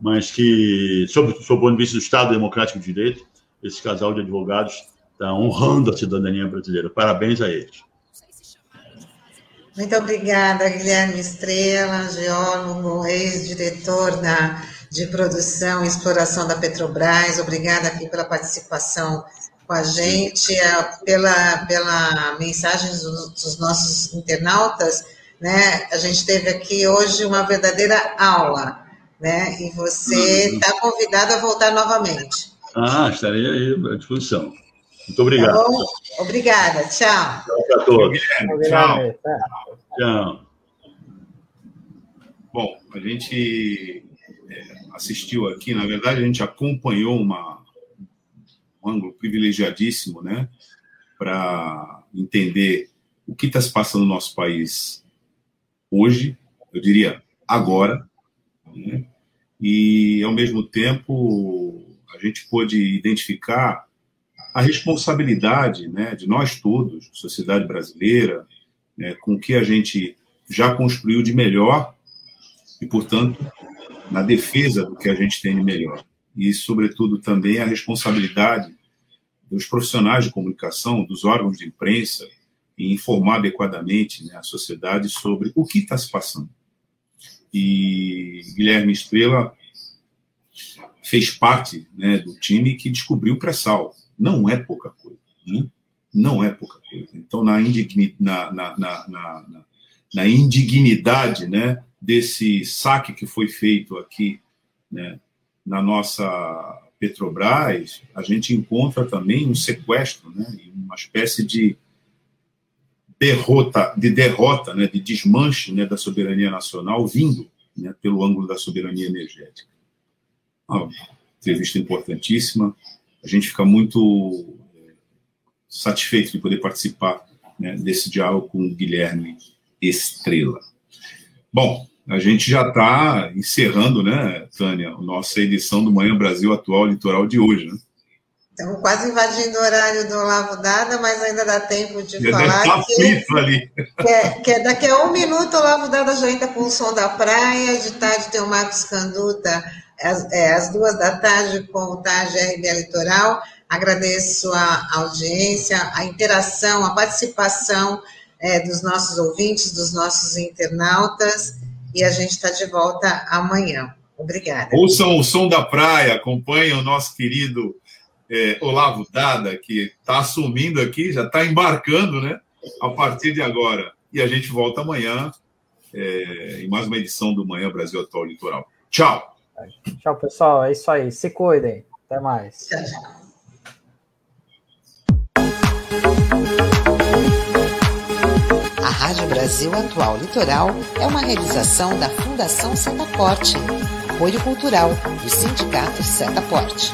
Mas que, sob, sob o ponto de vista do Estado Democrático de Direito, esse casal de advogados está honrando a cidadania brasileira. Parabéns a eles. Muito obrigada, Guilherme Estrela, geólogo, ex-diretor da, de produção e exploração da Petrobras. Obrigada aqui pela participação com a gente, pela, pela mensagem dos, dos nossos internautas. Né? A gente teve aqui hoje uma verdadeira aula, né? E você está uhum. convidado a voltar novamente. Ah, estarei aí à disposição. Muito obrigado. Tá Obrigada. Tchau. Tchau para todos. Tchau. Tchau. Bom, a gente é, assistiu aqui, na verdade, a gente acompanhou uma, um ângulo privilegiadíssimo, né, para entender o que está se passando no nosso país hoje, eu diria agora, né, e ao mesmo tempo a gente pôde identificar a responsabilidade né, de nós todos, sociedade brasileira, né, com o que a gente já construiu de melhor e, portanto, na defesa do que a gente tem de melhor. E, sobretudo, também a responsabilidade dos profissionais de comunicação, dos órgãos de imprensa, em informar adequadamente né, a sociedade sobre o que está se passando. E Guilherme Estrela fez parte né, do time que descobriu o pré-sal. Não é pouca coisa. Né? Não é pouca coisa. Então, na, indigni, na, na, na, na, indignidade né, desse saque que foi feito aqui né, na nossa Petrobras, a gente encontra também um sequestro, né, uma espécie de derrota, de derrota, né, de desmanche né, da soberania nacional vindo né, pelo ângulo da soberania energética. Uma entrevista importantíssima. A gente fica muito é, satisfeito de poder participar né, desse diálogo com o Guilherme Estrela. Bom, a gente já está encerrando, né, Tânia, a nossa edição do Manhã Brasil Atual Litoral de hoje, né? Estamos quase invadindo o horário do Olavo Dada, mas ainda dá tempo de já falar tá que, ali. Que, é, que é daqui a um minuto o Olavo Dada já entra com o som da praia, de tarde tem o Marcos Canduta às, é, às duas da tarde com o Tarde RBA Litoral. Agradeço a audiência, a interação, a participação é, dos nossos ouvintes, dos nossos internautas, e a gente está de volta amanhã. Obrigada. Ouçam o som da praia, acompanhem o nosso querido é, Olavo Dada, que está assumindo aqui, já está embarcando, né? A partir de agora. E a gente volta amanhã é, em mais uma edição do Manhã Brasil Atual Litoral. Tchau. Tchau, pessoal. É isso aí. Se cuidem. Até mais. Tchau, tchau. A Rádio Brasil Atual Litoral é uma realização da Fundação Setaporte, apoio cultural do Sindicato Setaporte.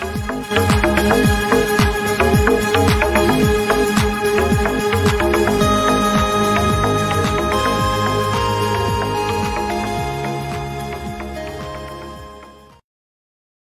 Thank you.